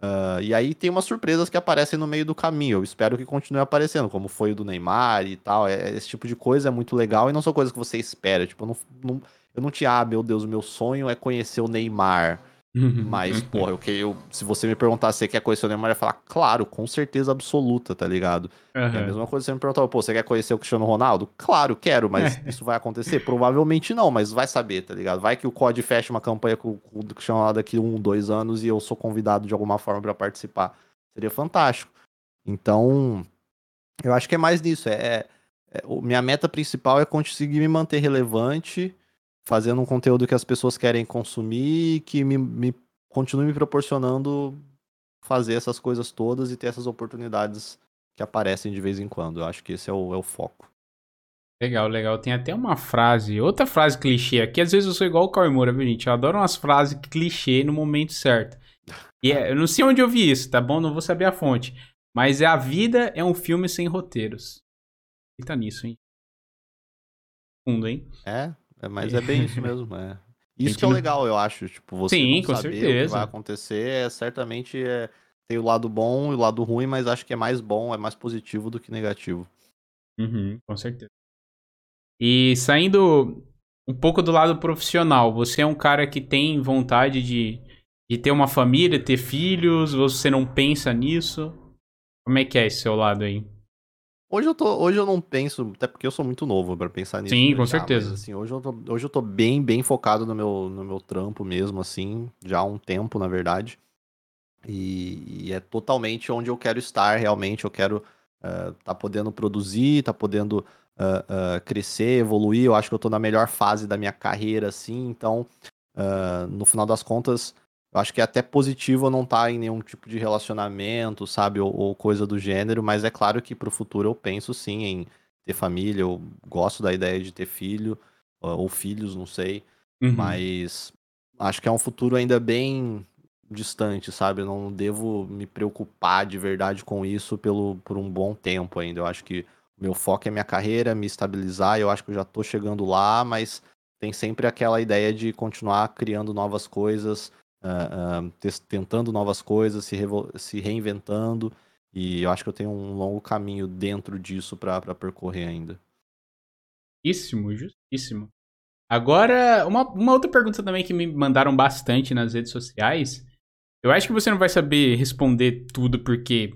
Uh, e aí tem umas surpresas que aparecem no meio do caminho. Eu espero que continue aparecendo, como foi o do Neymar e tal. É, esse tipo de coisa é muito legal e não são coisas que você espera. Tipo, eu não, não, eu não tinha, ah, meu Deus, meu sonho é conhecer o Neymar. Mas, pô, eu, eu, se você me perguntar se você quer conhecer o Neymar, eu ia falar, claro, com certeza absoluta, tá ligado? Uhum. É a mesma coisa se você me perguntar, pô, você quer conhecer o Cristiano Ronaldo? Claro, quero, mas é. isso vai acontecer? Provavelmente não, mas vai saber, tá ligado? Vai que o COD fecha uma campanha com, com o Cristiano Ronaldo daqui um, dois anos e eu sou convidado de alguma forma para participar. Seria fantástico. Então, eu acho que é mais nisso. É, é, é minha meta principal é conseguir me manter relevante fazendo um conteúdo que as pessoas querem consumir e que me, me continue me proporcionando fazer essas coisas todas e ter essas oportunidades que aparecem de vez em quando. Eu acho que esse é o, é o foco. Legal, legal. Tem até uma frase, outra frase clichê aqui. Às vezes eu sou igual o Kawamura, viu, gente? Eu adoro umas frases clichê no momento certo. E é, eu não sei onde eu vi isso, tá bom? Não vou saber a fonte. Mas é a vida é um filme sem roteiros. E tá nisso, hein? Fundo, hein? É, é, mas é bem isso mesmo, é. Isso que é legal, eu acho. Tipo, você Sim, com saber certeza. o que vai acontecer, é, certamente é, tem o lado bom e o lado ruim, mas acho que é mais bom, é mais positivo do que negativo. Uhum, com certeza. E saindo um pouco do lado profissional, você é um cara que tem vontade de, de ter uma família, ter filhos, você não pensa nisso? Como é que é esse seu lado aí? Hoje eu, tô, hoje eu não penso, até porque eu sou muito novo para pensar nisso. Sim, com já, certeza. Mas, assim, hoje eu, tô, hoje eu tô bem, bem focado no meu, no meu trampo mesmo, assim, já há um tempo, na verdade. E, e é totalmente onde eu quero estar, realmente. Eu quero uh, tá podendo produzir, tá podendo uh, uh, crescer, evoluir. Eu acho que eu tô na melhor fase da minha carreira, assim. Então, no final das contas, eu acho que é até positivo não estar tá em nenhum tipo de relacionamento, sabe, ou, ou, coisa do gênero, mas é claro que pro futuro eu penso sim em ter família, eu gosto da ideia de ter filho, ou filhos, não sei, uhum. mas acho que é um futuro ainda bem distante, sabe, eu não devo me preocupar de verdade com isso pelo, por um bom tempo ainda, eu acho que o meu foco é minha carreira, me estabilizar, eu acho que eu já tô chegando lá, mas tem sempre aquela ideia de continuar criando novas coisas, uh, uh, tentando novas coisas, se, se reinventando. E eu acho que eu tenho um longo caminho dentro disso para percorrer ainda. Justíssimo, justíssimo. Agora, uma, uma outra pergunta também que me mandaram bastante nas redes sociais. Eu acho que você não vai saber responder tudo, porque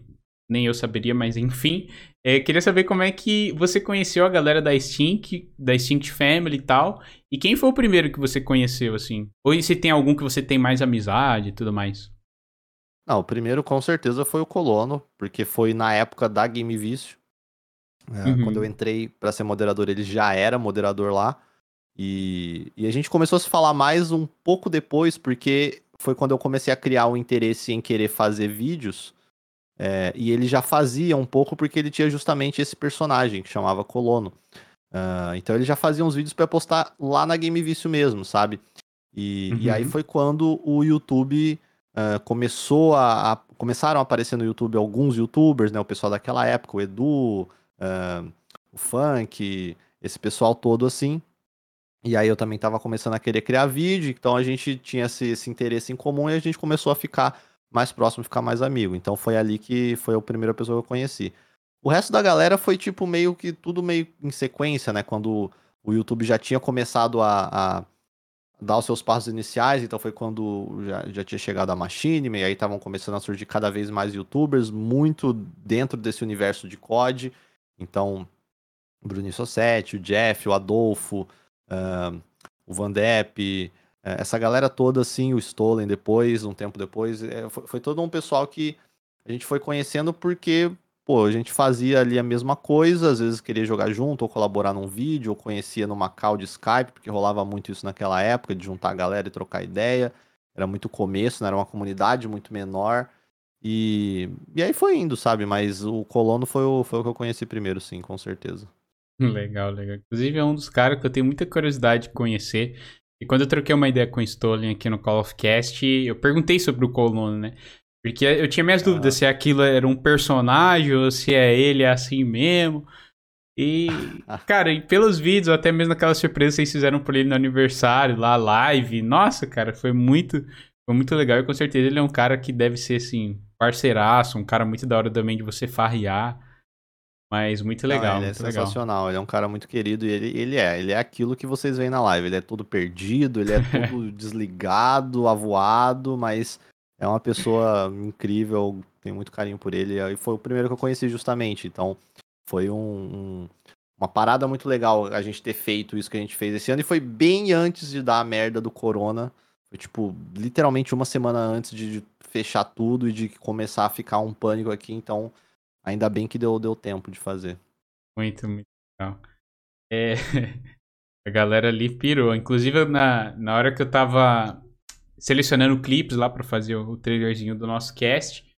nem eu saberia, mas enfim. É, queria saber como é que você conheceu a galera da Stink, da Stink Family e tal. E quem foi o primeiro que você conheceu, assim? Ou se tem algum que você tem mais amizade e tudo mais? Não, o primeiro com certeza foi o Colono, porque foi na época da Game Vício. É, uhum. Quando eu entrei para ser moderador, ele já era moderador lá. E, e a gente começou a se falar mais um pouco depois, porque foi quando eu comecei a criar o um interesse em querer fazer vídeos. É, e ele já fazia um pouco porque ele tinha justamente esse personagem que chamava Colono. Uh, então ele já fazia uns vídeos para postar lá na Game Vício mesmo, sabe? E, uhum. e aí uhum. foi quando o YouTube uh, começou a, a, Começaram a aparecer no YouTube alguns youtubers, né? O pessoal daquela época, o Edu, uh, o Funk, esse pessoal todo assim. E aí eu também estava começando a querer criar vídeo, então a gente tinha esse, esse interesse em comum e a gente começou a ficar mais próximo, ficar mais amigo. Então foi ali que foi a primeira pessoa que eu conheci. O resto da galera foi tipo meio que tudo meio em sequência, né? Quando o YouTube já tinha começado a, a dar os seus passos iniciais, então foi quando já, já tinha chegado a Machinima, e aí estavam começando a surgir cada vez mais youtubers, muito dentro desse universo de COD. Então, o Bruninho Sossetti, o Jeff, o Adolfo, uh, o Van Depp, essa galera toda, assim, o Stolen depois, um tempo depois, é, foi, foi, todo um pessoal que a gente foi conhecendo porque, pô, a gente fazia ali a mesma coisa, às vezes queria jogar junto, ou colaborar num vídeo, ou conhecia numa call de Skype, porque rolava muito isso naquela época, de juntar a galera e trocar ideia. Era muito começo, né? Era uma comunidade muito menor. E, e aí foi indo, sabe? Mas o Colono foi o, foi o que eu conheci primeiro, sim, com certeza. Legal, legal. Inclusive é um dos caras que eu tenho muita curiosidade de conhecer. E quando eu troquei uma ideia com o Stolen aqui no Call of Cast, eu perguntei sobre o Colono, né? Porque eu tinha minhas ah. dúvidas se aquilo era um personagem ou se é ele assim mesmo. E, cara, e pelos vídeos, até mesmo aquela surpresa que vocês fizeram por ele no aniversário, lá, live. Nossa, cara, foi muito, foi muito legal. E com certeza ele é um cara que deve ser, assim, parceiraço, um cara muito da hora também de você farrear. Mas muito legal. Não, ele é sensacional, legal. ele é um cara muito querido e ele, ele é. Ele é aquilo que vocês veem na live. Ele é todo perdido, ele é todo desligado, avoado, mas é uma pessoa incrível, tenho muito carinho por ele. E foi o primeiro que eu conheci justamente. Então, foi um, um, uma parada muito legal a gente ter feito isso que a gente fez esse ano. E foi bem antes de dar a merda do corona. Foi tipo, literalmente uma semana antes de, de fechar tudo e de começar a ficar um pânico aqui. Então Ainda bem que deu, deu tempo de fazer. Muito, muito legal. É, a galera ali pirou. Inclusive, na, na hora que eu tava selecionando clipes lá para fazer o, trailerzinho do nosso cast,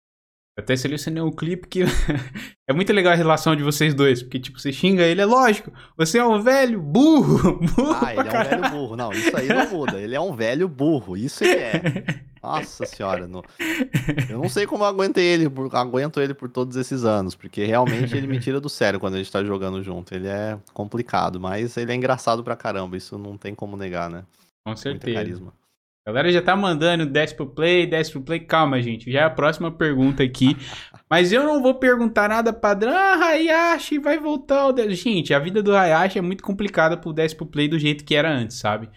até selecionei um clipe que é muito legal a relação de vocês dois, porque, tipo, você xinga ele, é lógico, você é um velho burro, burro Ah, ele é um velho burro. Não, isso aí não muda. Ele é um velho burro, isso ele é. Nossa senhora, no... eu não sei como eu aguentei ele, por... aguento ele por todos esses anos, porque realmente ele me tira do sério quando a gente tá jogando junto. Ele é complicado, mas ele é engraçado pra caramba, isso não tem como negar, né? Com certeza. Muito carisma. A galera já tá mandando desce pro play, desce pro play. Calma, gente. Já é a próxima pergunta aqui. Mas eu não vou perguntar nada padrão. Ah, Hayashi vai voltar. O gente, a vida do Hayashi é muito complicada pro desce pro play do jeito que era antes, sabe?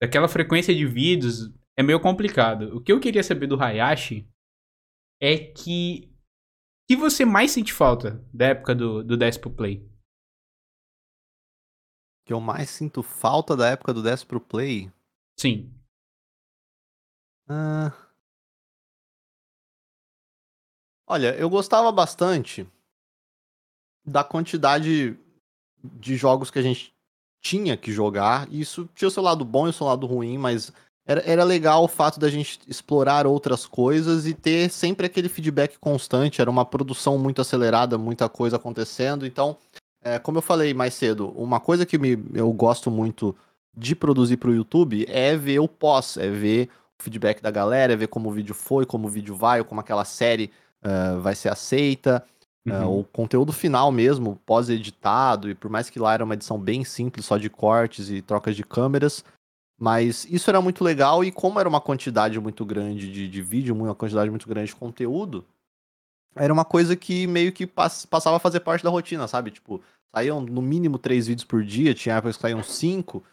Daquela frequência de vídeos, é meio complicado. O que eu queria saber do Hayashi é que. O que você mais sente falta da época do, do Pro Play? Que eu mais sinto falta da época do Pro Play? Sim. Ah... Olha, eu gostava bastante da quantidade de jogos que a gente tinha que jogar. Isso tinha o seu lado bom e o seu lado ruim, mas era, era legal o fato da gente explorar outras coisas e ter sempre aquele feedback constante. Era uma produção muito acelerada, muita coisa acontecendo. Então, é, como eu falei mais cedo, uma coisa que me, eu gosto muito de produzir para o YouTube é ver o pós, é ver feedback da galera, ver como o vídeo foi, como o vídeo vai, ou como aquela série uh, vai ser aceita. Uhum. Uh, o conteúdo final mesmo, pós-editado, e por mais que lá era uma edição bem simples, só de cortes e trocas de câmeras, mas isso era muito legal e como era uma quantidade muito grande de, de vídeo, uma quantidade muito grande de conteúdo, era uma coisa que meio que pass passava a fazer parte da rotina, sabe? Tipo, saíam no mínimo três vídeos por dia, tinha épocas que saíam cinco,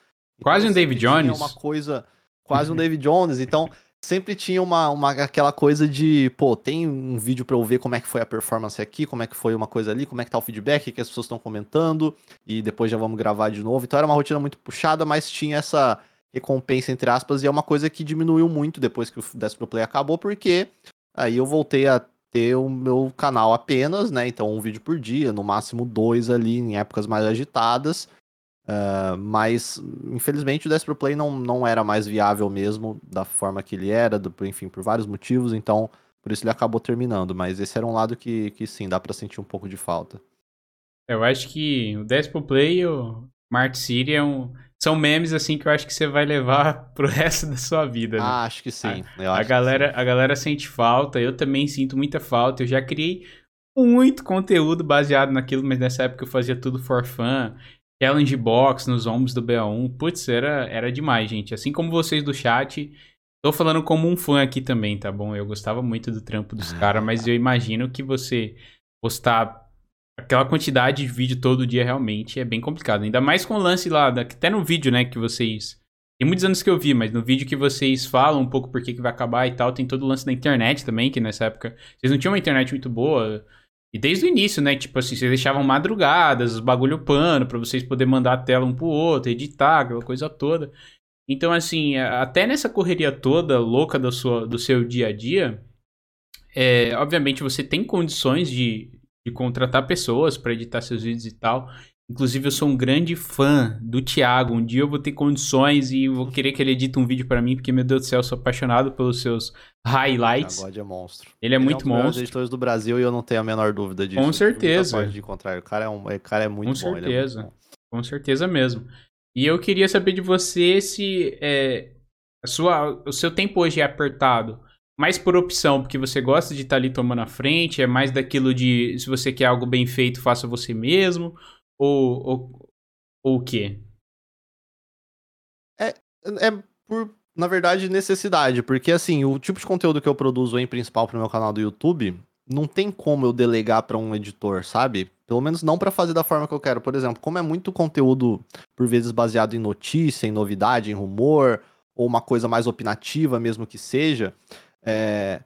Quase um David Jones. Uma coisa, quase um David Jones. Então, sempre tinha uma, uma aquela coisa de, pô, tem um vídeo para eu ver como é que foi a performance aqui, como é que foi uma coisa ali, como é que tá o feedback que as pessoas estão comentando e depois já vamos gravar de novo. Então era uma rotina muito puxada, mas tinha essa recompensa entre aspas e é uma coisa que diminuiu muito depois que o Destro Play acabou, porque aí eu voltei a ter o meu canal apenas, né? Então um vídeo por dia, no máximo dois ali em épocas mais agitadas. Uh, mas, infelizmente, o 10 Pro Play não, não era mais viável mesmo da forma que ele era, do, enfim, por vários motivos, então por isso ele acabou terminando. Mas esse era um lado que, que sim, dá para sentir um pouco de falta. Eu acho que o 10 Pro Play e o Mart City é um, são memes assim que eu acho que você vai levar pro resto da sua vida. Né? Ah, acho que sim. A, a galera, a galera sente falta, eu também sinto muita falta. Eu já criei muito conteúdo baseado naquilo, mas nessa época eu fazia tudo for fun. Challenge Box nos ombros do BA1. Putz, era, era demais, gente. Assim como vocês do chat, tô falando como um fã aqui também, tá bom? Eu gostava muito do trampo dos caras, mas eu imagino que você postar aquela quantidade de vídeo todo dia realmente é bem complicado. Ainda mais com o lance lá, da, até no vídeo, né, que vocês. Tem muitos anos que eu vi, mas no vídeo que vocês falam um pouco por que, que vai acabar e tal, tem todo o lance da internet também, que nessa época vocês não tinham uma internet muito boa. E desde o início, né? Tipo assim, vocês deixavam madrugadas, os bagulho pano, para vocês poderem mandar a tela um pro outro, editar, aquela coisa toda. Então, assim, até nessa correria toda louca do, sua, do seu dia a dia, é, obviamente você tem condições de, de contratar pessoas para editar seus vídeos e tal. Inclusive, eu sou um grande fã do Thiago. Um dia eu vou ter condições e vou querer que ele edite um vídeo para mim, porque, meu Deus do céu, eu sou apaixonado pelos seus highlights. God é monstro. Ele é ele muito é um dos monstro. editores do Brasil e eu não tenho a menor dúvida disso. Com certeza. De encontrar. O cara é, um, o cara é muito Com bom. certeza. É muito bom. Com certeza mesmo. E eu queria saber de você se é, a sua, o seu tempo hoje é apertado mais por opção, porque você gosta de estar ali tomando a frente, é mais daquilo de se você quer algo bem feito, faça você mesmo, ou, ou, ou o quê? É, é por, na verdade, necessidade, porque assim, o tipo de conteúdo que eu produzo em principal pro meu canal do YouTube, não tem como eu delegar para um editor, sabe? Pelo menos não para fazer da forma que eu quero. Por exemplo, como é muito conteúdo, por vezes, baseado em notícia, em novidade, em rumor, ou uma coisa mais opinativa mesmo que seja, é,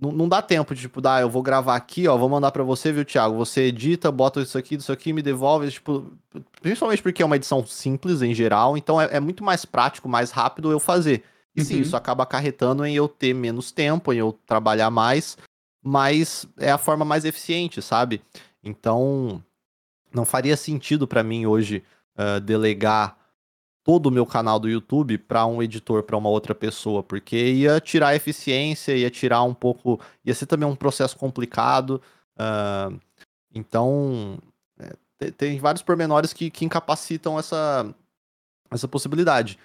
não, não dá tempo de, tipo, dar, eu vou gravar aqui, ó, vou mandar para você, viu, Thiago? Você edita, bota isso aqui, isso aqui, me devolve, tipo, principalmente porque é uma edição simples em geral, então é, é muito mais prático, mais rápido eu fazer. E uhum. sim, isso acaba acarretando em eu ter menos tempo, em eu trabalhar mais, mas é a forma mais eficiente, sabe? Então, não faria sentido para mim hoje uh, delegar todo o meu canal do YouTube para um editor, para uma outra pessoa, porque ia tirar eficiência, ia tirar um pouco, ia ser também um processo complicado. Uh, então, é, tem vários pormenores que, que incapacitam essa, essa possibilidade.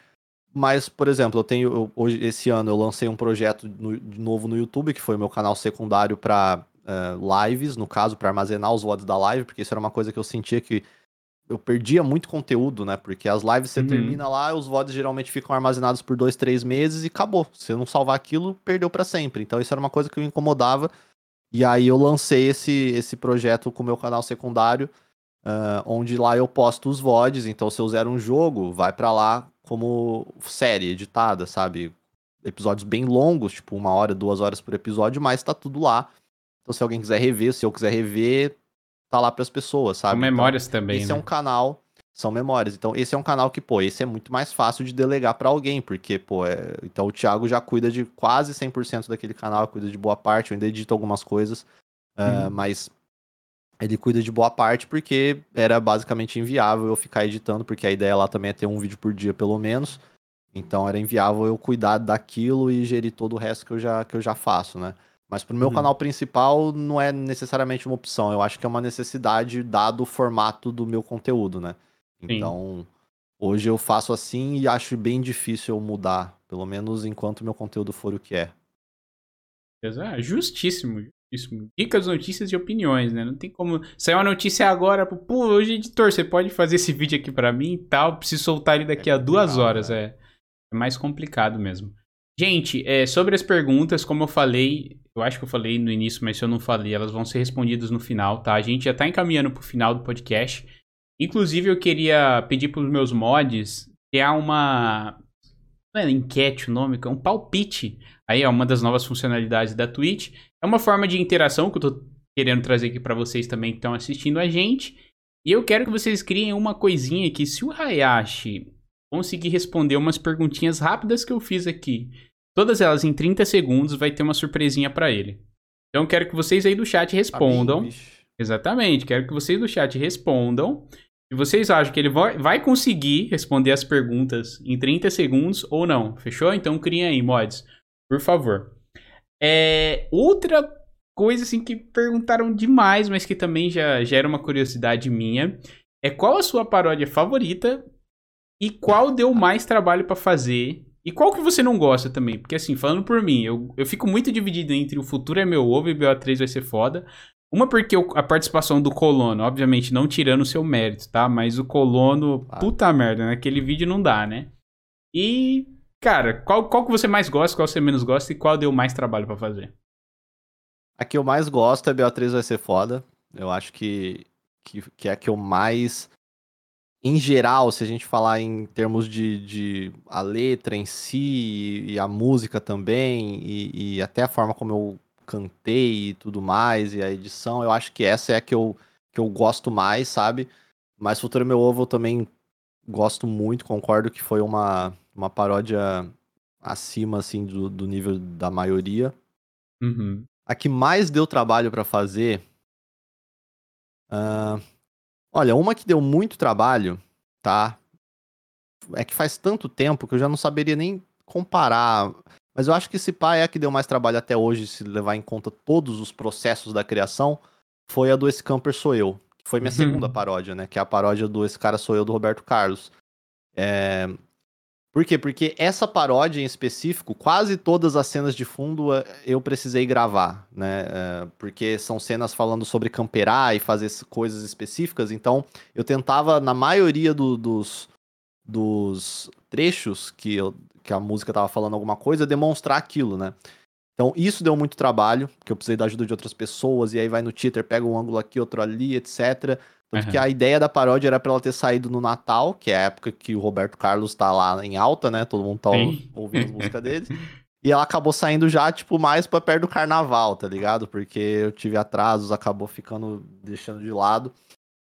Mas, por exemplo, eu tenho eu, hoje esse ano eu lancei um projeto no, de novo no YouTube, que foi meu canal secundário para uh, lives, no caso, para armazenar os VODs da live, porque isso era uma coisa que eu sentia que eu perdia muito conteúdo, né? Porque as lives você uhum. termina lá, os VODs geralmente ficam armazenados por dois, três meses e acabou. Se você não salvar aquilo, perdeu para sempre. Então isso era uma coisa que me incomodava. E aí eu lancei esse, esse projeto com o meu canal secundário, uh, onde lá eu posto os VODs. Então se eu zero um jogo, vai para lá como série editada, sabe? Episódios bem longos, tipo uma hora, duas horas por episódio, mas tá tudo lá. Então se alguém quiser rever, se eu quiser rever, tá lá para as pessoas, sabe? São memórias então, também. Esse né? é um canal, são memórias. Então, esse é um canal que, pô, esse é muito mais fácil de delegar para alguém, porque, pô, é... então o Thiago já cuida de quase 100% daquele canal, cuida de boa parte, eu ainda edito algumas coisas, uh, mas ele cuida de boa parte porque era basicamente inviável eu ficar editando, porque a ideia lá também é ter um vídeo por dia, pelo menos. Então era inviável eu cuidar daquilo e gerir todo o resto que eu já, que eu já faço, né? Mas pro meu uhum. canal principal não é necessariamente uma opção. Eu acho que é uma necessidade dado o formato do meu conteúdo, né? Então, Sim. hoje eu faço assim e acho bem difícil eu mudar, pelo menos enquanto meu conteúdo for o que é. É justíssimo, justíssimo. Dicas, notícias e opiniões, né? Não tem como. Sair uma notícia agora, pô, hoje, editor, você pode fazer esse vídeo aqui para mim e tal. Preciso soltar ele daqui é a duas horas. Né? É. é mais complicado mesmo. Gente, é, sobre as perguntas, como eu falei, eu acho que eu falei no início, mas se eu não falei, elas vão ser respondidas no final, tá? A gente já tá encaminhando pro final do podcast. Inclusive, eu queria pedir pros meus mods criar uma. Não é enquete o nome, é um palpite. Aí é uma das novas funcionalidades da Twitch. É uma forma de interação que eu tô querendo trazer aqui para vocês também que estão assistindo a gente. E eu quero que vocês criem uma coisinha que se o Hayashi conseguir responder umas perguntinhas rápidas que eu fiz aqui, todas elas em 30 segundos, vai ter uma surpresinha para ele. Então quero que vocês aí do chat respondam. Tá bem, Exatamente, quero que vocês do chat respondam. Se vocês acham que ele vai conseguir responder as perguntas em 30 segundos ou não, fechou? Então criem aí, mods, por favor. É, outra coisa assim que perguntaram demais, mas que também já gera uma curiosidade minha, é qual a sua paródia favorita e qual deu mais trabalho para fazer e qual que você não gosta também? Porque assim, falando por mim, eu, eu fico muito dividido entre o futuro é meu ovo e BO3 vai ser foda. Uma porque a participação do Colono, obviamente não tirando o seu mérito, tá? Mas o Colono, ah. puta merda, naquele vídeo não dá, né? E, cara, qual, qual que você mais gosta, qual você menos gosta e qual deu mais trabalho para fazer? A que eu mais gosto é BO3 vai ser foda. Eu acho que, que, que é a que eu mais. Em geral, se a gente falar em termos de, de a letra em si e a música também, e, e até a forma como eu cantei e tudo mais, e a edição, eu acho que essa é a que eu, que eu gosto mais, sabe? Mas Futuro Meu Ovo eu também gosto muito, concordo que foi uma, uma paródia acima, assim, do, do nível da maioria. Uhum. A que mais deu trabalho para fazer... Uh, olha, uma que deu muito trabalho, tá? É que faz tanto tempo que eu já não saberia nem comparar. Mas eu acho que esse pai é a que deu mais trabalho até hoje, se levar em conta todos os processos da criação, foi a do Esse Camper Sou Eu. Que foi minha uhum. segunda paródia, né? Que é a paródia do Esse Cara Sou Eu, do Roberto Carlos. É... Por quê? Porque essa paródia em específico, quase todas as cenas de fundo é, eu precisei gravar, né? É, porque são cenas falando sobre camperar e fazer coisas específicas, então eu tentava, na maioria do, dos, dos trechos que eu, que a música tava falando alguma coisa, demonstrar aquilo, né? Então, isso deu muito trabalho, porque eu precisei da ajuda de outras pessoas, e aí vai no Twitter, pega um ângulo aqui, outro ali, etc. Tanto uhum. que a ideia da paródia era pra ela ter saído no Natal, que é a época que o Roberto Carlos tá lá em alta, né? Todo mundo tá Sim. ouvindo as músicas dele. E ela acabou saindo já, tipo, mais pra perto do carnaval, tá ligado? Porque eu tive atrasos, acabou ficando deixando de lado.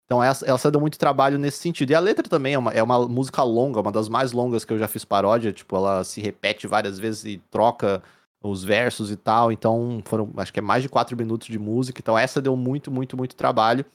Então essa, essa deu muito trabalho nesse sentido. E a letra também é uma, é uma música longa, uma das mais longas que eu já fiz paródia. Tipo, ela se repete várias vezes e troca os versos e tal. Então foram, acho que é mais de quatro minutos de música. Então essa deu muito, muito, muito trabalho.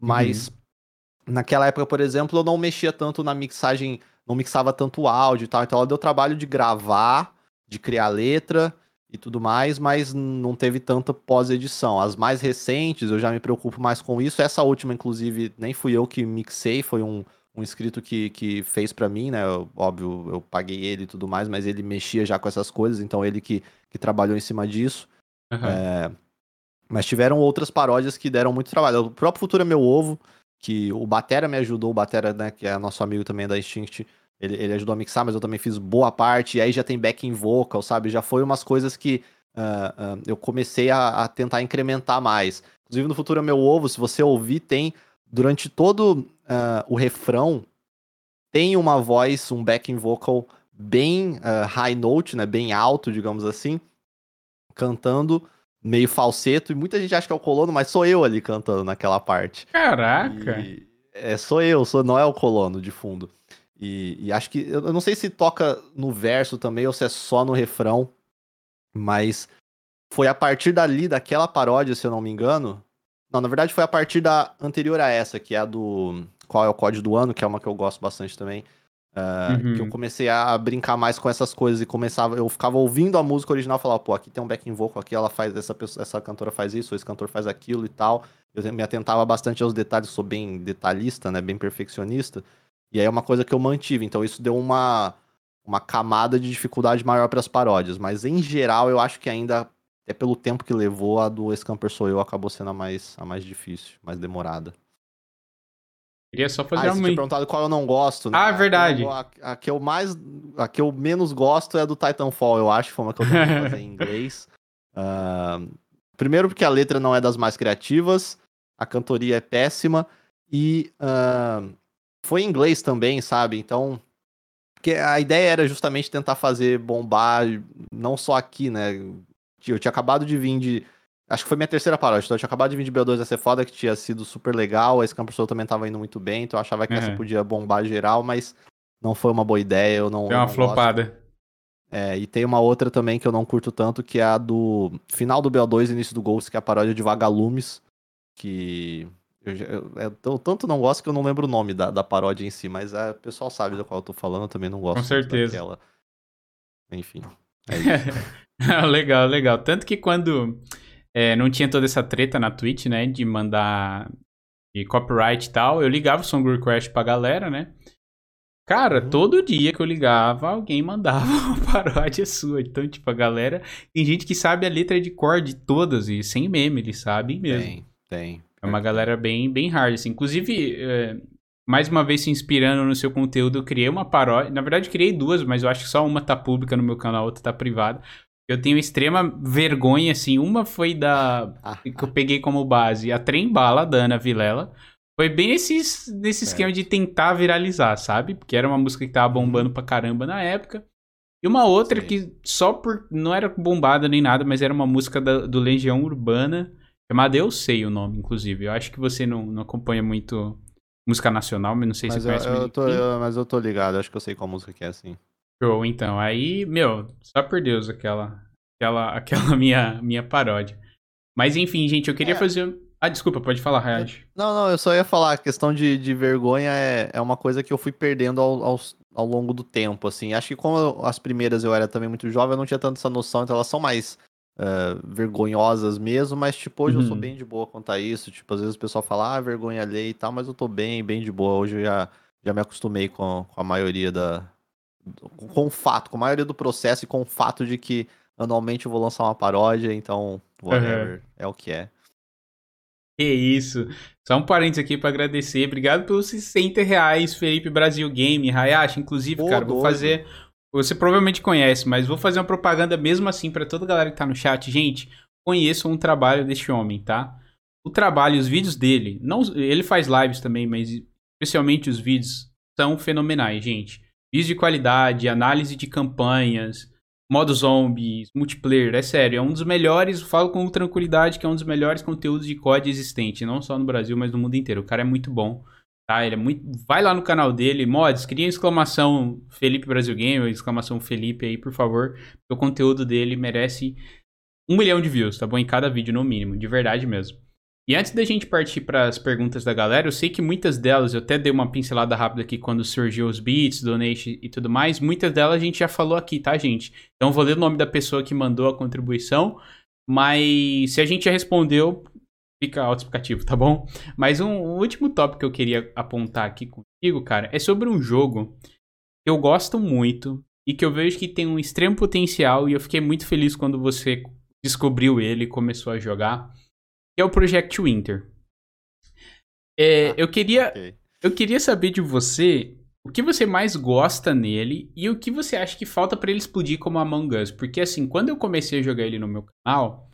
Mas uhum. naquela época, por exemplo, eu não mexia tanto na mixagem, não mixava tanto áudio e tal. Então ela deu trabalho de gravar, de criar letra e tudo mais, mas não teve tanta pós-edição. As mais recentes, eu já me preocupo mais com isso. Essa última, inclusive, nem fui eu que mixei, foi um, um inscrito que, que fez para mim, né? Eu, óbvio, eu paguei ele e tudo mais, mas ele mexia já com essas coisas, então ele que, que trabalhou em cima disso. Uhum. É... Mas tiveram outras paródias que deram muito trabalho. O próprio Futuro é Meu Ovo, que o Batera me ajudou, o Batera, né, que é nosso amigo também da Instinct, ele, ele ajudou a mixar, mas eu também fiz boa parte. E aí já tem backing vocal, sabe? Já foi umas coisas que uh, uh, eu comecei a, a, tentar incrementar mais. Inclusive no Futuro é Meu Ovo, se você ouvir, tem durante todo uh, o refrão, tem uma voz, um backing vocal bem high note, né? Bem alto, digamos assim, cantando meio falseto. E muita gente acha que é o colono, mas sou eu ali cantando naquela parte. Caraca! E, é, sou eu, sou, não é o colono de fundo. E, e, acho que. Eu não sei se toca no verso também ou se é só no refrão. Mas foi a partir dali, daquela paródia, se eu não me engano. Não, na verdade foi a partir da anterior a essa, que é a do. Qual é o código do ano, que é uma que eu gosto bastante também. Uh, uhum. Que eu comecei a brincar mais com essas coisas e começava. Eu ficava ouvindo a música original e falava, pô, aqui tem um backing vocal, aqui ela faz. Essa, pessoa, essa cantora faz isso, esse cantor faz aquilo e tal. Eu me atentava bastante aos detalhes, sou bem detalhista, né? Bem perfeccionista. E aí é uma coisa que eu mantive. Então isso deu uma, uma camada de dificuldade maior para as paródias. Mas em geral, eu acho que ainda, é pelo tempo que levou, a do Scamper Sou Eu acabou sendo a mais, a mais difícil, mais demorada. Queria só fazer ah, uma. Você perguntado qual eu não gosto, né? Ah, verdade. A, a, a, que eu mais. A que eu menos gosto é a do Titanfall, eu acho, foi uma que eu tentei fazer em inglês. Uh, primeiro porque a letra não é das mais criativas, a cantoria é péssima, e uh, foi em inglês também, sabe? Então, Porque a ideia era justamente tentar fazer bombar, não só aqui, né? Eu tinha acabado de vir de. Acho que foi minha terceira paródia, então eu tinha acabado de vir de BO2 ser foda, que tinha sido super legal, a Scam Soul também tava indo muito bem, então eu achava que uhum. essa podia bombar geral, mas não foi uma boa ideia, eu não. Foi uma não flopada. Gosto. É, e tem uma outra também que eu não curto tanto, que é a do final do BO2 início do Ghost, que é a paródia de Vagalumes, que eu, eu, eu, eu, tanto não gosto que eu não lembro o nome da, da paródia em si, mas é, o pessoal sabe da qual eu tô falando, eu também não gosto. Com certeza. Daquela. Enfim. É legal, legal. Tanto que quando é, não tinha toda essa treta na Twitch, né, de mandar de copyright e tal, eu ligava o Song Request pra galera, né? Cara, uhum. todo dia que eu ligava, alguém mandava uma paródia sua. Então, tipo, a galera. Tem gente que sabe a letra de cor de todas e sem meme, eles sabem mesmo. Tem, tem. É uma galera bem, bem hard, assim. Inclusive, é, mais uma vez se inspirando no seu conteúdo, eu criei uma paródia. Na verdade, criei duas, mas eu acho que só uma tá pública no meu canal, a outra tá privada. Eu tenho extrema vergonha, assim. Uma foi da. Ah, que eu peguei como base a Trem Bala, da Ana Vilela. Foi bem nesse, nesse esquema de tentar viralizar, sabe? Porque era uma música que tava uhum. bombando pra caramba na época. E uma outra Sim. que só por. Não era bombada nem nada, mas era uma música da, do Legião Urbana. Chamada Eu Sei o nome, inclusive. Eu acho que você não, não acompanha muito música nacional, mas não sei mas se você conhece. Eu, eu tô, eu, mas eu tô ligado, acho que eu sei qual música que é, assim. Show, então. Aí, meu, só por Deus, aquela. Aquela, aquela minha, minha paródia. Mas enfim, gente, eu queria é. fazer. Ah, desculpa, pode falar, Rayaj. Não, não, eu só ia falar, a questão de, de vergonha é, é uma coisa que eu fui perdendo ao, ao, ao longo do tempo, assim. Acho que como eu, as primeiras eu era também muito jovem, eu não tinha tanto essa noção, então elas são mais uh, vergonhosas mesmo, mas, tipo, hoje uhum. eu sou uhum. bem de boa quanto a isso. Tipo, às vezes o pessoal fala, ah, vergonha alheia e tal, mas eu tô bem, bem de boa. Hoje eu já, já me acostumei com, com a maioria da... Com o fato, com a maioria do processo e com o fato de que anualmente eu vou lançar uma paródia, então, whatever, uhum. é o que é. Que isso. Só um parênteses aqui para agradecer. Obrigado pelos 60 reais, Felipe Brasil Game. Hayashi, inclusive, Pô, cara, doido. vou fazer. Você provavelmente conhece, mas vou fazer uma propaganda mesmo assim para toda a galera que tá no chat. Gente, conheçam o trabalho deste homem, tá? O trabalho, os vídeos dele. não Ele faz lives também, mas especialmente os vídeos são fenomenais, gente. Vídeos de qualidade, análise de campanhas modo zombies, multiplayer, é sério, é um dos melhores, falo com tranquilidade que é um dos melhores conteúdos de COD existente, não só no Brasil, mas no mundo inteiro. O cara é muito bom, tá? Ele é muito, vai lá no canal dele, mods, cria exclamação Felipe Brasil Gamer, exclamação Felipe aí, por favor, o conteúdo dele merece um milhão de views, tá bom? Em cada vídeo no mínimo, de verdade mesmo. E antes da gente partir para as perguntas da galera, eu sei que muitas delas, eu até dei uma pincelada rápida aqui quando surgiu os beats, donation e tudo mais, muitas delas a gente já falou aqui, tá, gente? Então vou ler o nome da pessoa que mandou a contribuição, mas se a gente já respondeu, fica autoexplicativo, tá bom? Mas um, um último tópico que eu queria apontar aqui contigo, cara, é sobre um jogo que eu gosto muito e que eu vejo que tem um extremo potencial e eu fiquei muito feliz quando você descobriu ele e começou a jogar que é o Project Winter. É, ah, eu queria okay. eu queria saber de você o que você mais gosta nele e o que você acha que falta para ele explodir como Among Us. Porque assim, quando eu comecei a jogar ele no meu canal,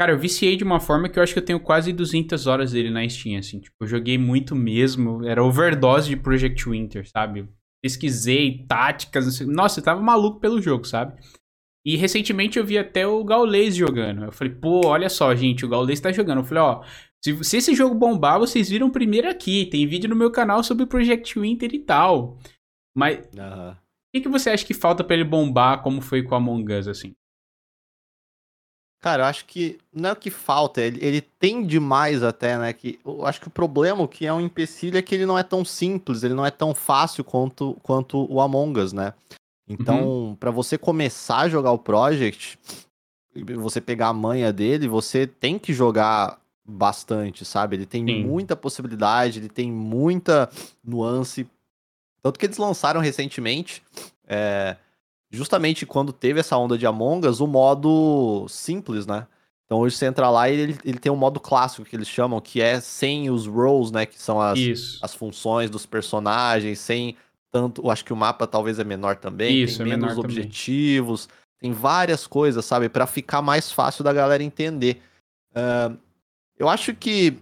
cara, eu viciei de uma forma que eu acho que eu tenho quase 200 horas dele na Steam, assim. Tipo, eu joguei muito mesmo. Era overdose de Project Winter, sabe? Pesquisei táticas, nossa, eu tava maluco pelo jogo, sabe? E recentemente eu vi até o Gaules jogando. Eu falei, pô, olha só, gente, o Gaules tá jogando. Eu falei, ó, se, se, esse jogo bombar, vocês viram primeiro aqui. Tem vídeo no meu canal sobre o Project Winter e tal. Mas uhum. o que, que você acha que falta para ele bombar, como foi com Among Us, assim? Cara, eu acho que não é o que falta, ele, ele tem demais até, né? Que, eu acho que o problema, que é um empecilho, é que ele não é tão simples, ele não é tão fácil quanto, quanto o Among Us, né? Então, uhum. para você começar a jogar o Project, você pegar a manha dele, você tem que jogar bastante, sabe? Ele tem Sim. muita possibilidade, ele tem muita nuance. Tanto que eles lançaram recentemente, é, justamente quando teve essa onda de Among Us, o modo simples, né? Então hoje você entra lá e ele, ele tem um modo clássico que eles chamam, que é sem os roles, né? Que são as, as funções dos personagens, sem tanto. Eu acho que o mapa talvez é menor também. Isso, tem é menos objetivos. Também. Tem várias coisas, sabe? para ficar mais fácil da galera entender. Uh, eu acho que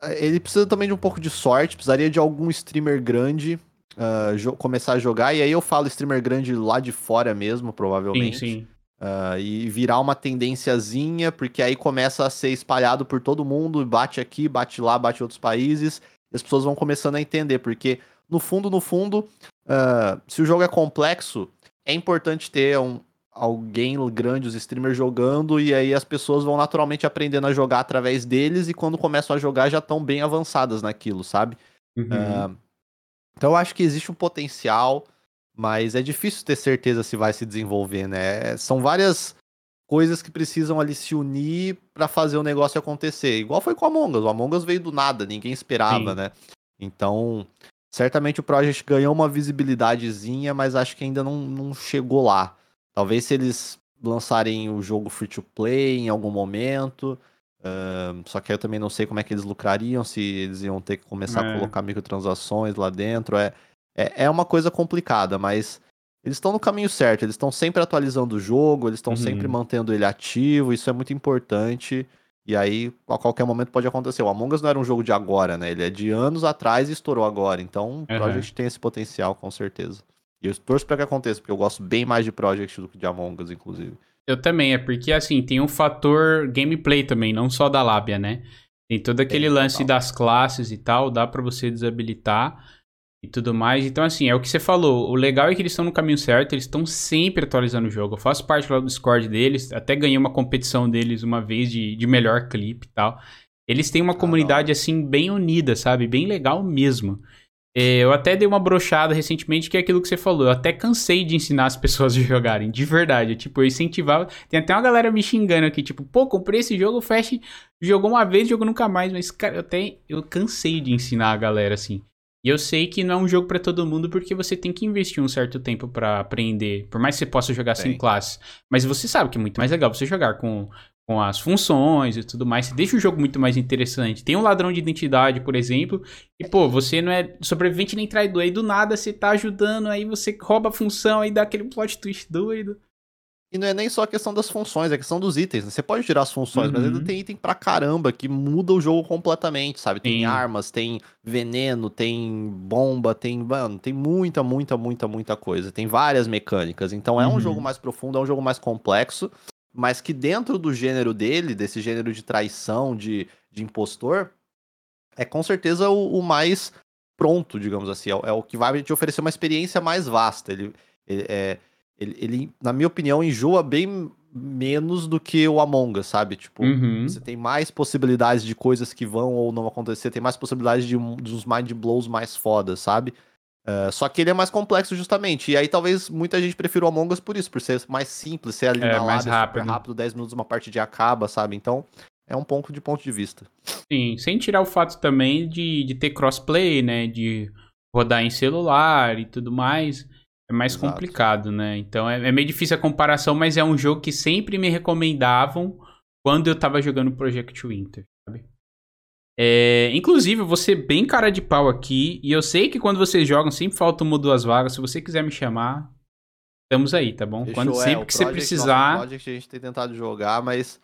eh, ele precisa também de um pouco de sorte, precisaria de algum streamer grande uh, começar a jogar, e aí eu falo streamer grande lá de fora mesmo, provavelmente. Sim, sim. Uh, e virar uma tendênciazinha, porque aí começa a ser espalhado por todo mundo, bate aqui, bate lá, bate em outros países, e as pessoas vão começando a entender, porque no fundo, no fundo, uh, se o jogo é complexo, é importante ter um, alguém grande, os streamers jogando, e aí as pessoas vão naturalmente aprendendo a jogar através deles, e quando começam a jogar já estão bem avançadas naquilo, sabe? Uhum. Uh, então eu acho que existe um potencial, mas é difícil ter certeza se vai se desenvolver, né? São várias coisas que precisam ali se unir para fazer o negócio acontecer. Igual foi com a Among Us. O Among Us veio do nada, ninguém esperava, Sim. né? Então, certamente o Project ganhou uma visibilidadezinha, mas acho que ainda não, não chegou lá. Talvez se eles lançarem o jogo free to play em algum momento. Uh, só que eu também não sei como é que eles lucrariam, se eles iam ter que começar é. a colocar microtransações lá dentro. É, é, é uma coisa complicada, mas eles estão no caminho certo. Eles estão sempre atualizando o jogo, eles estão uhum. sempre mantendo ele ativo. Isso é muito importante. E aí, a qualquer momento pode acontecer. O Among Us não era um jogo de agora, né? Ele é de anos atrás e estourou agora. Então, o Project tem esse potencial, com certeza. E eu torço pra que aconteça, porque eu gosto bem mais de Project do que de Among Us, inclusive. Eu também, é porque, assim, tem um fator gameplay também, não só da lábia, né? Tem todo aquele é, lance das classes e tal, dá para você desabilitar e tudo mais. Então, assim, é o que você falou. O legal é que eles estão no caminho certo, eles estão sempre atualizando o jogo. Eu faço parte lá do Discord deles, até ganhei uma competição deles uma vez de, de melhor clipe e tal. Eles têm uma ah, comunidade, não. assim, bem unida, sabe? Bem legal mesmo. É, eu até dei uma brochada recentemente, que é aquilo que você falou. Eu até cansei de ensinar as pessoas a jogarem, de verdade. Tipo, eu incentivava. Tem até uma galera me xingando aqui, tipo, pô, comprei esse jogo, o Fast jogou uma vez, jogou nunca mais. Mas, cara, eu até eu cansei de ensinar a galera assim. E eu sei que não é um jogo para todo mundo porque você tem que investir um certo tempo para aprender. Por mais que você possa jogar sem classes. Mas você sabe que é muito mais legal você jogar com, com as funções e tudo mais. Você deixa o jogo muito mais interessante. Tem um ladrão de identidade, por exemplo. E, pô, você não é sobrevivente nem traidor. Aí do nada você tá ajudando, aí você rouba a função, aí dá aquele plot twist doido. E não é nem só a questão das funções, é a questão dos itens. Né? Você pode tirar as funções, uhum. mas ainda uhum. tem item pra caramba que muda o jogo completamente, sabe? Tem Sim. armas, tem veneno, tem bomba, tem. Mano, tem muita, muita, muita, muita coisa. Tem várias mecânicas. Então é um jogo uhum. mais profundo, é um jogo mais complexo, mas que dentro do gênero dele, desse gênero de traição, de, de impostor, é com certeza o, o mais pronto, digamos assim. É, é, o que vai te oferecer uma experiência mais vasta. Ele, ele é ele, ele, na minha opinião, enjoa bem menos do que o Among Us, sabe? Tipo, uhum. você tem mais possibilidades de coisas que vão ou não acontecer, tem mais possibilidades de, de uns mind blows mais fodas, sabe? Uh, só que ele é mais complexo justamente. E aí talvez muita gente prefira o Among Us por isso, por ser mais simples, ser ali é, na mais rápido. super rápido, 10 minutos uma partida acaba, sabe? Então, é um ponto de ponto de vista. Sim, sem tirar o fato também de, de ter crossplay, né? De rodar em celular e tudo mais é mais Exato. complicado, né? Então é, é, meio difícil a comparação, mas é um jogo que sempre me recomendavam quando eu tava jogando Project Winter, sabe? É, inclusive, eu vou ser bem cara de pau aqui, e eu sei que quando vocês jogam sempre faltam uma ou duas vagas. Se você quiser me chamar, estamos aí, tá bom? Fechou, quando, é, sempre que você precisar. O Project a gente tem tentado jogar, mas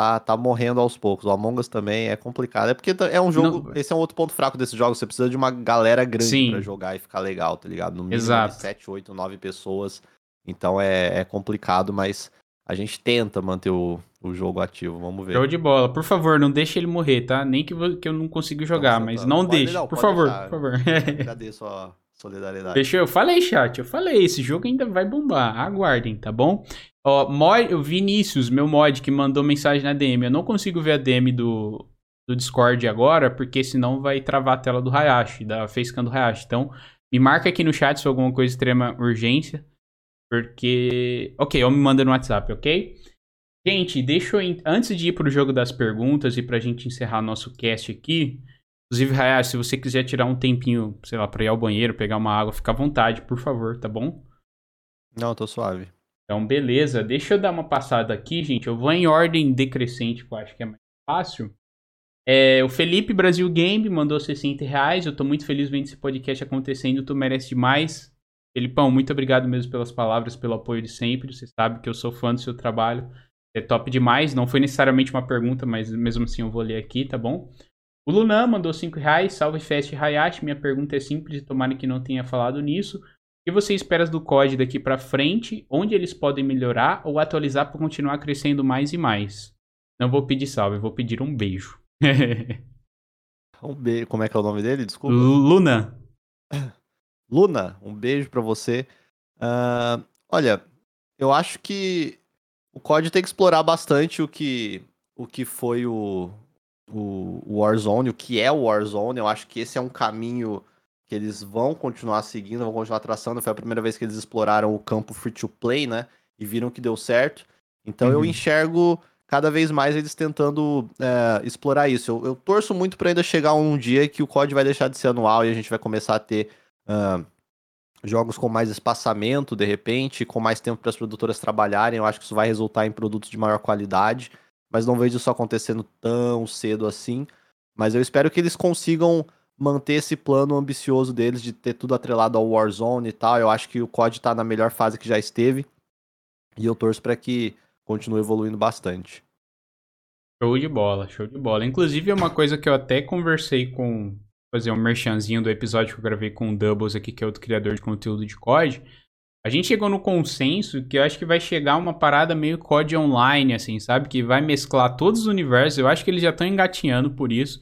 tá, tá morrendo aos poucos. O Among Us também é complicado. É porque é um jogo. Não... Esse é um outro ponto fraco desse jogo. Você precisa de uma galera grande Sim. pra jogar e ficar legal, tá ligado? No mínimo Exato. 7, 8, 9 pessoas. Então é, é complicado, mas a gente tenta manter o, o jogo ativo. Vamos ver. Show de bola. Por favor, não deixe ele morrer, tá? Nem que, que eu não consiga jogar, mas não deixe. Não, por favor, deixar. por favor. Agradeço a solidariedade. Fechou? Eu falei, chat. Eu falei. Esse jogo ainda vai bombar. Aguardem, tá bom? Ó, o Vinícius, meu mod, que mandou mensagem na DM. Eu não consigo ver a DM do, do Discord agora, porque senão vai travar a tela do Hayashi, da facecam do Hayashi. Então, me marca aqui no chat se for alguma coisa de extrema urgência. Porque. Ok, ou me manda no WhatsApp, ok? Gente, deixa eu. Antes de ir pro jogo das perguntas e pra gente encerrar nosso cast aqui. Inclusive, Hayashi, se você quiser tirar um tempinho, sei lá, pra ir ao banheiro, pegar uma água, fica à vontade, por favor, tá bom? Não, tô suave. Então, beleza. Deixa eu dar uma passada aqui, gente. Eu vou em ordem decrescente, que eu acho que é mais fácil. É, o Felipe Brasil Game mandou 60 reais. Eu tô muito feliz vendo esse podcast acontecendo. Tu merece demais. Felipão, muito obrigado mesmo pelas palavras, pelo apoio de sempre. Você sabe que eu sou fã do seu trabalho. É top demais. Não foi necessariamente uma pergunta, mas mesmo assim eu vou ler aqui, tá bom? O Lunan mandou 5 reais, salve Fast Hayashi. Minha pergunta é simples, tomara que não tenha falado nisso. O que você espera do COD daqui para frente? Onde eles podem melhorar ou atualizar para continuar crescendo mais e mais? Não vou pedir salve, vou pedir um beijo. um beijo. Como é que é o nome dele? Desculpa. Luna. Luna, um beijo para você. Uh, olha, eu acho que o COD tem que explorar bastante o que, o que foi o, o Warzone, o que é o Warzone. Eu acho que esse é um caminho que eles vão continuar seguindo, vão continuar traçando. Foi a primeira vez que eles exploraram o campo free to play, né? E viram que deu certo. Então uhum. eu enxergo cada vez mais eles tentando é, explorar isso. Eu, eu, torço muito para ainda chegar um dia que o COD vai deixar de ser anual e a gente vai começar a ter uh, jogos com mais espaçamento, de repente, com mais tempo para as produtoras trabalharem. Eu acho que isso vai resultar em produtos de maior qualidade mas não vejo isso acontecendo tão cedo assim. Mas eu espero que eles consigam manter esse plano ambicioso deles de ter tudo atrelado ao Warzone e tal. Eu acho que o COD está na melhor fase que já esteve. E eu torço para que continue evoluindo bastante. Show de bola, show de bola. Inclusive, é uma coisa que eu até conversei com. Fazer um merchanzinho do episódio que eu gravei com o Doubles aqui, que é outro criador de conteúdo de COD. A gente chegou no consenso que eu acho que vai chegar uma parada meio COD online, assim, sabe? Que vai mesclar todos os universos. Eu acho que eles já estão engatinhando por isso.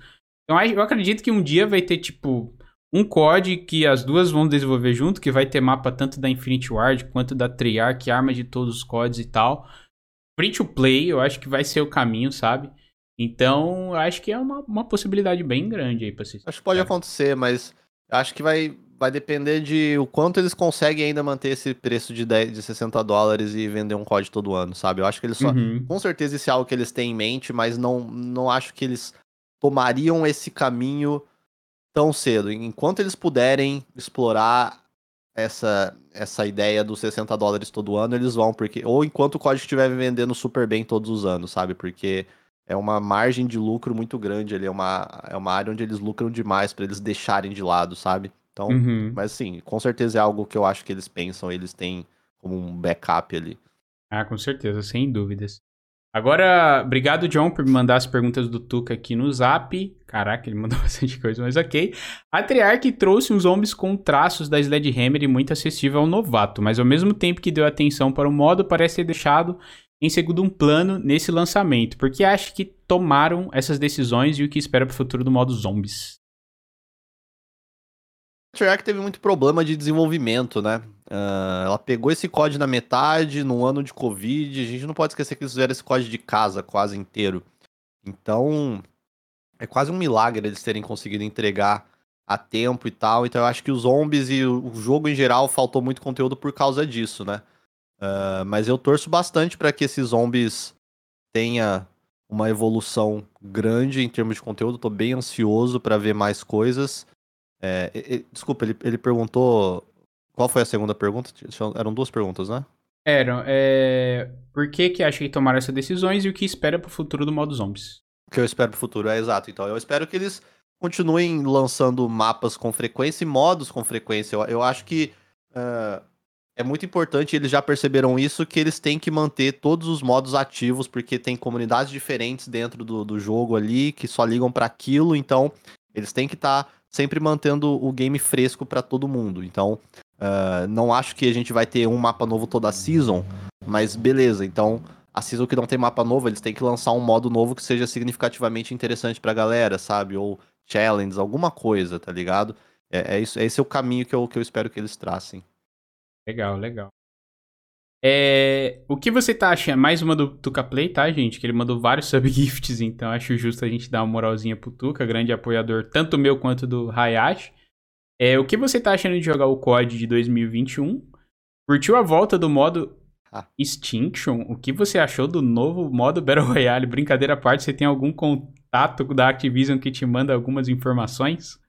Então eu acredito que um dia vai ter, tipo, um COD que as duas vão desenvolver junto, que vai ter mapa tanto da Infinity Ward quanto da Treyarch, armas de todos os CODs e tal. Free to play, eu acho que vai ser o caminho, sabe? Então, eu acho que é uma, uma possibilidade bem grande aí pra vocês. Acho que pode acontecer, mas acho que vai, vai depender de o quanto eles conseguem ainda manter esse preço de, 10, de 60 dólares e vender um código todo ano, sabe? Eu acho que eles só. Uhum. Com certeza isso é algo que eles têm em mente, mas não, não acho que eles tomariam esse caminho tão cedo. Enquanto eles puderem explorar essa, essa ideia dos 60 dólares todo ano, eles vão, porque. Ou enquanto o código estiver vendendo super bem todos os anos, sabe? Porque é uma margem de lucro muito grande ali, é uma, é uma área onde eles lucram demais para eles deixarem de lado, sabe? Então, uhum. mas assim, com certeza é algo que eu acho que eles pensam, eles têm como um backup ali. Ah, com certeza, sem dúvidas. Agora, obrigado, John, por me mandar as perguntas do Tuca aqui no zap. Caraca, ele mandou bastante coisa, mas ok. A Treyarch trouxe uns zombies com traços da Sledgehammer e muito acessível ao novato, mas ao mesmo tempo que deu atenção para o modo, parece ter deixado em segundo plano nesse lançamento. Porque acha que tomaram essas decisões e o que espera para o futuro do modo zombies? Treyarch teve muito problema de desenvolvimento, né? Uh, ela pegou esse código na metade, no ano de Covid. A gente não pode esquecer que eles fizeram esse código de casa quase inteiro. Então, é quase um milagre eles terem conseguido entregar a tempo e tal. Então, eu acho que os zombies e o jogo em geral faltou muito conteúdo por causa disso, né? Uh, mas eu torço bastante para que esses zombies tenha uma evolução grande em termos de conteúdo. Tô bem ansioso para ver mais coisas. É, desculpa, ele, ele perguntou. Qual foi a segunda pergunta? Eram duas perguntas, né? Eram. É, por que, que acha que tomaram essas decisões e o que espera pro futuro do modo zombies? O que eu espero pro futuro, é exato. Então, eu espero que eles continuem lançando mapas com frequência e modos com frequência. Eu, eu acho que uh, é muito importante, eles já perceberam isso, que eles têm que manter todos os modos ativos, porque tem comunidades diferentes dentro do, do jogo ali que só ligam para aquilo, então eles têm que estar. Tá sempre mantendo o game fresco para todo mundo. Então, uh, não acho que a gente vai ter um mapa novo toda a season, mas beleza. Então, a season que não tem mapa novo, eles têm que lançar um modo novo que seja significativamente interessante pra galera, sabe? Ou challenge, alguma coisa, tá ligado? É, é isso, esse é o caminho que eu, que eu espero que eles tracem. Legal, legal. É, o que você tá achando? Mais uma do Tuca Play, tá, gente? Que ele mandou vários subgifts, então acho justo a gente dar uma moralzinha pro Tuca, grande apoiador, tanto meu quanto do Hayashi. É, o que você tá achando de jogar o COD de 2021? Curtiu a volta do modo ah. Extinction? O que você achou do novo modo Battle Royale? Brincadeira à parte, você tem algum contato da Activision que te manda algumas informações?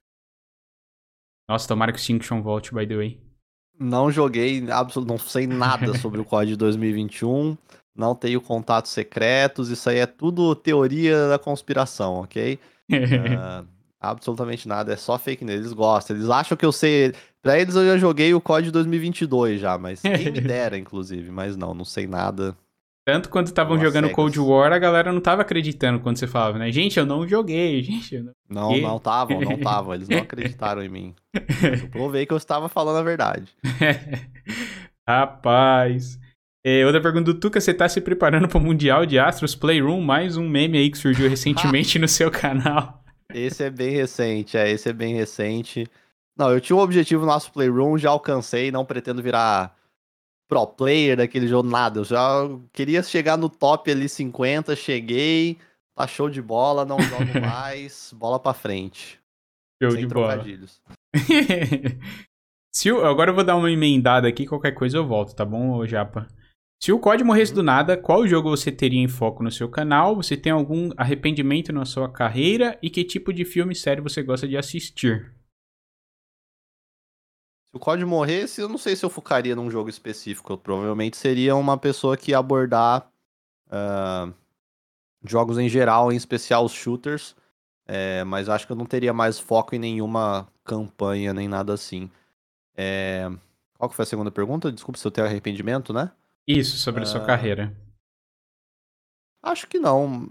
Nossa, tomara que o Extinction volte, by the way. Não joguei, não sei nada sobre o COD 2021. Não tenho contatos secretos. Isso aí é tudo teoria da conspiração, ok? uh, absolutamente nada. É só fake news. Eles gostam. Eles acham que eu sei. Pra eles eu já joguei o COD 2022 já, mas quem me dera, inclusive. Mas não, não sei nada. Tanto quando estavam jogando Cold War, a galera não tava acreditando quando você falava, né? Gente, eu não joguei, gente. Eu não, não, não estavam, não estavam. Eles não acreditaram em mim. eu provei que eu estava falando a verdade. Rapaz. É, outra pergunta do Tuca, você tá se preparando para o Mundial de Astros Playroom? Mais um meme aí que surgiu recentemente no seu canal. Esse é bem recente, é, esse é bem recente. Não, eu tinha um objetivo no nosso Playroom, já alcancei, não pretendo virar pro player daquele jogo, nada. Eu já queria chegar no top ali 50, cheguei, tá show de bola, não jogo mais, bola pra frente. Show Sem de bola. Se o, agora eu vou dar uma emendada aqui, qualquer coisa eu volto, tá bom, Japa? Se o COD morresse do nada, qual jogo você teria em foco no seu canal? Você tem algum arrependimento na sua carreira? E que tipo de filme série você gosta de assistir? Se o COD morresse, eu não sei se eu focaria num jogo específico. Eu provavelmente seria uma pessoa que ia abordar uh, jogos em geral, em especial os shooters. É, mas acho que eu não teria mais foco em nenhuma campanha, nem nada assim. É... Qual que foi a segunda pergunta? Desculpa se eu tenho arrependimento, né? Isso, sobre uh... a sua ah, carreira. Acho que não.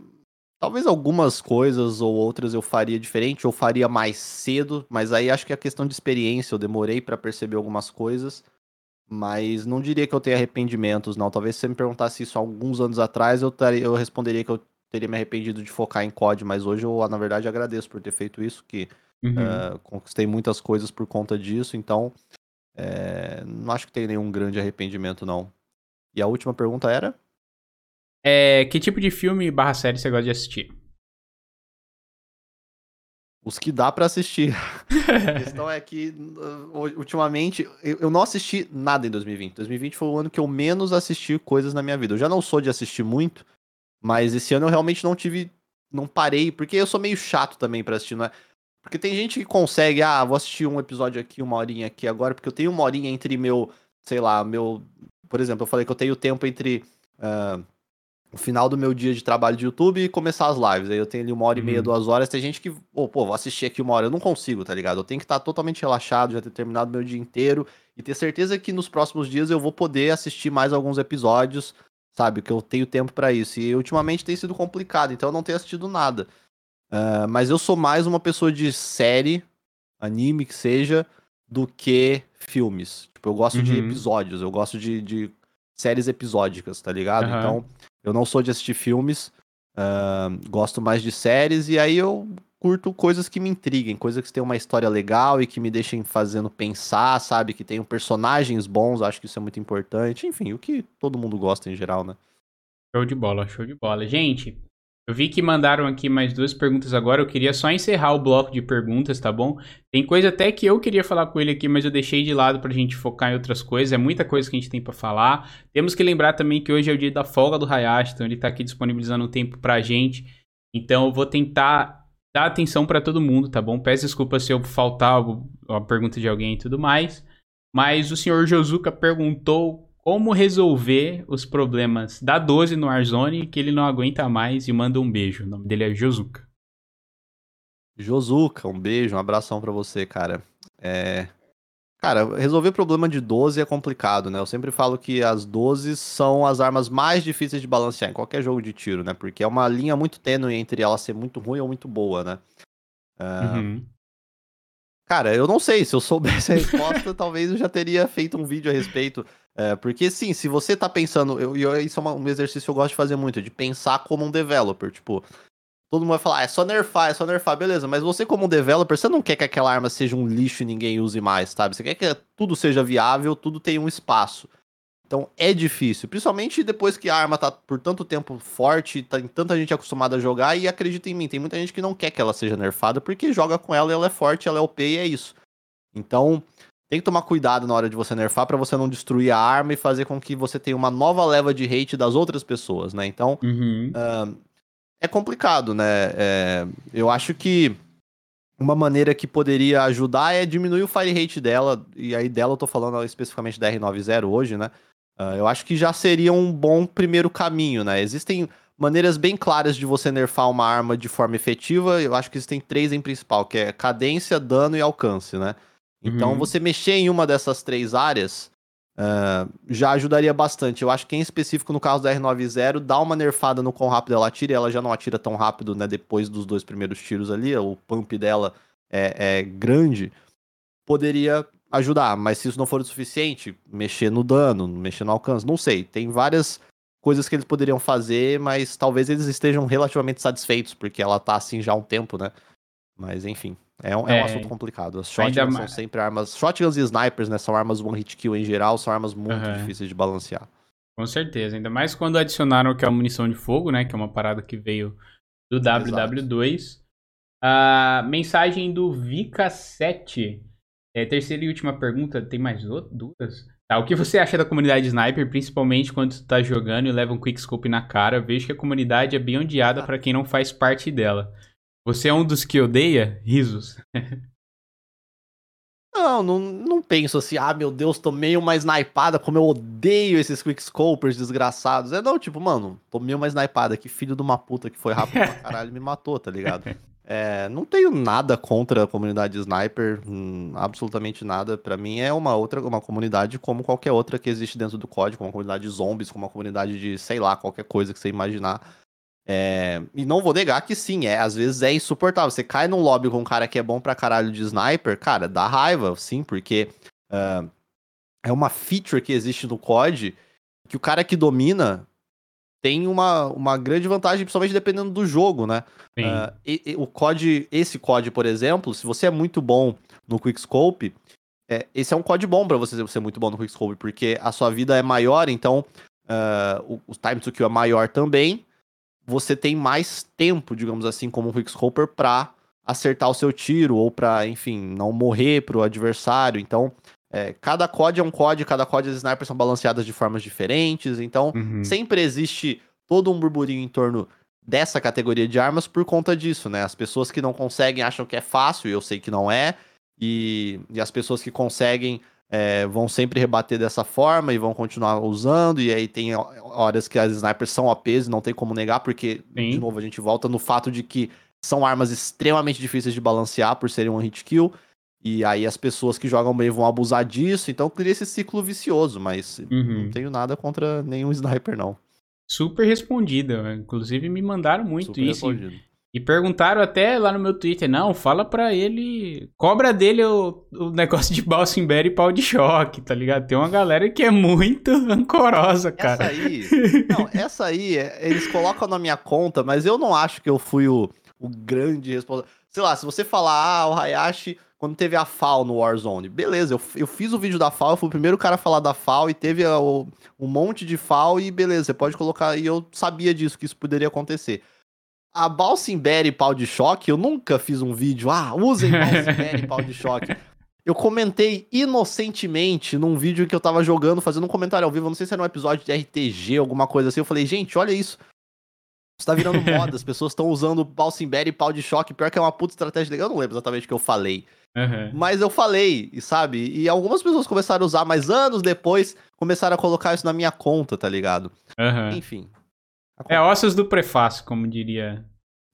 Talvez algumas coisas ou outras eu faria diferente, ou faria mais cedo, mas aí acho que é questão de experiência, eu demorei para perceber algumas coisas, mas não diria que eu tenho arrependimentos, não. Talvez se você me perguntasse isso alguns anos atrás, eu, taria, eu responderia que eu teria me arrependido de focar em COD, mas hoje eu, na verdade, agradeço por ter feito isso, que uhum. uh, conquistei muitas coisas por conta disso, então é, não acho que tem nenhum grande arrependimento, não. E a última pergunta era? É, que tipo de filme barra série você gosta de assistir? Os que dá para assistir. a questão é que, uh, ultimamente, eu não assisti nada em 2020. 2020 foi o ano que eu menos assisti coisas na minha vida. Eu já não sou de assistir muito, mas esse ano eu realmente não tive. Não parei, porque eu sou meio chato também para assistir, não é? Porque tem gente que consegue, ah, vou assistir um episódio aqui, uma horinha aqui agora, porque eu tenho uma horinha entre meu, sei lá, meu. Por exemplo, eu falei que eu tenho tempo entre. Uh, o final do meu dia de trabalho de YouTube e começar as lives. Aí eu tenho ali uma hora e meia, uhum. duas horas. Tem gente que, oh, pô, vou assistir aqui uma hora. Eu não consigo, tá ligado? Eu tenho que estar totalmente relaxado, já ter terminado meu dia inteiro e ter certeza que nos próximos dias eu vou poder assistir mais alguns episódios, sabe? Que eu tenho tempo para isso. E ultimamente tem sido complicado, então eu não tenho assistido nada. Uh, mas eu sou mais uma pessoa de série, anime que seja, do que filmes. Tipo, eu gosto uhum. de episódios, eu gosto de, de séries episódicas, tá ligado? Uhum. Então eu não sou de assistir filmes, uh, gosto mais de séries, e aí eu curto coisas que me intriguem, coisas que têm uma história legal e que me deixem fazendo pensar, sabe? Que tenham personagens bons, acho que isso é muito importante. Enfim, o que todo mundo gosta em geral, né? Show de bola, show de bola. Gente, eu vi que mandaram aqui mais duas perguntas agora. Eu queria só encerrar o bloco de perguntas, tá bom? Tem coisa até que eu queria falar com ele aqui, mas eu deixei de lado pra gente focar em outras coisas. É muita coisa que a gente tem para falar. Temos que lembrar também que hoje é o dia da folga do Hayashi, então ele tá aqui disponibilizando um tempo pra gente. Então eu vou tentar dar atenção para todo mundo, tá bom? Peço desculpa se eu faltar a pergunta de alguém e tudo mais. Mas o senhor Josuka perguntou como resolver os problemas da 12 no Warzone que ele não aguenta mais e manda um beijo. O nome dele é Josuka. Josuka, um beijo, um abração para você, cara. É... Cara, resolver problema de 12 é complicado, né? Eu sempre falo que as 12 são as armas mais difíceis de balancear em qualquer jogo de tiro, né? Porque é uma linha muito tênue entre ela ser muito ruim ou muito boa, né? Uh... Uhum. Cara, eu não sei. Se eu soubesse a resposta, talvez eu já teria feito um vídeo a respeito. É, porque sim, se você tá pensando, eu, eu, isso é uma, um exercício que eu gosto de fazer muito, de pensar como um developer, tipo, todo mundo vai falar, ah, é só nerfar, é só nerfar, beleza, mas você como um developer, você não quer que aquela arma seja um lixo e ninguém use mais, sabe? Você quer que tudo seja viável, tudo tenha um espaço. Então é difícil, principalmente depois que a arma tá por tanto tempo forte, tá, tanta gente acostumada a jogar e acredita em mim, tem muita gente que não quer que ela seja nerfada porque joga com ela, ela é forte, ela é OP e é isso. Então, tem que tomar cuidado na hora de você nerfar para você não destruir a arma e fazer com que você tenha uma nova leva de hate das outras pessoas, né? Então, uhum. uh, é complicado, né? É, eu acho que uma maneira que poderia ajudar é diminuir o fire rate dela, e aí dela eu tô falando especificamente da R90 hoje, né? Uh, eu acho que já seria um bom primeiro caminho, né? Existem maneiras bem claras de você nerfar uma arma de forma efetiva, eu acho que existem três em principal, que é cadência, dano e alcance, né? Então, uhum. você mexer em uma dessas três áreas uh, já ajudaria bastante. Eu acho que em específico no caso da R90, dá uma nerfada no quão rápido ela atira, e ela já não atira tão rápido, né, depois dos dois primeiros tiros ali, o pump dela é, é grande, poderia ajudar, mas se isso não for o suficiente, mexer no dano, mexer no alcance, não sei. Tem várias coisas que eles poderiam fazer, mas talvez eles estejam relativamente satisfeitos, porque ela tá assim já há um tempo, né? Mas enfim, é um, é um é. assunto complicado. As shotguns são sempre armas. Shotguns e snipers, né? São armas one hit kill em geral, são armas muito uhum. difíceis de balancear. Com certeza, ainda mais quando adicionaram que é a munição de fogo, né? Que é uma parada que veio do WW2. A mensagem do Vika7 é, terceira e última pergunta, tem mais duas? Tá, o que você acha da comunidade Sniper, principalmente quando tu tá jogando e leva um quickscope na cara? Vejo que a comunidade é bem odiada para quem não faz parte dela. Você é um dos que odeia? Risos. Não, não, não penso assim, ah, meu Deus, tomei uma snipada, como eu odeio esses quickscopers desgraçados. É não, tipo, mano, tomei uma snipada, que filho de uma puta que foi rápido pra caralho me matou, tá ligado? É, não tenho nada contra a comunidade sniper, hum, absolutamente nada. Para mim é uma outra, uma comunidade como qualquer outra que existe dentro do código, uma comunidade de zombies, como uma comunidade de, sei lá, qualquer coisa que você imaginar. É, e não vou negar que sim, é, às vezes é insuportável. Você cai num lobby com um cara que é bom pra caralho de sniper, cara, dá raiva, sim, porque uh, é uma feature que existe no COD que o cara que domina tem uma, uma grande vantagem, principalmente dependendo do jogo, né? Uh, e, e, o COD, esse COD, por exemplo, se você é muito bom no Quickscope, é, esse é um COD bom para você ser muito bom no Quickscope, porque a sua vida é maior, então uh, o, o, time to kill é maior também. Você tem mais tempo, digamos assim, como um Quickscoper pra acertar o seu tiro, ou pra, enfim, não morrer pro adversário. Então, é, cada COD é um COD, cada COD as snipers são balanceadas de formas diferentes, então uhum. sempre existe todo um burburinho em torno dessa categoria de armas por conta disso, né? As pessoas que não conseguem acham que é fácil, e eu sei que não é, e, e as pessoas que conseguem é, vão sempre rebater dessa forma e vão continuar usando, e aí tem horas que as snipers são OPs e não tem como negar, porque, Sim. de novo, a gente volta no fato de que são armas extremamente difíceis de balancear por serem um hit kill, e aí as pessoas que jogam bem vão abusar disso, então cria esse ciclo vicioso, mas uhum. não tenho nada contra nenhum sniper, não. Super respondida, inclusive me mandaram muito Super isso. Respondido. E perguntaram até lá no meu Twitter, não, fala pra ele, cobra dele o, o negócio de Balsimberry e pau de choque, tá ligado? Tem uma galera que é muito rancorosa, cara. Essa aí, não, essa aí, é, eles colocam na minha conta, mas eu não acho que eu fui o, o grande responsável. Sei lá, se você falar, ah, o Hayashi quando teve a FAO no Warzone. Beleza, eu, eu fiz o vídeo da FAO, eu fui o primeiro cara a falar da FAO e teve o, um monte de FAO e beleza, você pode colocar. E eu sabia disso, que isso poderia acontecer. A Balsimberry pau de choque, eu nunca fiz um vídeo, ah, usem Balsimberry pau de choque. Eu comentei inocentemente num vídeo que eu tava jogando, fazendo um comentário ao vivo, não sei se era um episódio de RTG, alguma coisa assim. Eu falei, gente, olha isso. Isso tá virando moda, as pessoas estão usando Balsimberry e pau de choque. Pior que é uma puta estratégia legal. Eu não lembro exatamente o que eu falei. Uhum. Mas eu falei, sabe? E algumas pessoas começaram a usar, mas anos depois começaram a colocar isso na minha conta, tá ligado? Uhum. Enfim. É ossos do prefácio, como diria.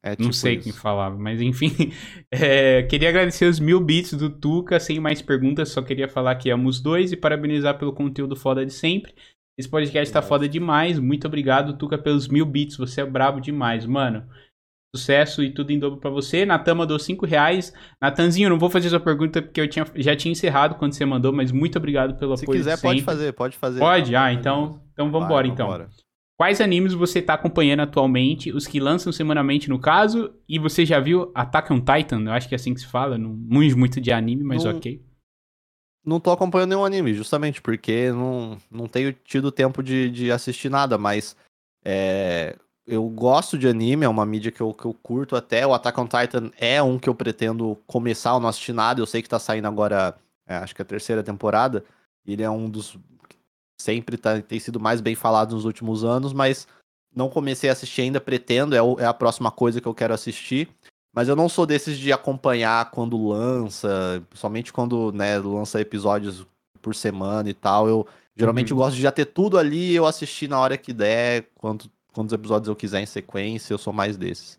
É, tipo Não sei isso. quem falava, mas enfim. É, queria agradecer os mil bits do Tuca, sem mais perguntas, só queria falar que amo os dois e parabenizar pelo conteúdo foda de sempre. Esse podcast tá foda demais. Muito obrigado, Tuca, pelos mil bits. Você é brabo demais, mano. Sucesso e tudo em dobro pra você. Natan mandou 5 reais. Natanzinho, não vou fazer sua pergunta porque eu tinha, já tinha encerrado quando você mandou, mas muito obrigado pelo Se apoio. Se quiser, pode fazer, pode fazer. Pode? Ah, então, então vambora, Vai, então. Vambora. Quais animes você tá acompanhando atualmente? Os que lançam semanalmente, no caso? E você já viu Attack on Titan? Eu acho que é assim que se fala. Não manjo muito de anime, mas não, ok. Não tô acompanhando nenhum anime, justamente porque não, não tenho tido tempo de, de assistir nada, mas é, eu gosto de anime, é uma mídia que eu, que eu curto até. O Attack on Titan é um que eu pretendo começar, eu não assisti nada. Eu sei que tá saindo agora, é, acho que a terceira temporada. Ele é um dos. Sempre tá, tem sido mais bem falado nos últimos anos, mas não comecei a assistir ainda, pretendo, é, o, é a próxima coisa que eu quero assistir. Mas eu não sou desses de acompanhar quando lança, somente quando né, lança episódios por semana e tal. Eu geralmente uhum. gosto de já ter tudo ali eu assistir na hora que der, quando quantos episódios eu quiser em sequência, eu sou mais desses.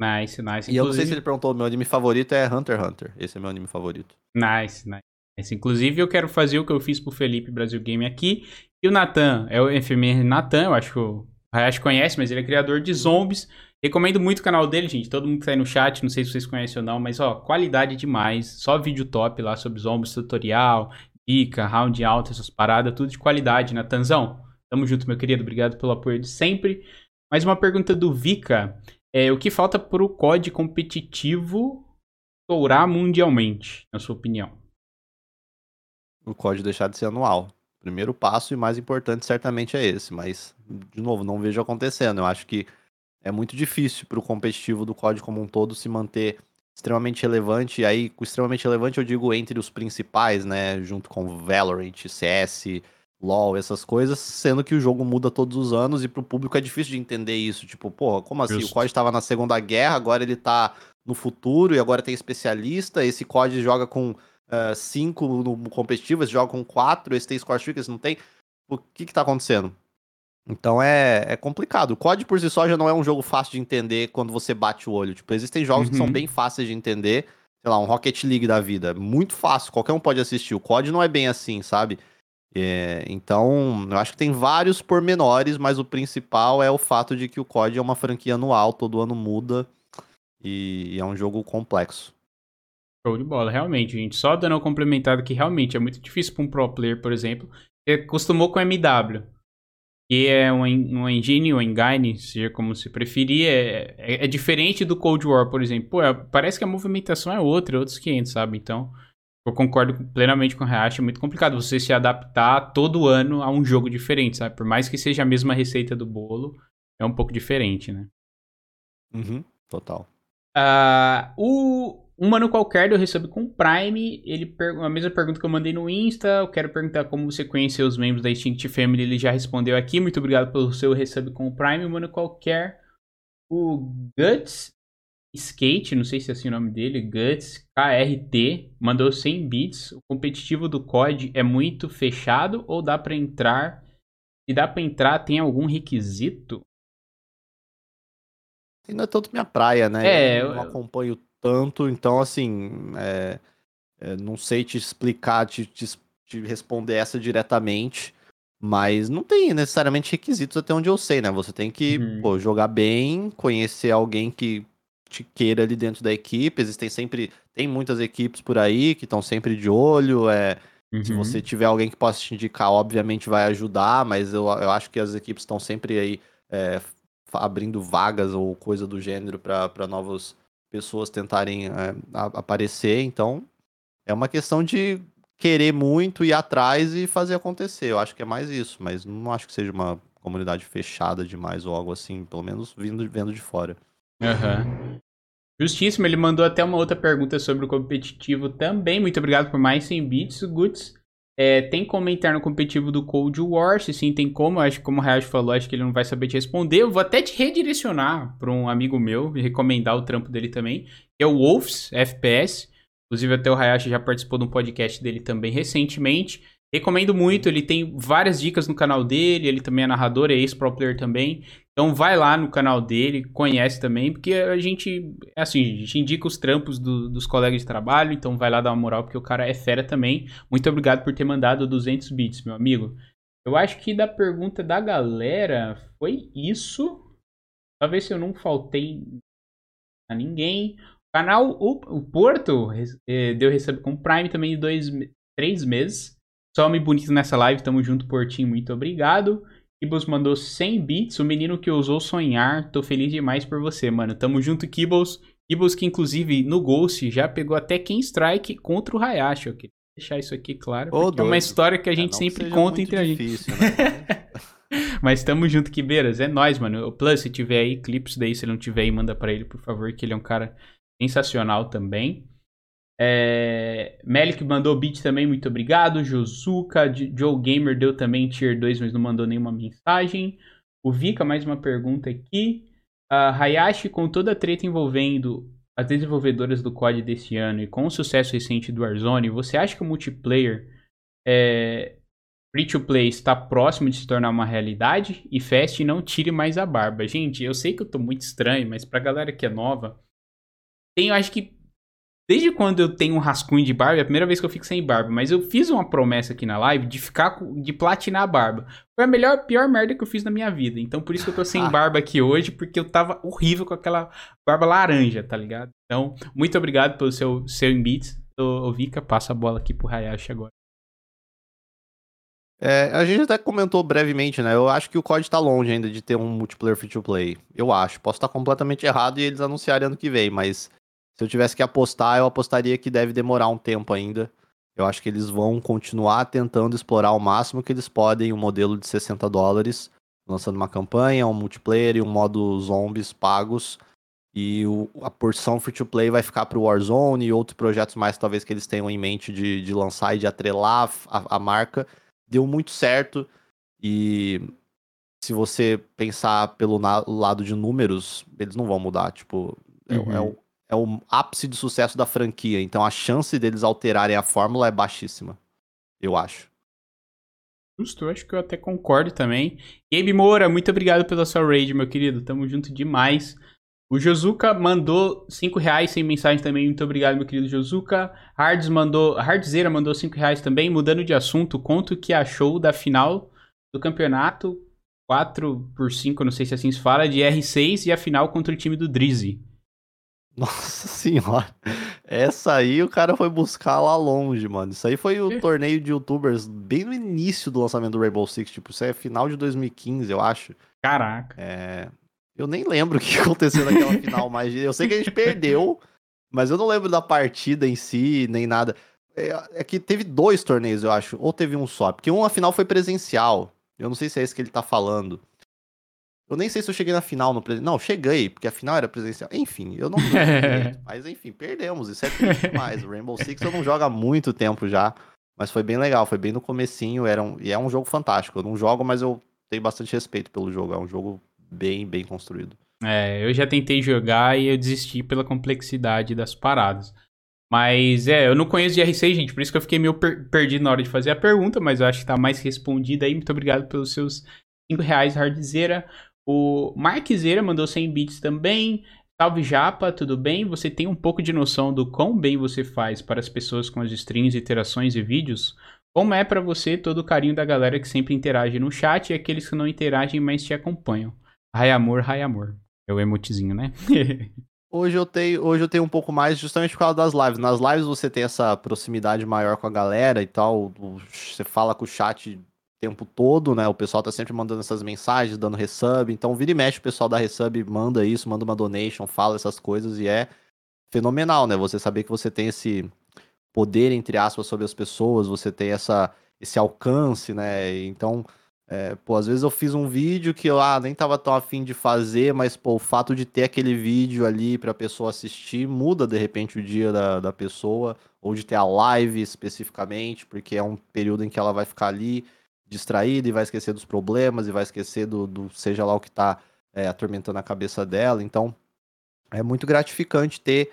Nice, nice. E Inclusive... eu não sei se ele perguntou, meu anime favorito é Hunter x Hunter. Esse é meu anime favorito. Nice, nice. Inclusive, eu quero fazer o que eu fiz pro Felipe Brasil Game aqui. E o Natan, é o FMR Natan, eu acho que o Hayashi conhece, mas ele é criador de zombies. Recomendo muito o canal dele, gente. Todo mundo que tá aí no chat, não sei se vocês conhecem ou não, mas ó, qualidade demais. Só vídeo top lá sobre zombies, tutorial, dica, round alto, essas paradas, tudo de qualidade, Natanzão. Tamo junto, meu querido. Obrigado pelo apoio de sempre. Mais uma pergunta do Vika. É, o que falta para o COD competitivo estourar mundialmente, na sua opinião? O COD deixar de ser anual. Primeiro passo e mais importante certamente é esse, mas, de novo, não vejo acontecendo. Eu acho que é muito difícil para o competitivo do COD como um todo se manter extremamente relevante. E aí, extremamente relevante, eu digo entre os principais, né? Junto com Valorant, CS, LoL, essas coisas, sendo que o jogo muda todos os anos e pro público é difícil de entender isso. Tipo, pô, como assim? O COD estava na Segunda Guerra, agora ele tá no futuro e agora tem especialista. Esse COD joga com uh, cinco no competitivo, esse joga com quatro, esse tem score streak, esse não tem. O que que tá acontecendo? Então é, é complicado. O COD por si só já não é um jogo fácil de entender quando você bate o olho. Tipo, existem jogos uhum. que são uhum. bem fáceis de entender. Sei lá, um Rocket League da vida. Muito fácil, qualquer um pode assistir. O COD não é bem assim, sabe? É, então, eu acho que tem vários pormenores, mas o principal é o fato de que o COD é uma franquia anual, todo ano muda e é um jogo complexo. Show de bola, realmente, gente. Só dando uma complementada que realmente é muito difícil para um pro player, por exemplo, que acostumou com MW, que é um, um engine, um engine, seja como se preferir, é, é, é, diferente do Cold War, por exemplo. Pô, é, parece que a movimentação é outra, é outros 500, sabe? Então, eu concordo plenamente com o Hayashi, é muito complicado você se adaptar todo ano a um jogo diferente, sabe? Por mais que seja a mesma receita do bolo, é um pouco diferente, né? Uhum, total. Uh, o um mano qualquer eu recebo com Prime, ele a mesma pergunta que eu mandei no Insta, eu quero perguntar como você conheceu os membros da Instinct Family, ele já respondeu aqui, muito obrigado pelo seu recebo com o Prime, um mano qualquer, o Guts Skate, não sei se é assim o nome dele, Guts KRT, mandou 100 bits. O competitivo do COD é muito fechado ou dá para entrar? Se dá para entrar, tem algum requisito? Não é tanto minha praia, né? É, eu não acompanho tanto, então assim, é, é, não sei te explicar, te, te, te responder essa diretamente. Mas não tem necessariamente requisitos até onde eu sei, né? Você tem que uhum. pô, jogar bem, conhecer alguém que te queira ali dentro da equipe. Existem sempre. Tem muitas equipes por aí que estão sempre de olho. É, uhum. Se você tiver alguém que possa te indicar, obviamente vai ajudar, mas eu, eu acho que as equipes estão sempre aí é, abrindo vagas ou coisa do gênero para novas pessoas tentarem é, aparecer. Então, é uma questão de querer muito, ir atrás e fazer acontecer. Eu acho que é mais isso, mas não acho que seja uma comunidade fechada demais ou algo assim, pelo menos vindo, vendo de fora. Uhum. Justíssimo, ele mandou até uma outra pergunta sobre o competitivo também. Muito obrigado por mais 100 bits, Guts. É, tem como entrar no competitivo do Cold War? Se sim, tem como. Acho que como o React falou, acho que ele não vai saber te responder. Eu vou até te redirecionar para um amigo meu e recomendar o trampo dele também, que é o Wolves FPS. Inclusive, até o Hayashi já participou de um podcast dele também recentemente. Recomendo muito, ele tem várias dicas no canal dele, ele também é narrador, é ex-pro player também. Então vai lá no canal dele, conhece também, porque a gente, assim, a gente indica os trampos do, dos colegas de trabalho, então vai lá dar uma moral, porque o cara é fera também. Muito obrigado por ter mandado 200 bits, meu amigo. Eu acho que da pergunta da galera foi isso. Talvez eu não faltei a ninguém. O canal, o, o Porto, eh, deu recebe com Prime também de dois, três meses. Só me bonito nessa live, tamo junto, Portinho, muito obrigado. Kibbles mandou 100 bits, o menino que ousou sonhar, tô feliz demais por você, mano. Tamo junto, Kibbles. Kibbles que, inclusive, no Ghost já pegou até Ken Strike contra o Hayashi, eu queria deixar isso aqui claro, oh, é uma história que a é, gente é, sempre conta entre a gente. Né? Mas tamo junto, Kibeiras. É nóis, mano. O Plus, se tiver aí clipes daí, se ele não tiver aí, manda para ele, por favor, que ele é um cara sensacional também. É... Melik mandou beat também, muito obrigado. Josuka, Joe Gamer deu também tier 2, mas não mandou nenhuma mensagem. O Vika, mais uma pergunta aqui. Uh, Hayashi, com toda a treta envolvendo as desenvolvedoras do COD desse ano e com o sucesso recente do Warzone, você acha que o multiplayer é, free to play está próximo de se tornar uma realidade? E Fast não tire mais a barba. Gente, eu sei que eu tô muito estranho, mas pra galera que é nova, tem, eu acho que Desde quando eu tenho um rascunho de barba, é a primeira vez que eu fico sem barba, mas eu fiz uma promessa aqui na live de ficar de platinar a barba. Foi a melhor, pior merda que eu fiz na minha vida. Então por isso que eu tô sem barba aqui hoje, porque eu tava horrível com aquela barba laranja, tá ligado? Então, muito obrigado pelo seu seu invite. Ô, Vika, passa a bola aqui pro Hayashi agora. É, a gente até comentou brevemente, né? Eu acho que o COD tá longe ainda de ter um multiplayer free to play. Eu acho. Posso estar completamente errado e eles anunciarem ano que vem, mas se eu tivesse que apostar, eu apostaria que deve demorar um tempo ainda. Eu acho que eles vão continuar tentando explorar o máximo que eles podem um modelo de 60 dólares, lançando uma campanha, um multiplayer e um modo zombies pagos. E o, a porção free to play vai ficar para o Warzone e outros projetos mais, talvez, que eles tenham em mente de, de lançar e de atrelar a, a marca deu muito certo. E se você pensar pelo lado de números, eles não vão mudar. Tipo, é, é uhum. é, o, é o ápice de sucesso da franquia. Então a chance deles alterarem a fórmula é baixíssima. Eu acho. Justo, acho que eu até concordo também. Gabe Moura, muito obrigado pela sua raid, meu querido. Tamo junto demais. O Josuka mandou 5 reais sem mensagem também. Muito obrigado, meu querido Josuka. Hards mandou. Hardzeira mandou 5 reais também. Mudando de assunto, conto que achou da final do campeonato 4 por 5, não sei se assim se fala, de R6 e a final contra o time do Drizzy. Nossa senhora. Essa aí o cara foi buscar lá longe, mano. Isso aí foi o torneio de youtubers bem no início do lançamento do Rainbow Six. Tipo, isso é final de 2015, eu acho. Caraca. É. Eu nem lembro o que aconteceu naquela final, mas eu sei que a gente perdeu, mas eu não lembro da partida em si, nem nada. É, é, que teve dois torneios, eu acho, ou teve um só, porque uma final foi presencial. Eu não sei se é esse que ele tá falando. Eu nem sei se eu cheguei na final no presencial. Não, cheguei, porque a final era presencial. Enfim, eu não mas enfim, perdemos. Isso é triste demais. O Rainbow Six eu não jogo há muito tempo já. Mas foi bem legal, foi bem no comecinho. Era um, e é um jogo fantástico. Eu não jogo, mas eu tenho bastante respeito pelo jogo. É um jogo bem, bem construído. É, eu já tentei jogar e eu desisti pela complexidade das paradas. Mas é, eu não conheço de R6, gente, por isso que eu fiquei meio per perdido na hora de fazer a pergunta, mas eu acho que tá mais respondida aí. Muito obrigado pelos seus 5 reais, Hardzeira. O Marquezeira mandou 100 bits também. Salve Japa, tudo bem? Você tem um pouco de noção do quão bem você faz para as pessoas com as streams, interações e vídeos? Como é para você todo o carinho da galera que sempre interage no chat e aqueles que não interagem, mas te acompanham? Rai amor, rai amor. É o emotezinho, né? hoje eu tenho, hoje eu tenho um pouco mais justamente por causa das lives. Nas lives você tem essa proximidade maior com a galera e tal. Você fala com o chat tempo todo, né? O pessoal tá sempre mandando essas mensagens, dando resub. Então, vira e mexe, o pessoal da resub manda isso, manda uma donation, fala essas coisas e é fenomenal, né? Você saber que você tem esse poder, entre aspas, sobre as pessoas, você tem essa, esse alcance, né? Então, é, pô, às vezes eu fiz um vídeo que eu ah, nem tava tão afim de fazer, mas pô, o fato de ter aquele vídeo ali pra pessoa assistir muda de repente o dia da, da pessoa, ou de ter a live especificamente, porque é um período em que ela vai ficar ali distraída e vai esquecer dos problemas e vai esquecer do, do seja lá o que tá é, atormentando a cabeça dela. Então é muito gratificante ter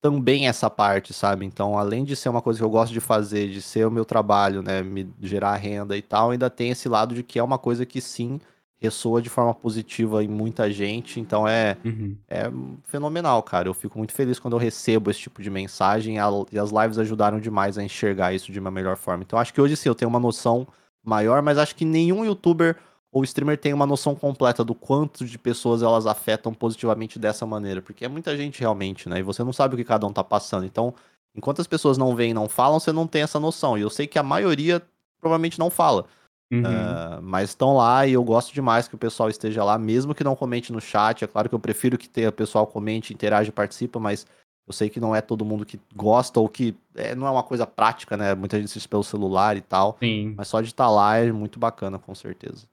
também essa parte, sabe? Então, além de ser uma coisa que eu gosto de fazer, de ser o meu trabalho, né, me gerar renda e tal, ainda tem esse lado de que é uma coisa que sim ressoa de forma positiva em muita gente. Então é, uhum. é fenomenal, cara. Eu fico muito feliz quando eu recebo esse tipo de mensagem e as lives ajudaram demais a enxergar isso de uma melhor forma. Então acho que hoje sim eu tenho uma noção maior, mas acho que nenhum youtuber ou streamer tem uma noção completa do quanto de pessoas elas afetam positivamente dessa maneira, porque é muita gente realmente, né? E você não sabe o que cada um tá passando. Então, enquanto as pessoas não veem, não falam, você não tem essa noção. E eu sei que a maioria provavelmente não fala. Uhum. Uh, mas estão lá e eu gosto demais que o pessoal esteja lá, mesmo que não comente no chat. É claro que eu prefiro que tenha, o pessoal comente, interage, participa, mas eu sei que não é todo mundo que gosta ou que é, não é uma coisa prática, né? Muita gente assiste pelo celular e tal. Sim. Mas só de estar tá lá é muito bacana, com certeza.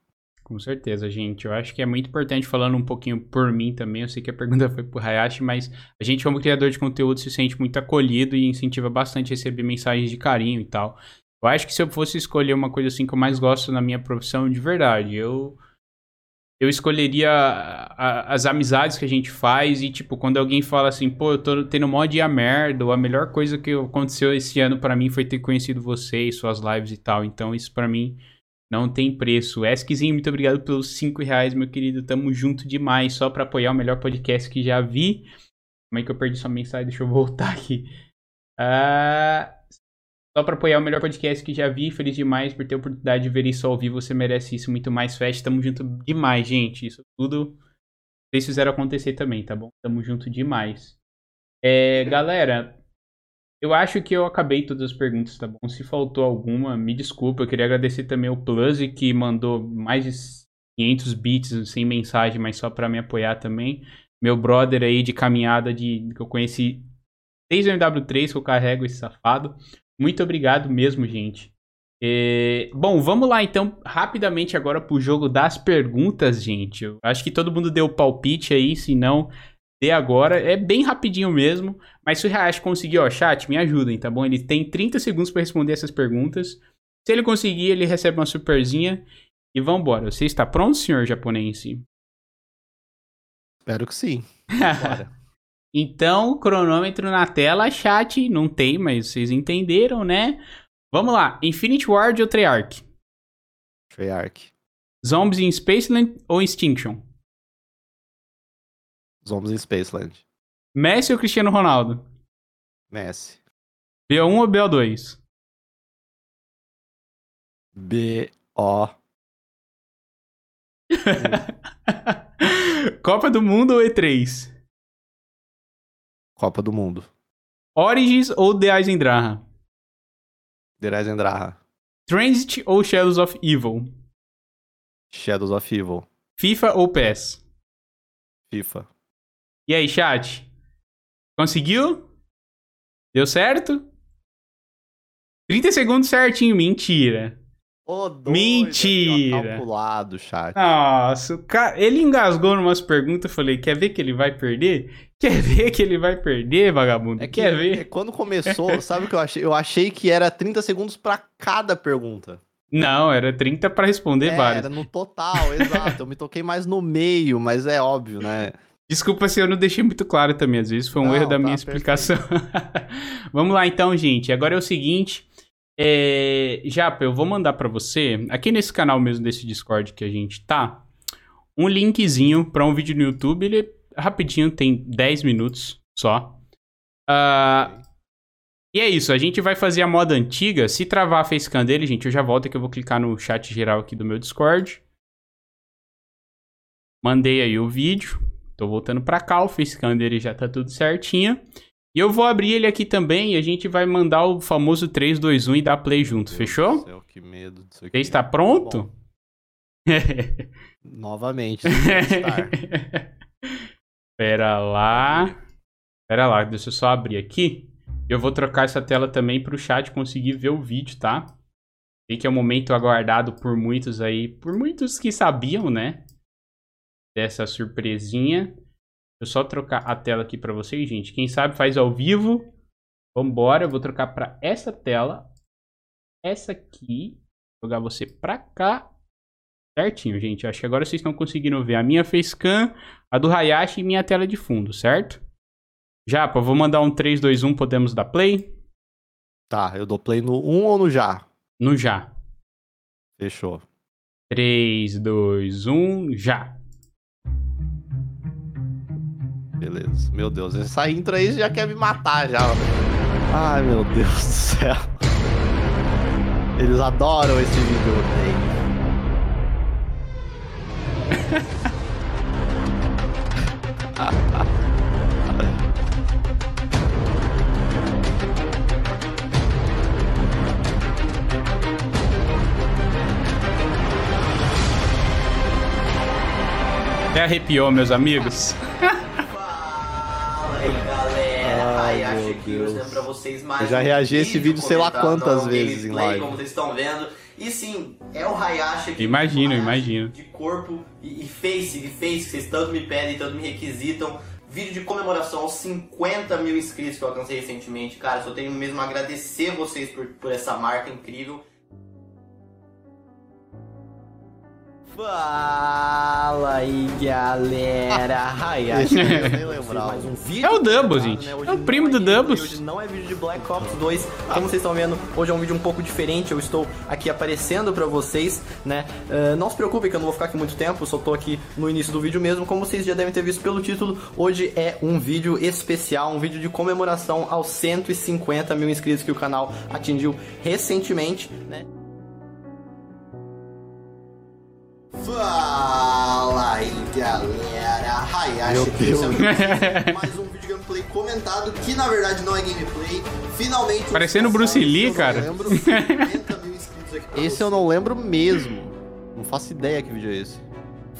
Com certeza, gente. Eu acho que é muito importante falando um pouquinho por mim também. Eu sei que a pergunta foi pro Hayashi, mas a gente, como criador de conteúdo, se sente muito acolhido e incentiva bastante a receber mensagens de carinho e tal. Eu acho que se eu fosse escolher uma coisa assim que eu mais gosto na minha profissão, de verdade, eu eu escolheria a, as amizades que a gente faz e, tipo, quando alguém fala assim, pô, eu tô tendo mó dia merda, ou a melhor coisa que aconteceu esse ano para mim foi ter conhecido vocês, suas lives e tal. Então, isso para mim não tem preço. Eskzinho, muito obrigado pelos 5 reais, meu querido. Tamo junto demais. Só para apoiar o melhor podcast que já vi. Como é que eu perdi sua mensagem? Deixa eu voltar aqui. Uh, só pra apoiar o melhor podcast que já vi. Feliz demais por ter a oportunidade de ver isso ao vivo. Você merece isso muito mais festa. Tamo junto demais, gente. Isso tudo vocês fizeram acontecer também, tá bom? Tamo junto demais. É, galera, eu acho que eu acabei todas as perguntas, tá bom? Se faltou alguma, me desculpa. Eu queria agradecer também o Plus, que mandou mais de 500 bits sem mensagem, mas só para me apoiar também. Meu brother aí de caminhada de que eu conheci desde o MW3 que eu carrego esse safado. Muito obrigado mesmo, gente. É... Bom, vamos lá então, rapidamente agora pro jogo das perguntas, gente. Eu acho que todo mundo deu palpite aí, se não, dê agora. É bem rapidinho mesmo, mas se o Hayashi conseguir, ó, chat, me ajudem, tá bom? Ele tem 30 segundos para responder essas perguntas. Se ele conseguir, ele recebe uma superzinha e vambora. Você está pronto, senhor japonês? Espero que sim. então, cronômetro na tela, chat, não tem, mas vocês entenderam, né? Vamos lá. Infinite Ward ou Treyarch? Treyarch. Zombies in Spaceland ou Extinction? Zombies in Spaceland. Messi ou Cristiano Ronaldo? Messi. BO1 ou BO2? B-O. Copa do Mundo ou E3? Copa do Mundo. Origins ou The Eisendrache? The Eisendrache. Transit ou Shadows of Evil? Shadows of Evil. FIFA ou PES? FIFA. E aí, chat? Conseguiu? Deu certo? 30 segundos certinho, mentira. Oh, Mentira! Calculado, chat. Nossa, o cara, ele engasgou numas perguntas. Eu falei: quer ver que ele vai perder? Quer ver que ele vai perder, vagabundo? É que, quer ver? É, quando começou, sabe o que eu achei? Eu achei que era 30 segundos para cada pergunta. Não, era 30 para responder é, várias. Era no total, exato. Eu me toquei mais no meio, mas é óbvio, né? Desculpa se eu não deixei muito claro também, às vezes foi um não, erro da tá, minha explicação. Vamos lá então, gente. Agora é o seguinte. É, Japa, eu vou mandar para você, aqui nesse canal mesmo desse Discord que a gente tá, um linkzinho para um vídeo no YouTube. Ele é rapidinho, tem 10 minutos só. Uh, e é isso, a gente vai fazer a moda antiga. Se travar a facecam dele, gente, eu já volto que eu vou clicar no chat geral aqui do meu Discord. Mandei aí o vídeo. Tô voltando pra cá, o facecam dele já tá tudo certinho. E eu vou abrir ele aqui também e a gente vai mandar o famoso 3, 2, 1 e dar play junto, Meu fechou? Céu, que medo disso aqui. Você está pronto? Novamente. Pera lá. Pera lá, deixa eu só abrir aqui. Eu vou trocar essa tela também para o chat conseguir ver o vídeo, tá? Sei que é um momento aguardado por muitos aí, por muitos que sabiam, né? Dessa eu só trocar a tela aqui para vocês, gente. Quem sabe faz ao vivo. Vambora, eu vou trocar para essa tela. Essa aqui. Jogar você para cá. Certinho, gente. Acho que agora vocês estão conseguindo ver a minha facecam, a do Hayashi e minha tela de fundo, certo? Japa, vou mandar um 3, 2, 1, podemos dar play? Tá, eu dou play no 1 ou no já? No já. Fechou. 3, 2, 1, já. Beleza. Meu Deus, essa intro aí já quer me matar já. Ai, meu Deus do céu. Eles adoram esse vídeo. Até arrepiou, meus amigos. Deus. pra vocês mais Eu já reagi a esse vídeo sei lá quantas vezes em live. Como vocês estão vendo. E sim, é o Hayashi aqui. Imagino, imagino. De corpo e, e face, de face, que vocês tanto me pedem, tanto me requisitam. Vídeo de comemoração aos 50 mil inscritos que eu alcancei recentemente. Cara, só tenho mesmo a agradecer vocês por, por essa marca incrível. Fala aí, galera! Hayashi, eu nem lembro mais um vídeo. É o Double, gente. Né? É o primo é do Double. Hoje não é vídeo de Black Ops 2. Como vocês estão vendo, hoje é um vídeo um pouco diferente. Eu estou aqui aparecendo pra vocês, né? Uh, não se preocupem que eu não vou ficar aqui muito tempo. Só tô aqui no início do vídeo mesmo. Como vocês já devem ter visto pelo título, hoje é um vídeo especial, um vídeo de comemoração aos 150 mil inscritos que o canal atingiu recentemente, né? Fala aí galera, Hayashi aqui, mais um vídeo gameplay comentado, que na verdade não é gameplay, finalmente... Parecendo o Bruce Lee, cara. esse eu não lembro mesmo, não faço ideia que vídeo é esse.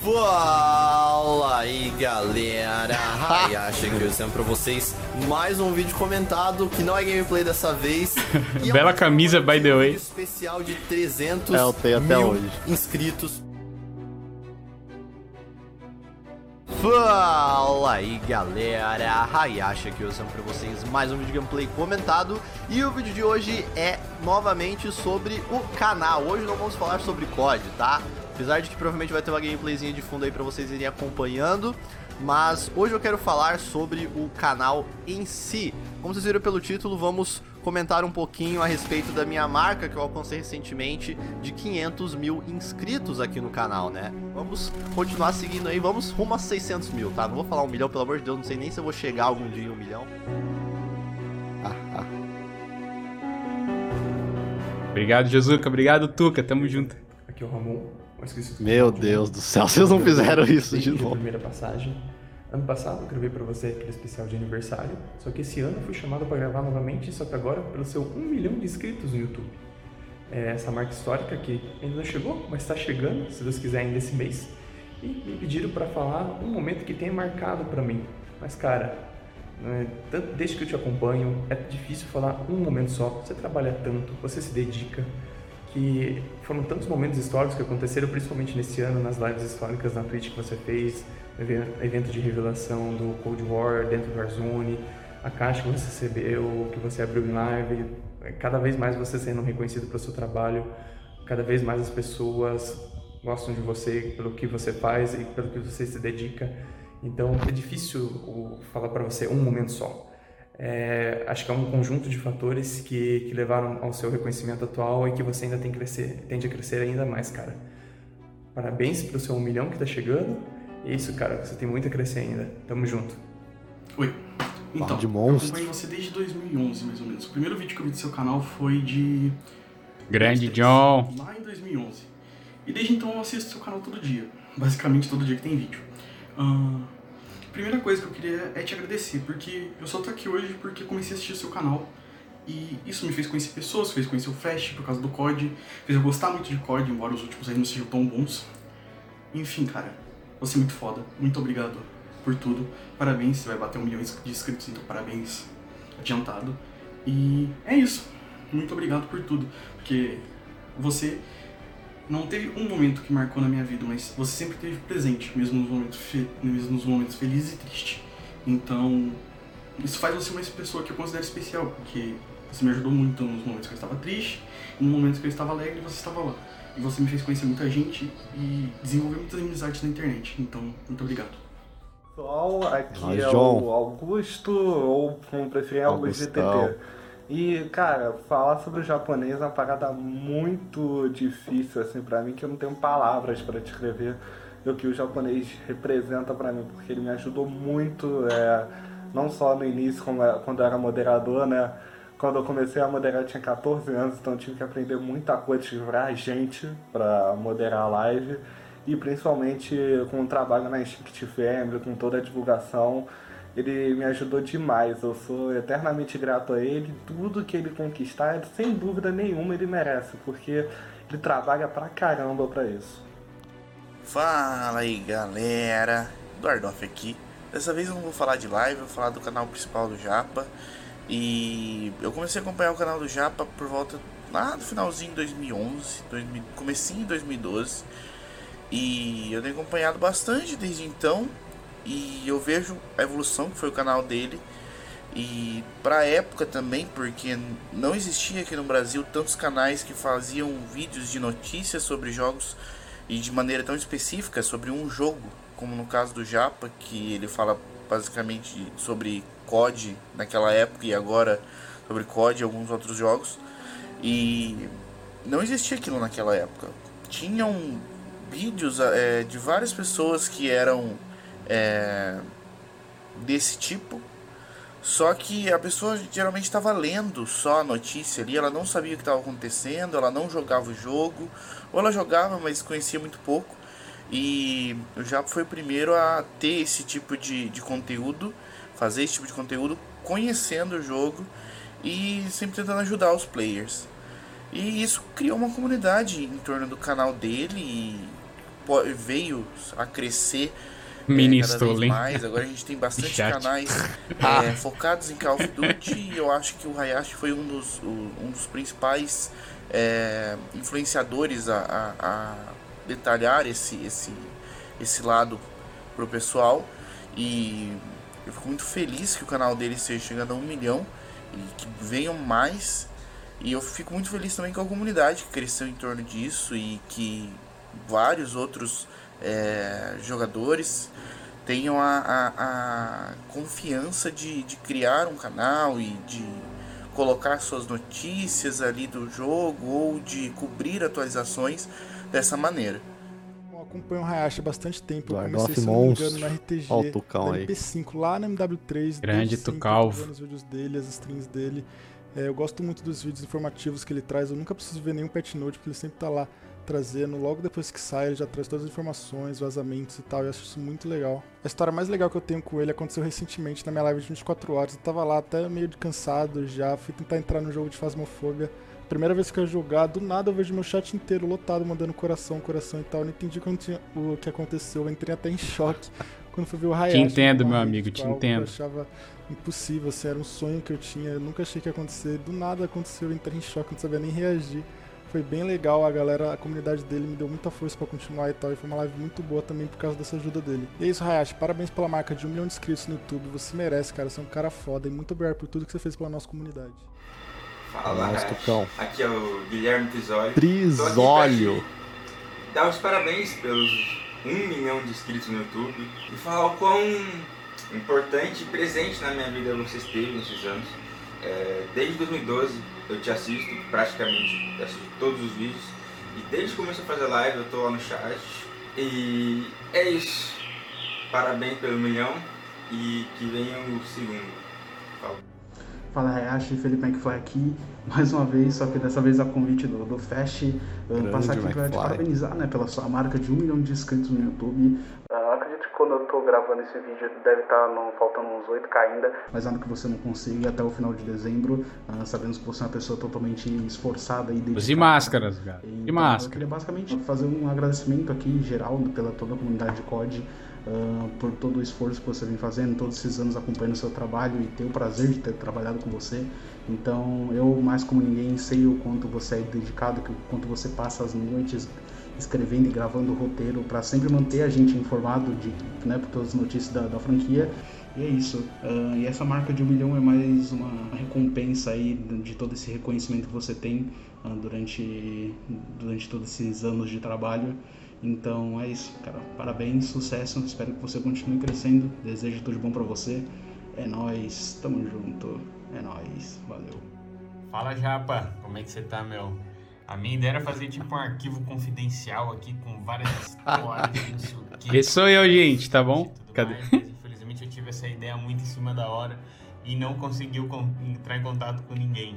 Fala aí galera, Hayashi aqui sempre pra vocês, mais um vídeo comentado, que não é gameplay dessa vez. Bela é um camisa, by the way. especial de 300 é, eu tenho até mil hoje. inscritos. Fala aí galera, Hayashi aqui usando pra vocês mais um vídeo gameplay comentado. E o vídeo de hoje é novamente sobre o canal. Hoje não vamos falar sobre COD, tá? Apesar de que provavelmente vai ter uma gameplayzinha de fundo aí pra vocês irem acompanhando. Mas hoje eu quero falar sobre o canal em si. Como vocês viram pelo título, vamos comentar um pouquinho a respeito da minha marca que eu alcancei recentemente de 500 mil inscritos aqui no canal, né? Vamos continuar seguindo aí, vamos rumo a 600 mil, tá? Não vou falar um milhão, pelo amor de Deus, não sei nem se eu vou chegar algum dia em um milhão. Obrigado, Jesuca. Obrigado, Tuca. Tamo junto. Aqui é o Ramon. Meu Deus do céu, vocês não fizeram isso de novo. Primeira passagem. Ano passado eu gravei para você aquele especial de aniversário, só que esse ano eu fui chamado para gravar novamente, só que agora pelo seu 1 milhão de inscritos no YouTube. É essa marca histórica que ainda não chegou, mas está chegando, se Deus quiser, ainda esse mês. E me pediram para falar um momento que tenha marcado para mim. Mas cara, é, desde que eu te acompanho, é difícil falar um momento só. Você trabalha tanto, você se dedica, que foram tantos momentos históricos que aconteceram, principalmente nesse ano, nas lives históricas na Twitch que você fez, evento de revelação do Cold War dentro do Warzone, a caixa que você recebeu, que você abriu em live, cada vez mais você sendo reconhecido pelo seu trabalho, cada vez mais as pessoas gostam de você pelo que você faz e pelo que você se dedica. Então é difícil falar para você um momento só. É, acho que é um conjunto de fatores que, que levaram ao seu reconhecimento atual e que você ainda tem que crescer, tende a crescer ainda mais, cara. Parabéns pelo seu um milhão que está chegando é isso, cara, você tem muito a crescer ainda. Tamo junto. Oi. Então, de eu acompanho você desde 2011, mais ou menos. O primeiro vídeo que eu vi do seu canal foi de... Grande John! Lá em 2011. E desde então eu assisto seu canal todo dia. Basicamente todo dia que tem vídeo. Uh, primeira coisa que eu queria é te agradecer, porque eu só tô aqui hoje porque comecei a assistir o seu canal. E isso me fez conhecer pessoas, fez conhecer o Fast por causa do COD, fez eu gostar muito de COD, embora os últimos aí não sejam tão bons. Enfim, cara, você é muito foda. Muito obrigado por tudo. Parabéns, você vai bater um milhão de inscritos, então parabéns adiantado. E é isso. Muito obrigado por tudo. Porque você não teve um momento que marcou na minha vida, mas você sempre esteve presente, mesmo nos momentos, mesmo nos momentos felizes e tristes. Então, isso faz você uma pessoa que eu considero especial, porque você me ajudou muito nos momentos que eu estava triste, e nos momentos que eu estava alegre, você estava lá. E você me fez conhecer muita gente e desenvolver muitas amizades na internet. Então, muito obrigado. Pessoal, aqui Mas, é John. o Augusto, ou como preferir, Augusto GTP. E, cara, falar sobre o japonês é uma parada muito difícil, assim, pra mim, que eu não tenho palavras para descrever o que o japonês representa para mim, porque ele me ajudou muito, é, não só no início, como, é, quando eu era moderador, né, quando eu comecei a moderar eu tinha 14 anos, então eu tive que aprender muita coisa, livrar gente para moderar a live e principalmente com o trabalho na Instinct Family, com toda a divulgação, ele me ajudou demais. Eu sou eternamente grato a ele. Tudo que ele conquistar, sem dúvida nenhuma, ele merece, porque ele trabalha pra caramba pra isso. Fala aí galera, Eduardoff aqui. Dessa vez eu não vou falar de live, vou falar do canal principal do Japa. E eu comecei a acompanhar o canal do Japa por volta lá do finalzinho de 2011, 2000, comecinho de 2012. E eu tenho acompanhado bastante desde então. E eu vejo a evolução que foi o canal dele. E pra época também, porque não existia aqui no Brasil tantos canais que faziam vídeos de notícias sobre jogos e de maneira tão específica sobre um jogo, como no caso do Japa, que ele fala basicamente sobre COD naquela época e agora sobre COD e alguns outros jogos. E não existia aquilo naquela época. Tinham vídeos é, de várias pessoas que eram é, desse tipo. Só que a pessoa geralmente estava lendo só a notícia ali, ela não sabia o que estava acontecendo, ela não jogava o jogo, ou ela jogava, mas conhecia muito pouco. E o Japa foi o primeiro a ter esse tipo de, de conteúdo, fazer esse tipo de conteúdo, conhecendo o jogo e sempre tentando ajudar os players. E isso criou uma comunidade em torno do canal dele e veio a crescer Mini é, cada vez mais. Agora a gente tem bastante canais é, focados em Call of Duty e eu acho que o Hayashi foi um dos, um dos principais é, influenciadores a, a, a, detalhar esse, esse, esse lado pro pessoal. E eu fico muito feliz que o canal dele esteja chegando a um milhão e que venham mais. E eu fico muito feliz também com a comunidade que cresceu em torno disso e que vários outros é, jogadores tenham a, a, a confiança de, de criar um canal e de colocar suas notícias ali do jogo ou de cobrir atualizações dessa maneira. Acompanho o Hayashi há bastante tempo. Eu comecei, se não me engano, no RPG Olha o Tucão MP5, lá no MW3. Grande Tucalvo. os vídeos dele, as streams dele. É, eu gosto muito dos vídeos informativos que ele traz. Eu nunca preciso ver nenhum pet note, porque ele sempre tá lá trazendo, logo depois que sai, ele já traz todas as informações, vazamentos e tal, e eu acho isso muito legal. A história mais legal que eu tenho com ele aconteceu recentemente na minha live de 24 horas. Eu tava lá até meio de cansado já, fui tentar entrar no jogo de Fasmofobia. Primeira vez que eu ia jogar, do nada eu vejo meu chat inteiro lotado, mandando coração, coração e tal. Eu não entendi o que aconteceu, eu entrei até em choque quando fui ver o Hayashi. Te entendo, meu amigo, te entendo. Eu achava impossível, assim, era um sonho que eu tinha, eu nunca achei que ia acontecer. Do nada aconteceu, eu entrei em choque, não sabia nem reagir. Foi bem legal, a galera, a comunidade dele me deu muita força para continuar e tal. E foi uma live muito boa também por causa dessa ajuda dele. E é isso, Hayashi. Parabéns pela marca de um milhão de inscritos no YouTube. Você merece, cara. Você é um cara foda. E muito obrigado por tudo que você fez pela nossa comunidade. Fala, Nossa, Tucão. Aqui é o Guilherme Trisólio. Trisólio. Dar os parabéns pelos um milhão de inscritos no YouTube e falar o quão importante e presente na minha vida você esteve nesses anos. É, desde 2012 eu te assisto, praticamente assisto todos os vídeos. E desde que comecei a fazer live eu tô lá no chat. E é isso. Parabéns pelo milhão e que venha o segundo. Fala Hayashi, Felipe McFly aqui, mais uma vez, só que dessa vez a convite do, do Fast, uh, passar aqui para te parabenizar né, pela sua marca de um milhão de inscritos no YouTube. Uh, acredito que quando eu tô gravando esse vídeo deve estar tá faltando uns 8k ainda, mas nada que você não consiga até o final de dezembro. Uh, sabemos que você é uma pessoa totalmente esforçada e dedicada. Use máscaras, cara. Então, e máscara. Eu queria basicamente fazer um agradecimento aqui em geral pela toda a comunidade de COD uh, por todo o esforço que você vem fazendo, todos esses anos acompanhando o seu trabalho e ter o prazer de ter trabalhado com você. Então, eu, mais como ninguém, sei o quanto você é dedicado, o quanto você passa as noites escrevendo e gravando o roteiro para sempre manter a gente informado de, né, por todas as notícias da, da franquia. E é isso. Uh, e essa marca de um milhão é mais uma recompensa aí de todo esse reconhecimento que você tem uh, durante, durante todos esses anos de trabalho. Então é isso, cara. Parabéns, sucesso. Espero que você continue crescendo. Desejo tudo de bom para você. É nós, tamo junto. É nós, valeu. Fala Japa, como é que você tá, meu? A minha ideia era fazer tipo um arquivo confidencial aqui com várias histórias, não sei o quê. Esse sou eu, gente, tá bom? Cadê? Mais, mas, infelizmente eu tive essa ideia muito em cima da hora e não conseguiu entrar em contato com ninguém.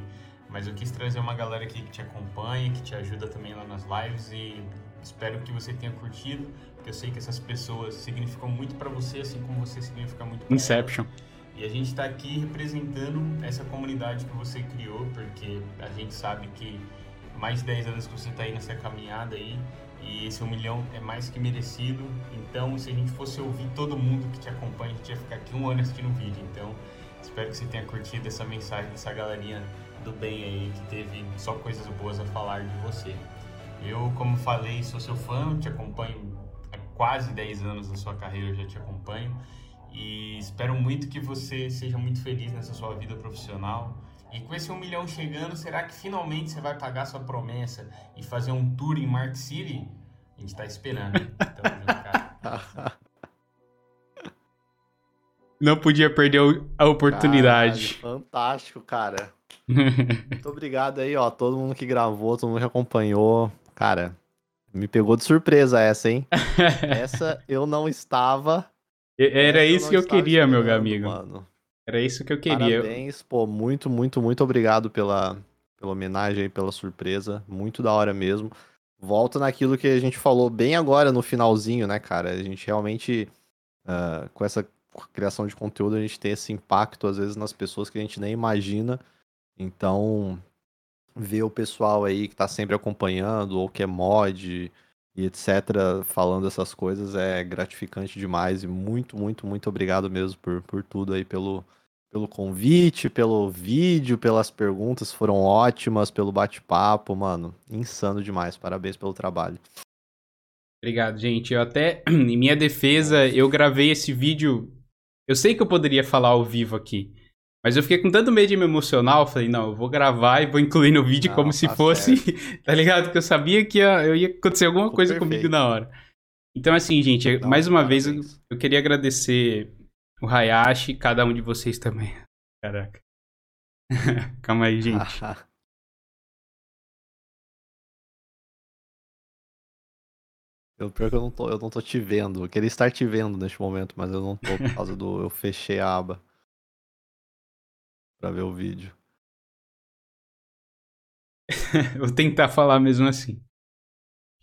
Mas eu quis trazer uma galera aqui que te acompanha, que te ajuda também lá nas lives e Espero que você tenha curtido, porque eu sei que essas pessoas significam muito para você, assim como você significa muito para Inception. E a gente está aqui representando essa comunidade que você criou, porque a gente sabe que mais de 10 anos que você está aí nessa caminhada aí, e esse um milhão é mais que merecido. Então, se a gente fosse ouvir todo mundo que te acompanha, a gente ia ficar aqui um ano assistindo o vídeo. Então, espero que você tenha curtido essa mensagem dessa galerinha do bem aí, que teve só coisas boas a falar de você. Eu, como falei, sou seu fã, te acompanho há quase 10 anos da sua carreira, eu já te acompanho. E espero muito que você seja muito feliz nessa sua vida profissional. E com esse um milhão chegando, será que finalmente você vai pagar sua promessa e fazer um tour em Mark City? A gente tá esperando. Cara. não podia perder a oportunidade. Caralho, fantástico, cara. Muito obrigado aí, ó. Todo mundo que gravou, todo mundo que acompanhou. Cara, me pegou de surpresa essa, hein? essa eu não estava. Era isso eu que eu queria, meu amigo. Mano. Era isso que eu queria. Parabéns, pô, muito, muito, muito obrigado pela, pela homenagem, pela surpresa. Muito da hora mesmo. Volta naquilo que a gente falou bem agora no finalzinho, né, cara? A gente realmente, uh, com essa criação de conteúdo, a gente tem esse impacto, às vezes, nas pessoas que a gente nem imagina. Então, ver o pessoal aí que tá sempre acompanhando, ou que é mod e etc., falando essas coisas é gratificante demais. E muito, muito, muito obrigado mesmo por, por tudo aí, pelo, pelo convite, pelo vídeo, pelas perguntas, foram ótimas, pelo bate-papo, mano. Insano demais. Parabéns pelo trabalho. Obrigado, gente. Eu até, em minha defesa, eu gravei esse vídeo. Eu sei que eu poderia falar ao vivo aqui, mas eu fiquei com tanto medo de me emocionar, eu falei, não, eu vou gravar e vou incluir no vídeo não, como tá se fosse, tá ligado? Porque eu sabia que ia, eu ia acontecer alguma Ficou coisa perfeito. comigo na hora. Então, assim, gente, não, mais uma parabéns. vez eu, eu queria agradecer o Hayashi, cada um de vocês também. Caraca. Calma aí, gente. Eu, pior que eu não, tô, eu não tô te vendo. Eu queria estar te vendo neste momento, mas eu não tô por causa do. Eu fechei a aba pra ver o vídeo. Vou tentar falar mesmo assim.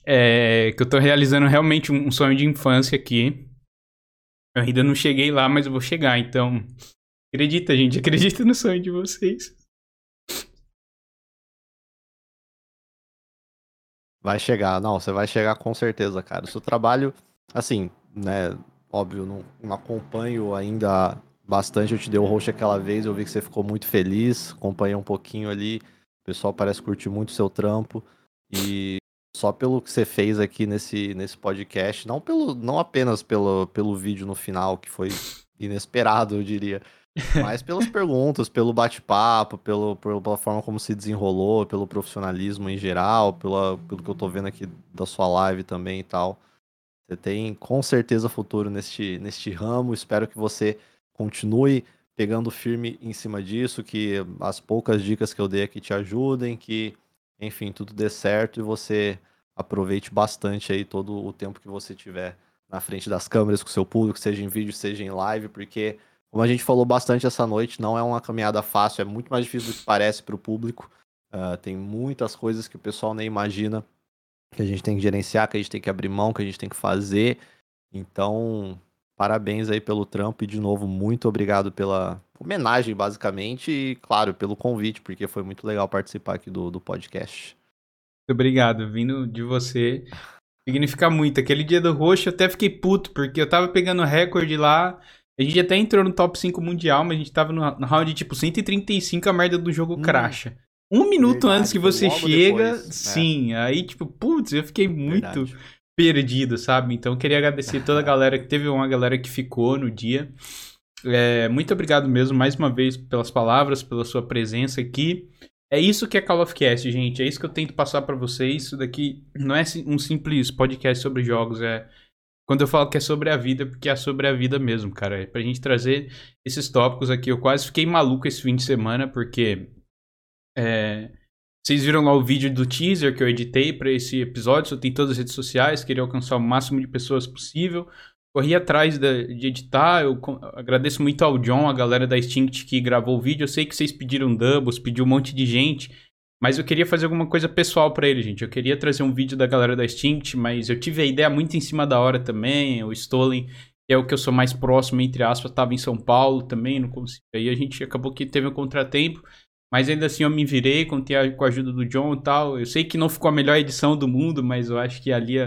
É que eu tô realizando realmente um sonho de infância aqui. Eu ainda não cheguei lá, mas eu vou chegar, então. Acredita, gente, acredita no sonho de vocês. Vai chegar, não, você vai chegar com certeza, cara. O seu trabalho, assim, né, óbvio, não, não acompanho ainda bastante. Eu te dei o host aquela vez, eu vi que você ficou muito feliz, acompanhei um pouquinho ali. O pessoal parece curtir muito o seu trampo. E só pelo que você fez aqui nesse, nesse podcast, não, pelo, não apenas pelo, pelo vídeo no final, que foi inesperado, eu diria, mas pelas perguntas, pelo bate-papo, pelo, pela forma como se desenrolou, pelo profissionalismo em geral, pela, pelo que eu tô vendo aqui da sua live também e tal. Você tem com certeza futuro neste, neste ramo. Espero que você continue pegando firme em cima disso, que as poucas dicas que eu dei aqui te ajudem, que enfim, tudo dê certo e você aproveite bastante aí todo o tempo que você tiver na frente das câmeras com o seu público, seja em vídeo, seja em live, porque, como a gente falou bastante essa noite, não é uma caminhada fácil, é muito mais difícil do que parece para o público. Uh, tem muitas coisas que o pessoal nem imagina que a gente tem que gerenciar, que a gente tem que abrir mão, que a gente tem que fazer. Então, parabéns aí pelo trampo e, de novo, muito obrigado pela, homenagem, basicamente, e, claro, pelo convite, porque foi muito legal participar aqui do, do podcast. Muito obrigado. Vindo de você, significa muito. Aquele dia do roxo eu até fiquei puto, porque eu tava pegando recorde lá. A gente até entrou no top 5 mundial, mas a gente tava no, no round tipo 135, a merda do jogo hum, cracha. Um minuto verdade, antes que você chega, depois, né? sim. Aí, tipo, putz, eu fiquei muito verdade. Perdido, sabe? Então, queria agradecer toda a galera que teve uma galera que ficou no dia. É, muito obrigado mesmo, mais uma vez, pelas palavras, pela sua presença aqui. É isso que é Call of Cast, gente. É isso que eu tento passar para vocês. Isso daqui não é um simples podcast sobre jogos. É quando eu falo que é sobre a vida, porque é sobre a vida mesmo, cara. É pra gente trazer esses tópicos aqui. Eu quase fiquei maluco esse fim de semana, porque. É, vocês viram lá o vídeo do teaser que eu editei para esse episódio. Tenho todas as redes sociais, queria alcançar o máximo de pessoas possível corri atrás de, de, editar. Eu agradeço muito ao John, a galera da Extinct que gravou o vídeo. Eu sei que vocês pediram doubles, pediu um monte de gente. Mas eu queria fazer alguma coisa pessoal para ele, gente. Eu queria trazer um vídeo da galera da Extinct, mas eu tive a ideia muito em cima da hora também. O Stolen, que é o que eu sou mais próximo, entre aspas, estava em São Paulo também, não consegui. Aí a gente acabou que teve um contratempo. Mas ainda assim eu me virei, com a ajuda do John e tal. Eu sei que não ficou a melhor edição do mundo, mas eu acho que ali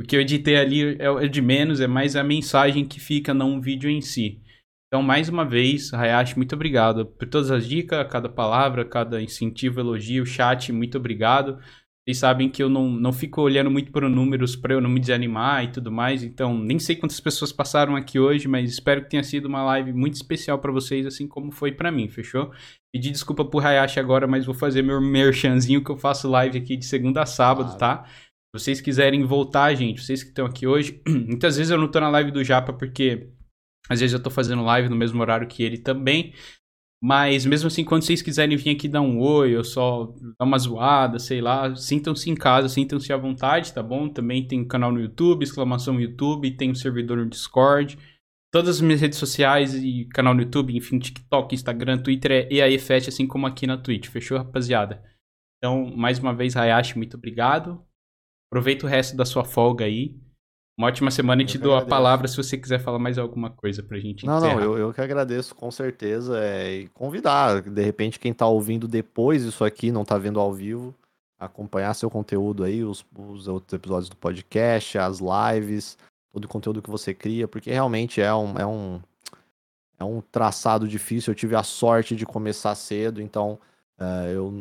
o que eu editei ali é, é de menos, é mais a mensagem que fica, não o vídeo em si. Então, mais uma vez, Hayashi, muito obrigado por todas as dicas, cada palavra, cada incentivo, elogio, chat, muito obrigado. Vocês sabem que eu não, não fico olhando muito para os números para eu não me desanimar e tudo mais, então nem sei quantas pessoas passaram aqui hoje, mas espero que tenha sido uma live muito especial para vocês, assim como foi para mim, fechou? Pedi desculpa por Hayashi agora, mas vou fazer meu merchanzinho que eu faço live aqui de segunda a sábado, tá? Se vocês quiserem voltar, gente, vocês que estão aqui hoje, muitas vezes eu não tô na live do Japa porque Às vezes eu tô fazendo live no mesmo horário que ele também. Mas mesmo assim, quando vocês quiserem vir aqui dar um oi, ou só dar uma zoada, sei lá, sintam-se em casa, sintam-se à vontade, tá bom? Também tem um canal no YouTube, exclamação YouTube, tem um servidor no Discord. Todas as minhas redes sociais e canal no YouTube, enfim, TikTok, Instagram, Twitter é EAEFest, assim como aqui na Twitch. Fechou, rapaziada? Então, mais uma vez, Hayashi, muito obrigado. Aproveita o resto da sua folga aí. Uma ótima semana e te dou agradeço. a palavra se você quiser falar mais alguma coisa pra gente Não, encerrar. não, eu, eu que agradeço com certeza. É, e convidar, de repente, quem tá ouvindo depois isso aqui, não tá vendo ao vivo, acompanhar seu conteúdo aí, os, os outros episódios do podcast, as lives, todo o conteúdo que você cria, porque realmente é um, é um, é um traçado difícil. Eu tive a sorte de começar cedo, então uh, eu,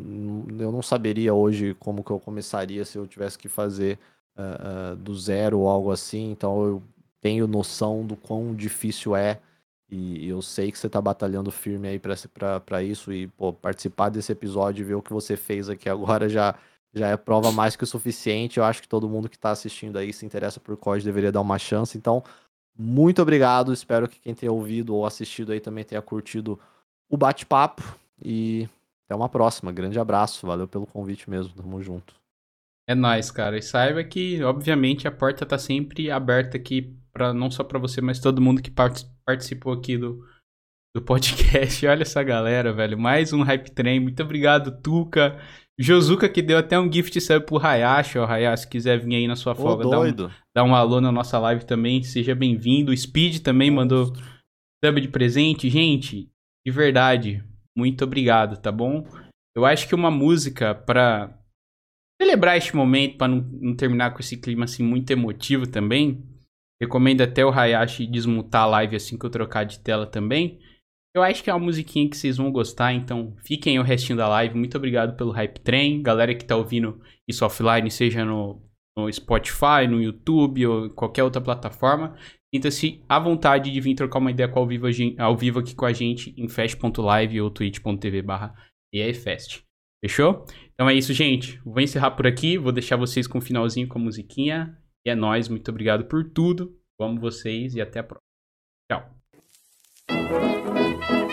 eu não saberia hoje como que eu começaria se eu tivesse que fazer uh, uh, do zero ou algo assim, então eu tenho noção do quão difícil é e eu sei que você está batalhando firme aí para isso e pô, participar desse episódio e ver o que você fez aqui agora já, já é prova mais que o suficiente. Eu acho que todo mundo que está assistindo aí se interessa por COD deveria dar uma chance. Então, muito obrigado. Espero que quem tenha ouvido ou assistido aí também tenha curtido o bate-papo. E até uma próxima. Grande abraço. Valeu pelo convite mesmo. Tamo junto. É nóis, cara. E saiba que, obviamente, a porta tá sempre aberta aqui, pra, não só para você, mas todo mundo que part participou aqui do, do podcast. Olha essa galera, velho. Mais um Hype Train. Muito obrigado, Tuca. Josuka que deu até um gift sub pro Hayashi, ó. Hayashi, se quiser vir aí na sua folga, dá um, dá um alô na nossa live também, seja bem-vindo. Speed também mandou sub de presente. Gente, de verdade, muito obrigado, tá bom? Eu acho que uma música pra celebrar este momento, para não, não, terminar com esse clima assim muito emotivo também, recomendo até o Hayashi desmutar a live assim que eu trocar de tela também. Eu acho que é uma musiquinha que vocês vão gostar, então fiquem o restinho da live. Muito obrigado pelo Hype Train. Galera que tá ouvindo isso offline, seja no, no Spotify, no YouTube ou qualquer outra plataforma, sinta-se à vontade de vir trocar uma ideia ao vivo, ao vivo aqui com a gente em fast.live ou twitch.tv barra EAFest. Fechou? Então é isso, gente. Vou encerrar por aqui. Vou deixar vocês com o um finalzinho com a musiquinha. E é nóis. Muito obrigado por tudo. amo vocês e até a próxima. Thank you.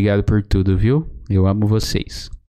Obrigado por tudo, viu? Eu amo vocês.